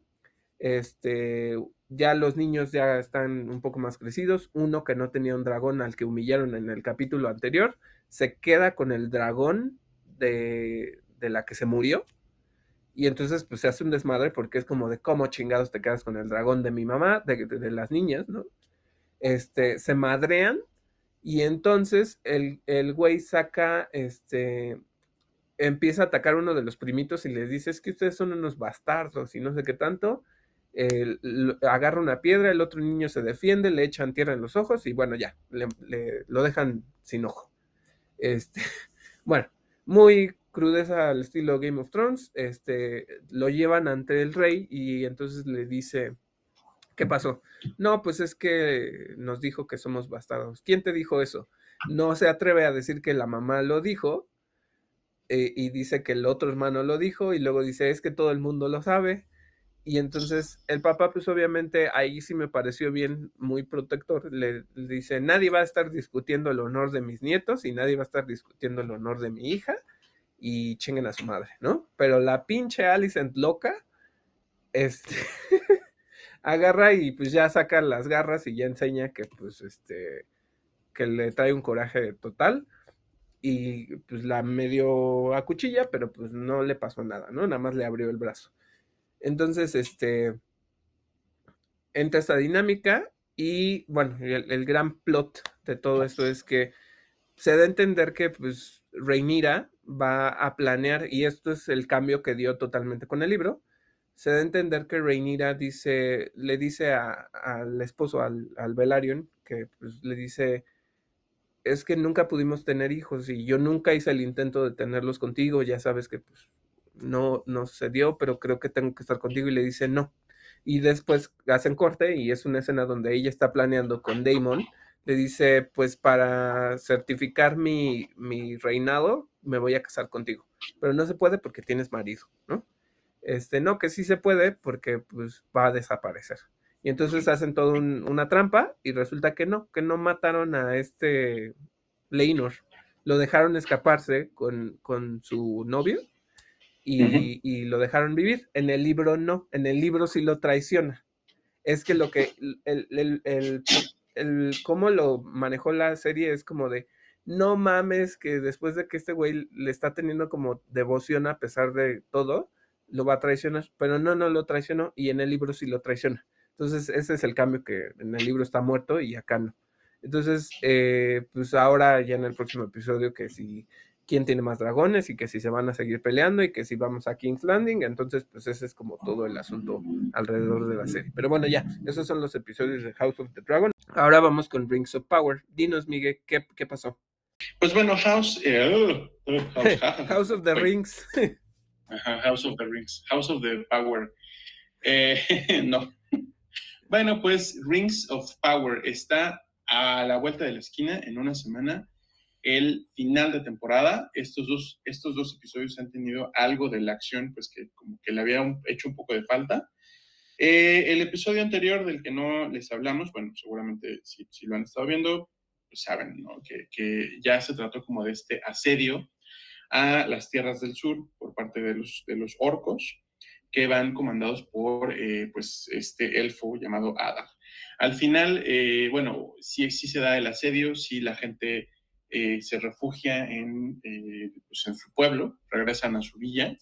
este, ya los niños ya están un poco más crecidos, uno que no tenía un dragón al que humillaron en el capítulo anterior, se queda con el dragón de, de la que se murió, y entonces pues se hace un desmadre porque es como de cómo chingados te quedas con el dragón de mi mamá, de, de, las niñas, ¿no? Este, se madrean y entonces el, el güey saca, este, empieza a atacar a uno de los primitos y les dice, es que ustedes son unos bastardos y no sé qué tanto. Agarra una piedra, el otro niño se defiende, le echan tierra en los ojos y bueno, ya, le, le, lo dejan sin ojo. Este, bueno, muy crudeza al estilo Game of Thrones, este, lo llevan ante el rey y entonces le dice, ¿qué pasó? No, pues es que nos dijo que somos bastardos. ¿Quién te dijo eso? No se atreve a decir que la mamá lo dijo eh, y dice que el otro hermano lo dijo y luego dice, es que todo el mundo lo sabe. Y entonces el papá, pues obviamente ahí sí me pareció bien, muy protector. Le, le, dice, nadie va a estar discutiendo el honor de mis nietos y nadie va a estar discutiendo el honor de mi hija y chinguen a su madre, ¿no? Pero la pinche Alicent loca, este, agarra y pues ya saca las garras y ya enseña que pues este, que le trae un coraje total y pues la medio acuchilla, pero pues no le pasó nada, ¿no? Nada más le abrió el brazo. Entonces, este, entra esta dinámica y bueno, el, gran plot de todo esto es que se da a entender que pues Reinira va a planear, y esto es el cambio que dio totalmente con el libro, se da a entender que Reinira le dice al esposo, al, al Velaryon, que pues, le dice, es que nunca pudimos tener hijos y yo nunca hice el intento de tenerlos contigo, ya sabes que pues no, no se dio, pero creo que tengo que estar contigo y le dice no. Y después hacen corte y es una escena donde ella está planeando con Damon, le dice, pues para certificar mi, mi reinado, me voy a casar contigo. Pero no se puede porque tienes marido, ¿no? Este, no, que sí se puede porque pues va a desaparecer. Y entonces hacen toda un, una trampa y resulta que no, que no mataron a este Leinor. Lo dejaron escaparse con, con su novio y, uh -huh. y, lo dejaron vivir. En el libro no, en el libro sí lo traiciona. Es que lo que el, el, el, el cómo lo manejó la serie es como de no mames que después de que este güey le está teniendo como devoción a pesar de todo, lo va a traicionar, pero no, no lo traicionó y en el libro sí lo traiciona. Entonces ese es el cambio que en el libro está muerto y acá no. Entonces, eh, pues ahora ya en el próximo episodio que si quién tiene más dragones y que si se van a seguir peleando y que si vamos a King's Landing, entonces pues ese es como todo el asunto alrededor de la serie. Pero bueno, ya, esos son los episodios de House of the Dragon. Ahora vamos con Rings of Power. Dinos, Miguel, ¿qué, qué pasó? Pues bueno, House, eh, House, House, of the Rings. House of the Rings, House of the Power. Eh, no. Bueno, pues Rings of Power está a la vuelta de la esquina en una semana el final de temporada. Estos dos, estos dos episodios han tenido algo de la acción, pues que como que le había hecho un poco de falta. Eh, el episodio anterior del que no les hablamos, bueno, seguramente si, si lo han estado viendo, pues saben. Que, que, ya se trató como de este asedio a las tierras del sur por parte de los, de los orcos que van comandados por eh, pues este elfo llamado Adar. Al final, eh, bueno, sí, sí se da el asedio, sí la gente eh, se refugia en, eh, pues en, su pueblo, regresan a su villa,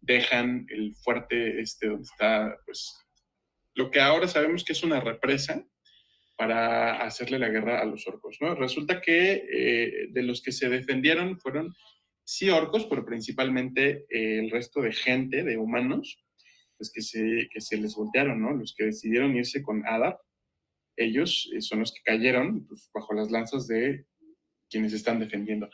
dejan el fuerte este donde está, pues, lo que ahora sabemos que es una represa para hacerle la guerra a los orcos, ¿no? Resulta que eh, de los que se defendieron fueron sí orcos, pero principalmente el resto de gente, de humanos, pues que se, que se les voltearon, ¿no? Los que decidieron irse con Adar, ellos son los que cayeron pues, bajo las lanzas de quienes están defendiendo.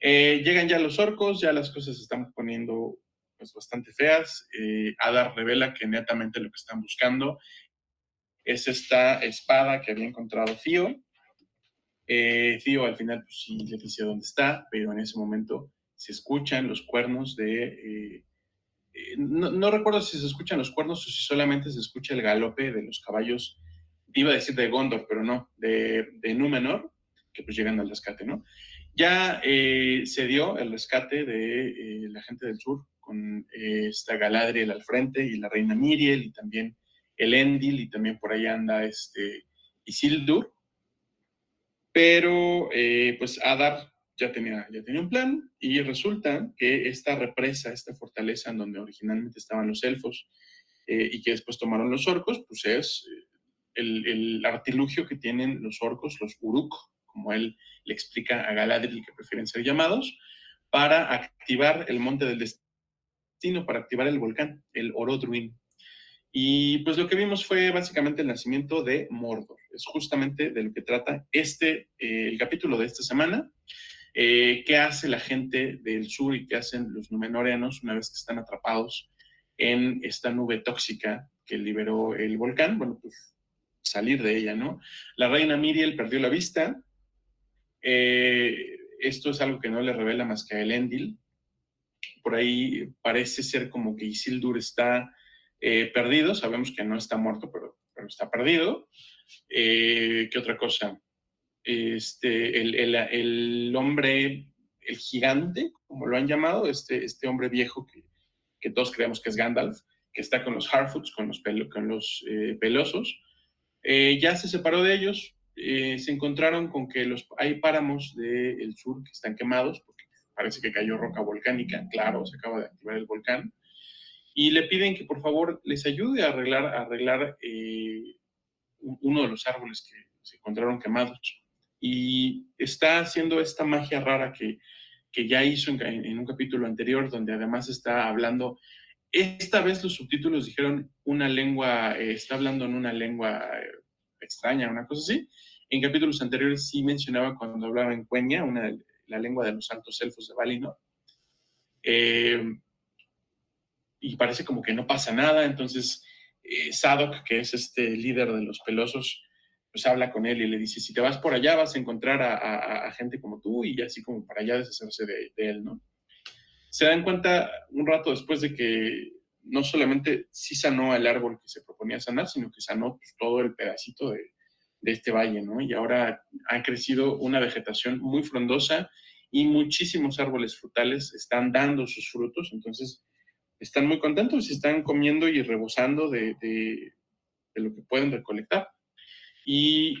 Eh, llegan ya los orcos, ya las cosas se están poniendo pues bastante feas. Eh, Ada revela que netamente lo que están buscando es esta espada que había encontrado Fío. Eh, al final pues sí le dice dónde está, pero en ese momento se escuchan los cuernos de... Eh, no, recuerdo si se escuchan los cuernos o si solamente se escucha el galope de los caballos, iba a decir de Gondor, pero no, de, de Númenor, que pues llegan al rescate, ¿no? Ya se dio el rescate de la gente del sur con eh, esta Galadriel al frente y la reina Miriel y también el Endil y también por ahí anda este Isildur. Pero eh, pues Adar ya tenía, ya tenía un plan y resulta que esta represa, esta fortaleza en donde originalmente estaban los elfos eh, y que después tomaron los orcos, pues es el, artilugio que tienen los orcos, los Uruk, como él le explica a Galadriel que prefieren ser llamados, para activar el monte del destino para activar el volcán, el Orodruin. Y pues lo que vimos fue básicamente el nacimiento de Mordor. Es justamente de lo que trata este, eh, el capítulo de esta semana. Eh, ¿Qué hace la gente del sur y qué hacen los Númenóreanos una vez que están atrapados en esta nube tóxica que liberó el volcán? Bueno, pues salir de ella, ¿no? La reina Miriel perdió la vista. Eh, esto es algo que no le revela más que a Elendil, por ahí parece ser como que Isildur está eh, perdido, sabemos que no está muerto, pero, pero está perdido. Eh, ¿Qué otra cosa? Este, el, hombre, el gigante, como lo han llamado, este, este hombre viejo que, que todos creemos que es Gandalf, que está con los Harfoots, con los, con los pelosos, ya se separó de ellos, se encontraron con que los, hay páramos del sur que están quemados, parece que cayó roca volcánica, claro, se acaba de activar el volcán, y le piden que por favor les ayude a arreglar, arreglar eh, uno de los árboles que se encontraron quemados. Y está haciendo esta magia rara que, que ya hizo en, un capítulo anterior, donde además está hablando, esta vez los subtítulos dijeron una lengua, eh, está hablando en una lengua eh, extraña, una cosa así. En capítulos anteriores sí mencionaba cuando hablaba en cueña, una la lengua de los santos elfos de Valinor. Eh, y parece como que no pasa nada, entonces eh, Sadok, que es este líder de los pelosos, pues habla con él y le dice, si te vas por allá vas a encontrar a, gente como tú y así como para allá deshacerse de, él, ¿no? Se dan cuenta un rato después de que no solamente sí sanó el árbol que se proponía sanar, sino que sanó pues, todo el pedacito de, de este valle, ¿no? Y ahora ha crecido una vegetación muy frondosa y muchísimos árboles frutales están dando sus frutos, entonces están muy contentos y están comiendo y rebosando de, de, lo que pueden recolectar. Y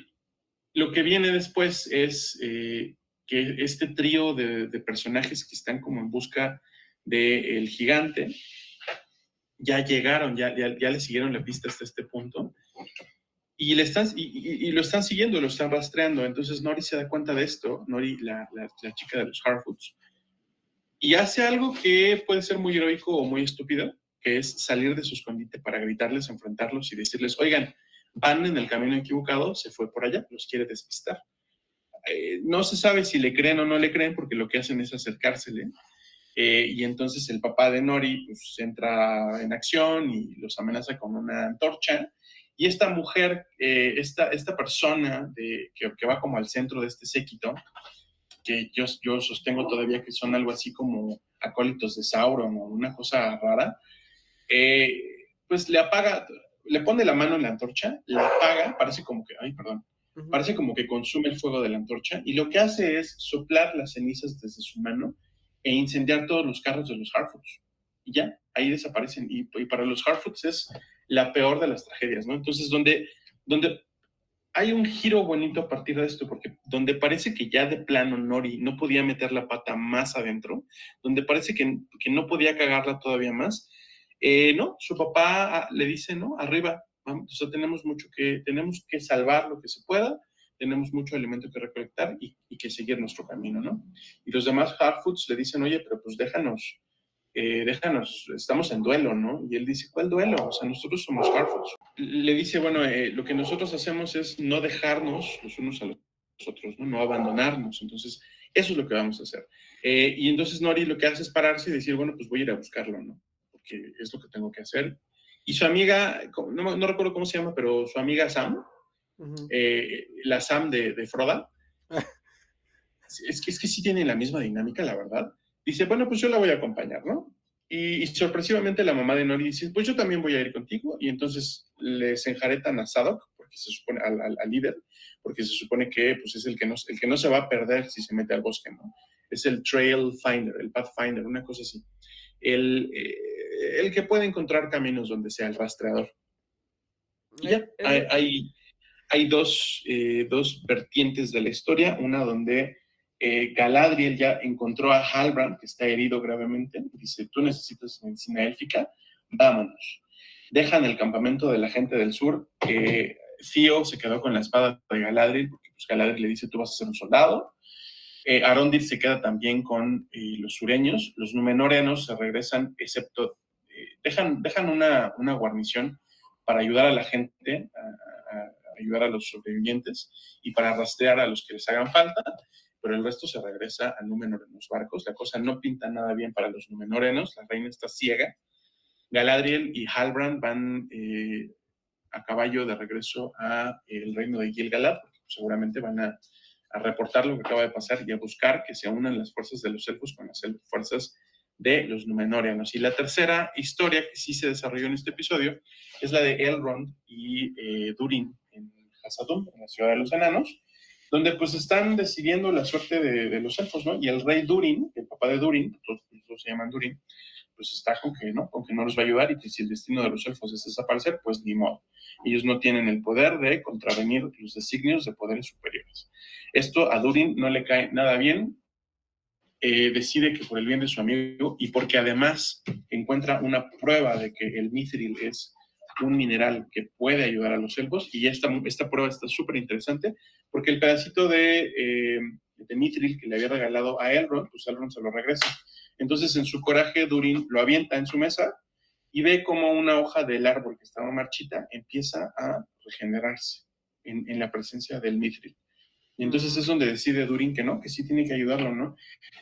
lo que viene después es eh, que este trío de, personajes que están como en busca del gigante, ya llegaron, ya, ya, le siguieron la pista hasta este punto y, le están, y, lo están siguiendo, lo están rastreando. Entonces Nori se da cuenta de esto, Nori, la, la, chica de los Harfoots, y hace algo que puede ser muy heroico o muy estúpido, que es salir de su escondite para gritarles, enfrentarlos y decirles, oigan, van en el camino equivocado, se fue por allá, los quiere despistar. Eh, no se sabe si le creen o no le creen, porque lo que hacen es acercársele. Eh, y entonces el papá de Nori pues, entra en acción y los amenaza con una antorcha. Y esta mujer, eh, esta, esta persona de, que, va como al centro de este séquito, que yo, yo sostengo todavía que son algo así como acólitos de Sauron o una cosa rara, eh, pues le apaga, le pone la mano en la antorcha, la apaga, parece como que, ay, perdón, parece como que consume el fuego de la antorcha y lo que hace es soplar las cenizas desde su mano e incendiar todos los carros de los Harfoots. Y ya, ahí desaparecen. Y, para los Harfoots es la peor de las tragedias, ¿no? Entonces, donde, donde hay un giro bonito a partir de esto, porque donde parece que ya de plano Nori no podía meter la pata más adentro, donde parece que, que no podía cagarla todavía más, eh, no, su papá ah, le dice, no, arriba, vamos, o tenemos mucho que, tenemos que salvar lo que se pueda, tenemos mucho alimento que recolectar y, y que seguir nuestro camino, ¿no? Y los demás Hardfoods le dicen, oye, pero pues déjanos, eh, déjanos, estamos en duelo, ¿no? Y él dice, ¿cuál duelo? O sea, nosotros somos Harfords. Le dice, bueno, eh, lo que nosotros hacemos es no dejarnos los unos a los otros, ¿no? No abandonarnos. Entonces, eso es lo que vamos a hacer. Eh, y entonces Nori lo que hace es pararse y decir, bueno, pues voy a ir a buscarlo, ¿no? que es lo que tengo que hacer. Y su amiga, no, no recuerdo cómo se llama, pero su amiga Sam, eh, la Sam de, de Froda, es, que, es que sí tiene la misma dinámica, la verdad. Dice, bueno, pues yo la voy a acompañar, ¿no? Y, sorpresivamente la mamá de Nori dice, pues yo también voy a ir contigo. Y entonces les enjaretan a Sadok, porque se supone, al, al, líder, porque se supone que pues, es el que, no, el que no se va a perder si se mete al bosque, ¿no? Es el Trail Finder, el Pathfinder, una cosa así. El, eh, el que puede encontrar caminos donde sea el rastreador. Y ya, hay, hay, dos, eh, dos vertientes de la historia, una donde eh, Galadriel ya encontró a Halbrand, que está herido gravemente, dice, tú necesitas medicina élfica, vámonos. Dejan el campamento de la gente del sur, eh, se quedó con la espada de Galadriel, porque pues, Galadriel le dice, tú vas a ser un soldado. Eh, Arondir se queda también con eh, los sureños, los Númenóreanos se regresan, excepto, dejan, dejan una, una, guarnición para ayudar a la gente, a ayudar a los sobrevivientes y para rastrear a los que les hagan falta pero el resto se regresa a Númenor en los barcos. La cosa no pinta nada bien para los Númenorenos, la reina está ciega. Galadriel y Halbrand van eh, a caballo de regreso a el reino de Gilgalad, porque seguramente van a, a, reportar lo que acaba de pasar y a buscar que se unan las fuerzas de los elfos con las fuerzas de los Númenóreanos. Y la tercera historia que sí se desarrolló en este episodio es la de Elrond y eh, Durin En la ciudad de los enanos, donde pues están decidiendo la suerte de, los elfos, ¿no? Y el rey Durin, el papá de Durin, todos, se llaman Durin, pues está con que, ¿no? Con que no los va a ayudar y que si el destino de los elfos es desaparecer, pues ni modo. Ellos no tienen el poder de contravenir los designios de poderes superiores. Esto a Durin no le cae nada bien, eh, decide que por el bien de su amigo y porque además encuentra una prueba de que el mithril es un mineral que puede ayudar a los elfos y esta, esta prueba está súper interesante porque el pedacito de, eh, de mithril que le había regalado a Elrond, pues Elrond se lo regresa. Entonces en su coraje Durin lo avienta en su mesa y ve como una hoja del árbol que estaba marchita empieza a regenerarse en, en la presencia del mithril. Y entonces es donde decide Durin que no, que sí tiene que ayudarlo, ¿no?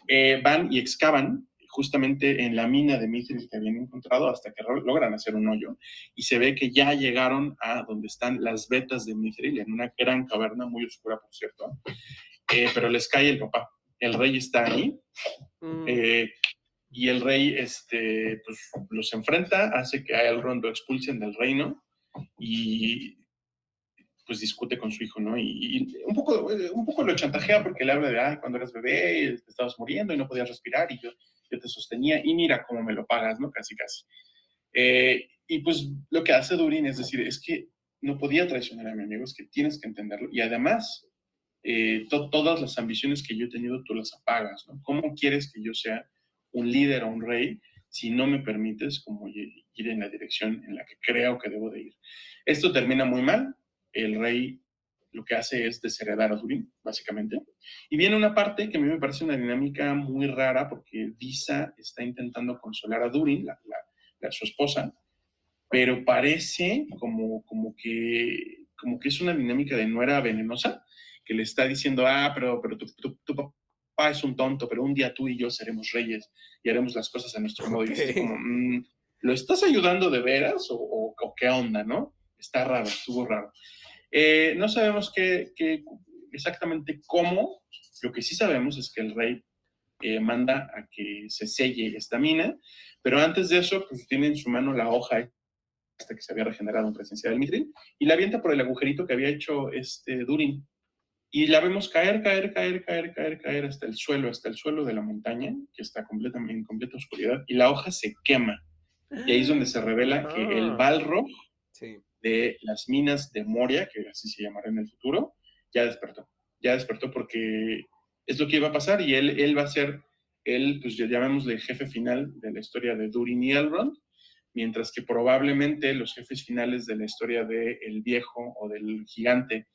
Eh, van y excavan justamente en la mina de mithril que habían encontrado hasta que logran hacer un hoyo y se ve que ya llegaron a donde están las vetas de mithril, en una gran caverna muy oscura, por cierto, eh, pero les cae el papá. El rey está ahí mm. eh, y el rey este, pues, los enfrenta, hace que a Elrond lo expulsen del reino y pues discute con su hijo, ¿no? Y, un, poco, un poco lo chantajea porque le habla de, ay, cuando eras bebé, estabas muriendo y no podías respirar y yo yo te sostenía y mira cómo me lo pagas, ¿no? Casi, casi. Eh, y pues lo que hace Durin es decir, es que no podía traicionar a mi amigo, es que tienes que entenderlo. Y además, eh, todas las ambiciones que yo he tenido, tú las apagas, ¿no? ¿Cómo quieres que yo sea un líder o un rey si no me permites como ir en la dirección en la que creo que debo de ir? Esto termina muy mal. El rey lo que hace es desheredar a Durin, básicamente. Y viene una parte que a mí me parece una dinámica muy rara porque Disa está intentando consolar a Durin, la, su esposa, pero parece como, como, que, como que es una dinámica de nuera venenosa, que le está diciendo, ah, pero, pero tu, tu, papá es un tonto, pero un día tú y yo seremos reyes y haremos las cosas a nuestro modo. Y como, mm, ¿lo estás ayudando de veras o, o qué onda, no? Está raro, estuvo raro. Eh, no sabemos qué, exactamente cómo, lo que sí sabemos es que el rey eh, manda a que se selle esta mina, pero antes de eso, pues tiene en su mano la hoja hasta que se había regenerado en presencia del mithril, y la avienta por el agujerito que había hecho este Durin. Y la vemos caer, caer, caer, caer, caer, caer hasta el suelo, hasta el suelo de la montaña, que está completamente en completa oscuridad, y la hoja se quema. Y ahí es donde se revela que el ah. Balrog sí de las minas de Moria, que así se llamará en el futuro, ya despertó. Ya despertó porque es lo que iba a pasar y él, él va a ser, él, pues llamémosle el jefe final de la historia de Durin y Elrond, mientras que probablemente los jefes finales de la historia de El Viejo o del Gigante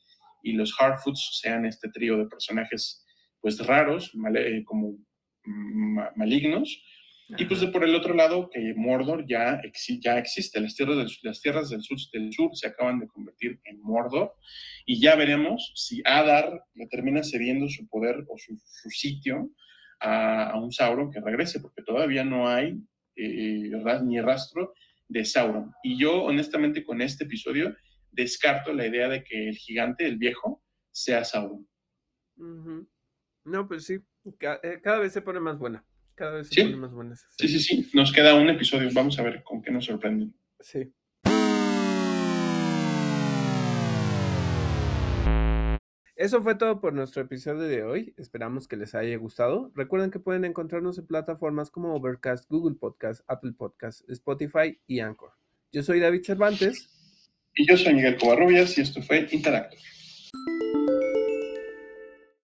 y los Hardfoots sean este trío de personajes pues raros, eh, como malignos, y pues por el otro lado, que Mordor ya, ya existe, las tierras, del, las tierras del, sur, del sur se acaban de convertir en Mordor, y ya veremos si Adar le termina cediendo su poder o su, sitio a, un Sauron que regrese, porque todavía no hay eh, ni rastro de Sauron. Y yo, honestamente, con este episodio descarto la idea de que el gigante, el viejo, sea Sauron. No, pues sí, eh, cada, vez se pone más buena. Cada vez se pone más buena. Sí, sí, sí. Nos queda un episodio. Vamos a ver con qué nos sorprenden. Sí. Eso fue todo por nuestro episodio de hoy. Esperamos que les haya gustado. Recuerden que pueden encontrarnos en plataformas como Overcast, Google Podcast, Apple Podcast, Spotify y Anchor. Yo soy David Cervantes. Y yo soy Miguel Covarrubias y esto fue Interacto.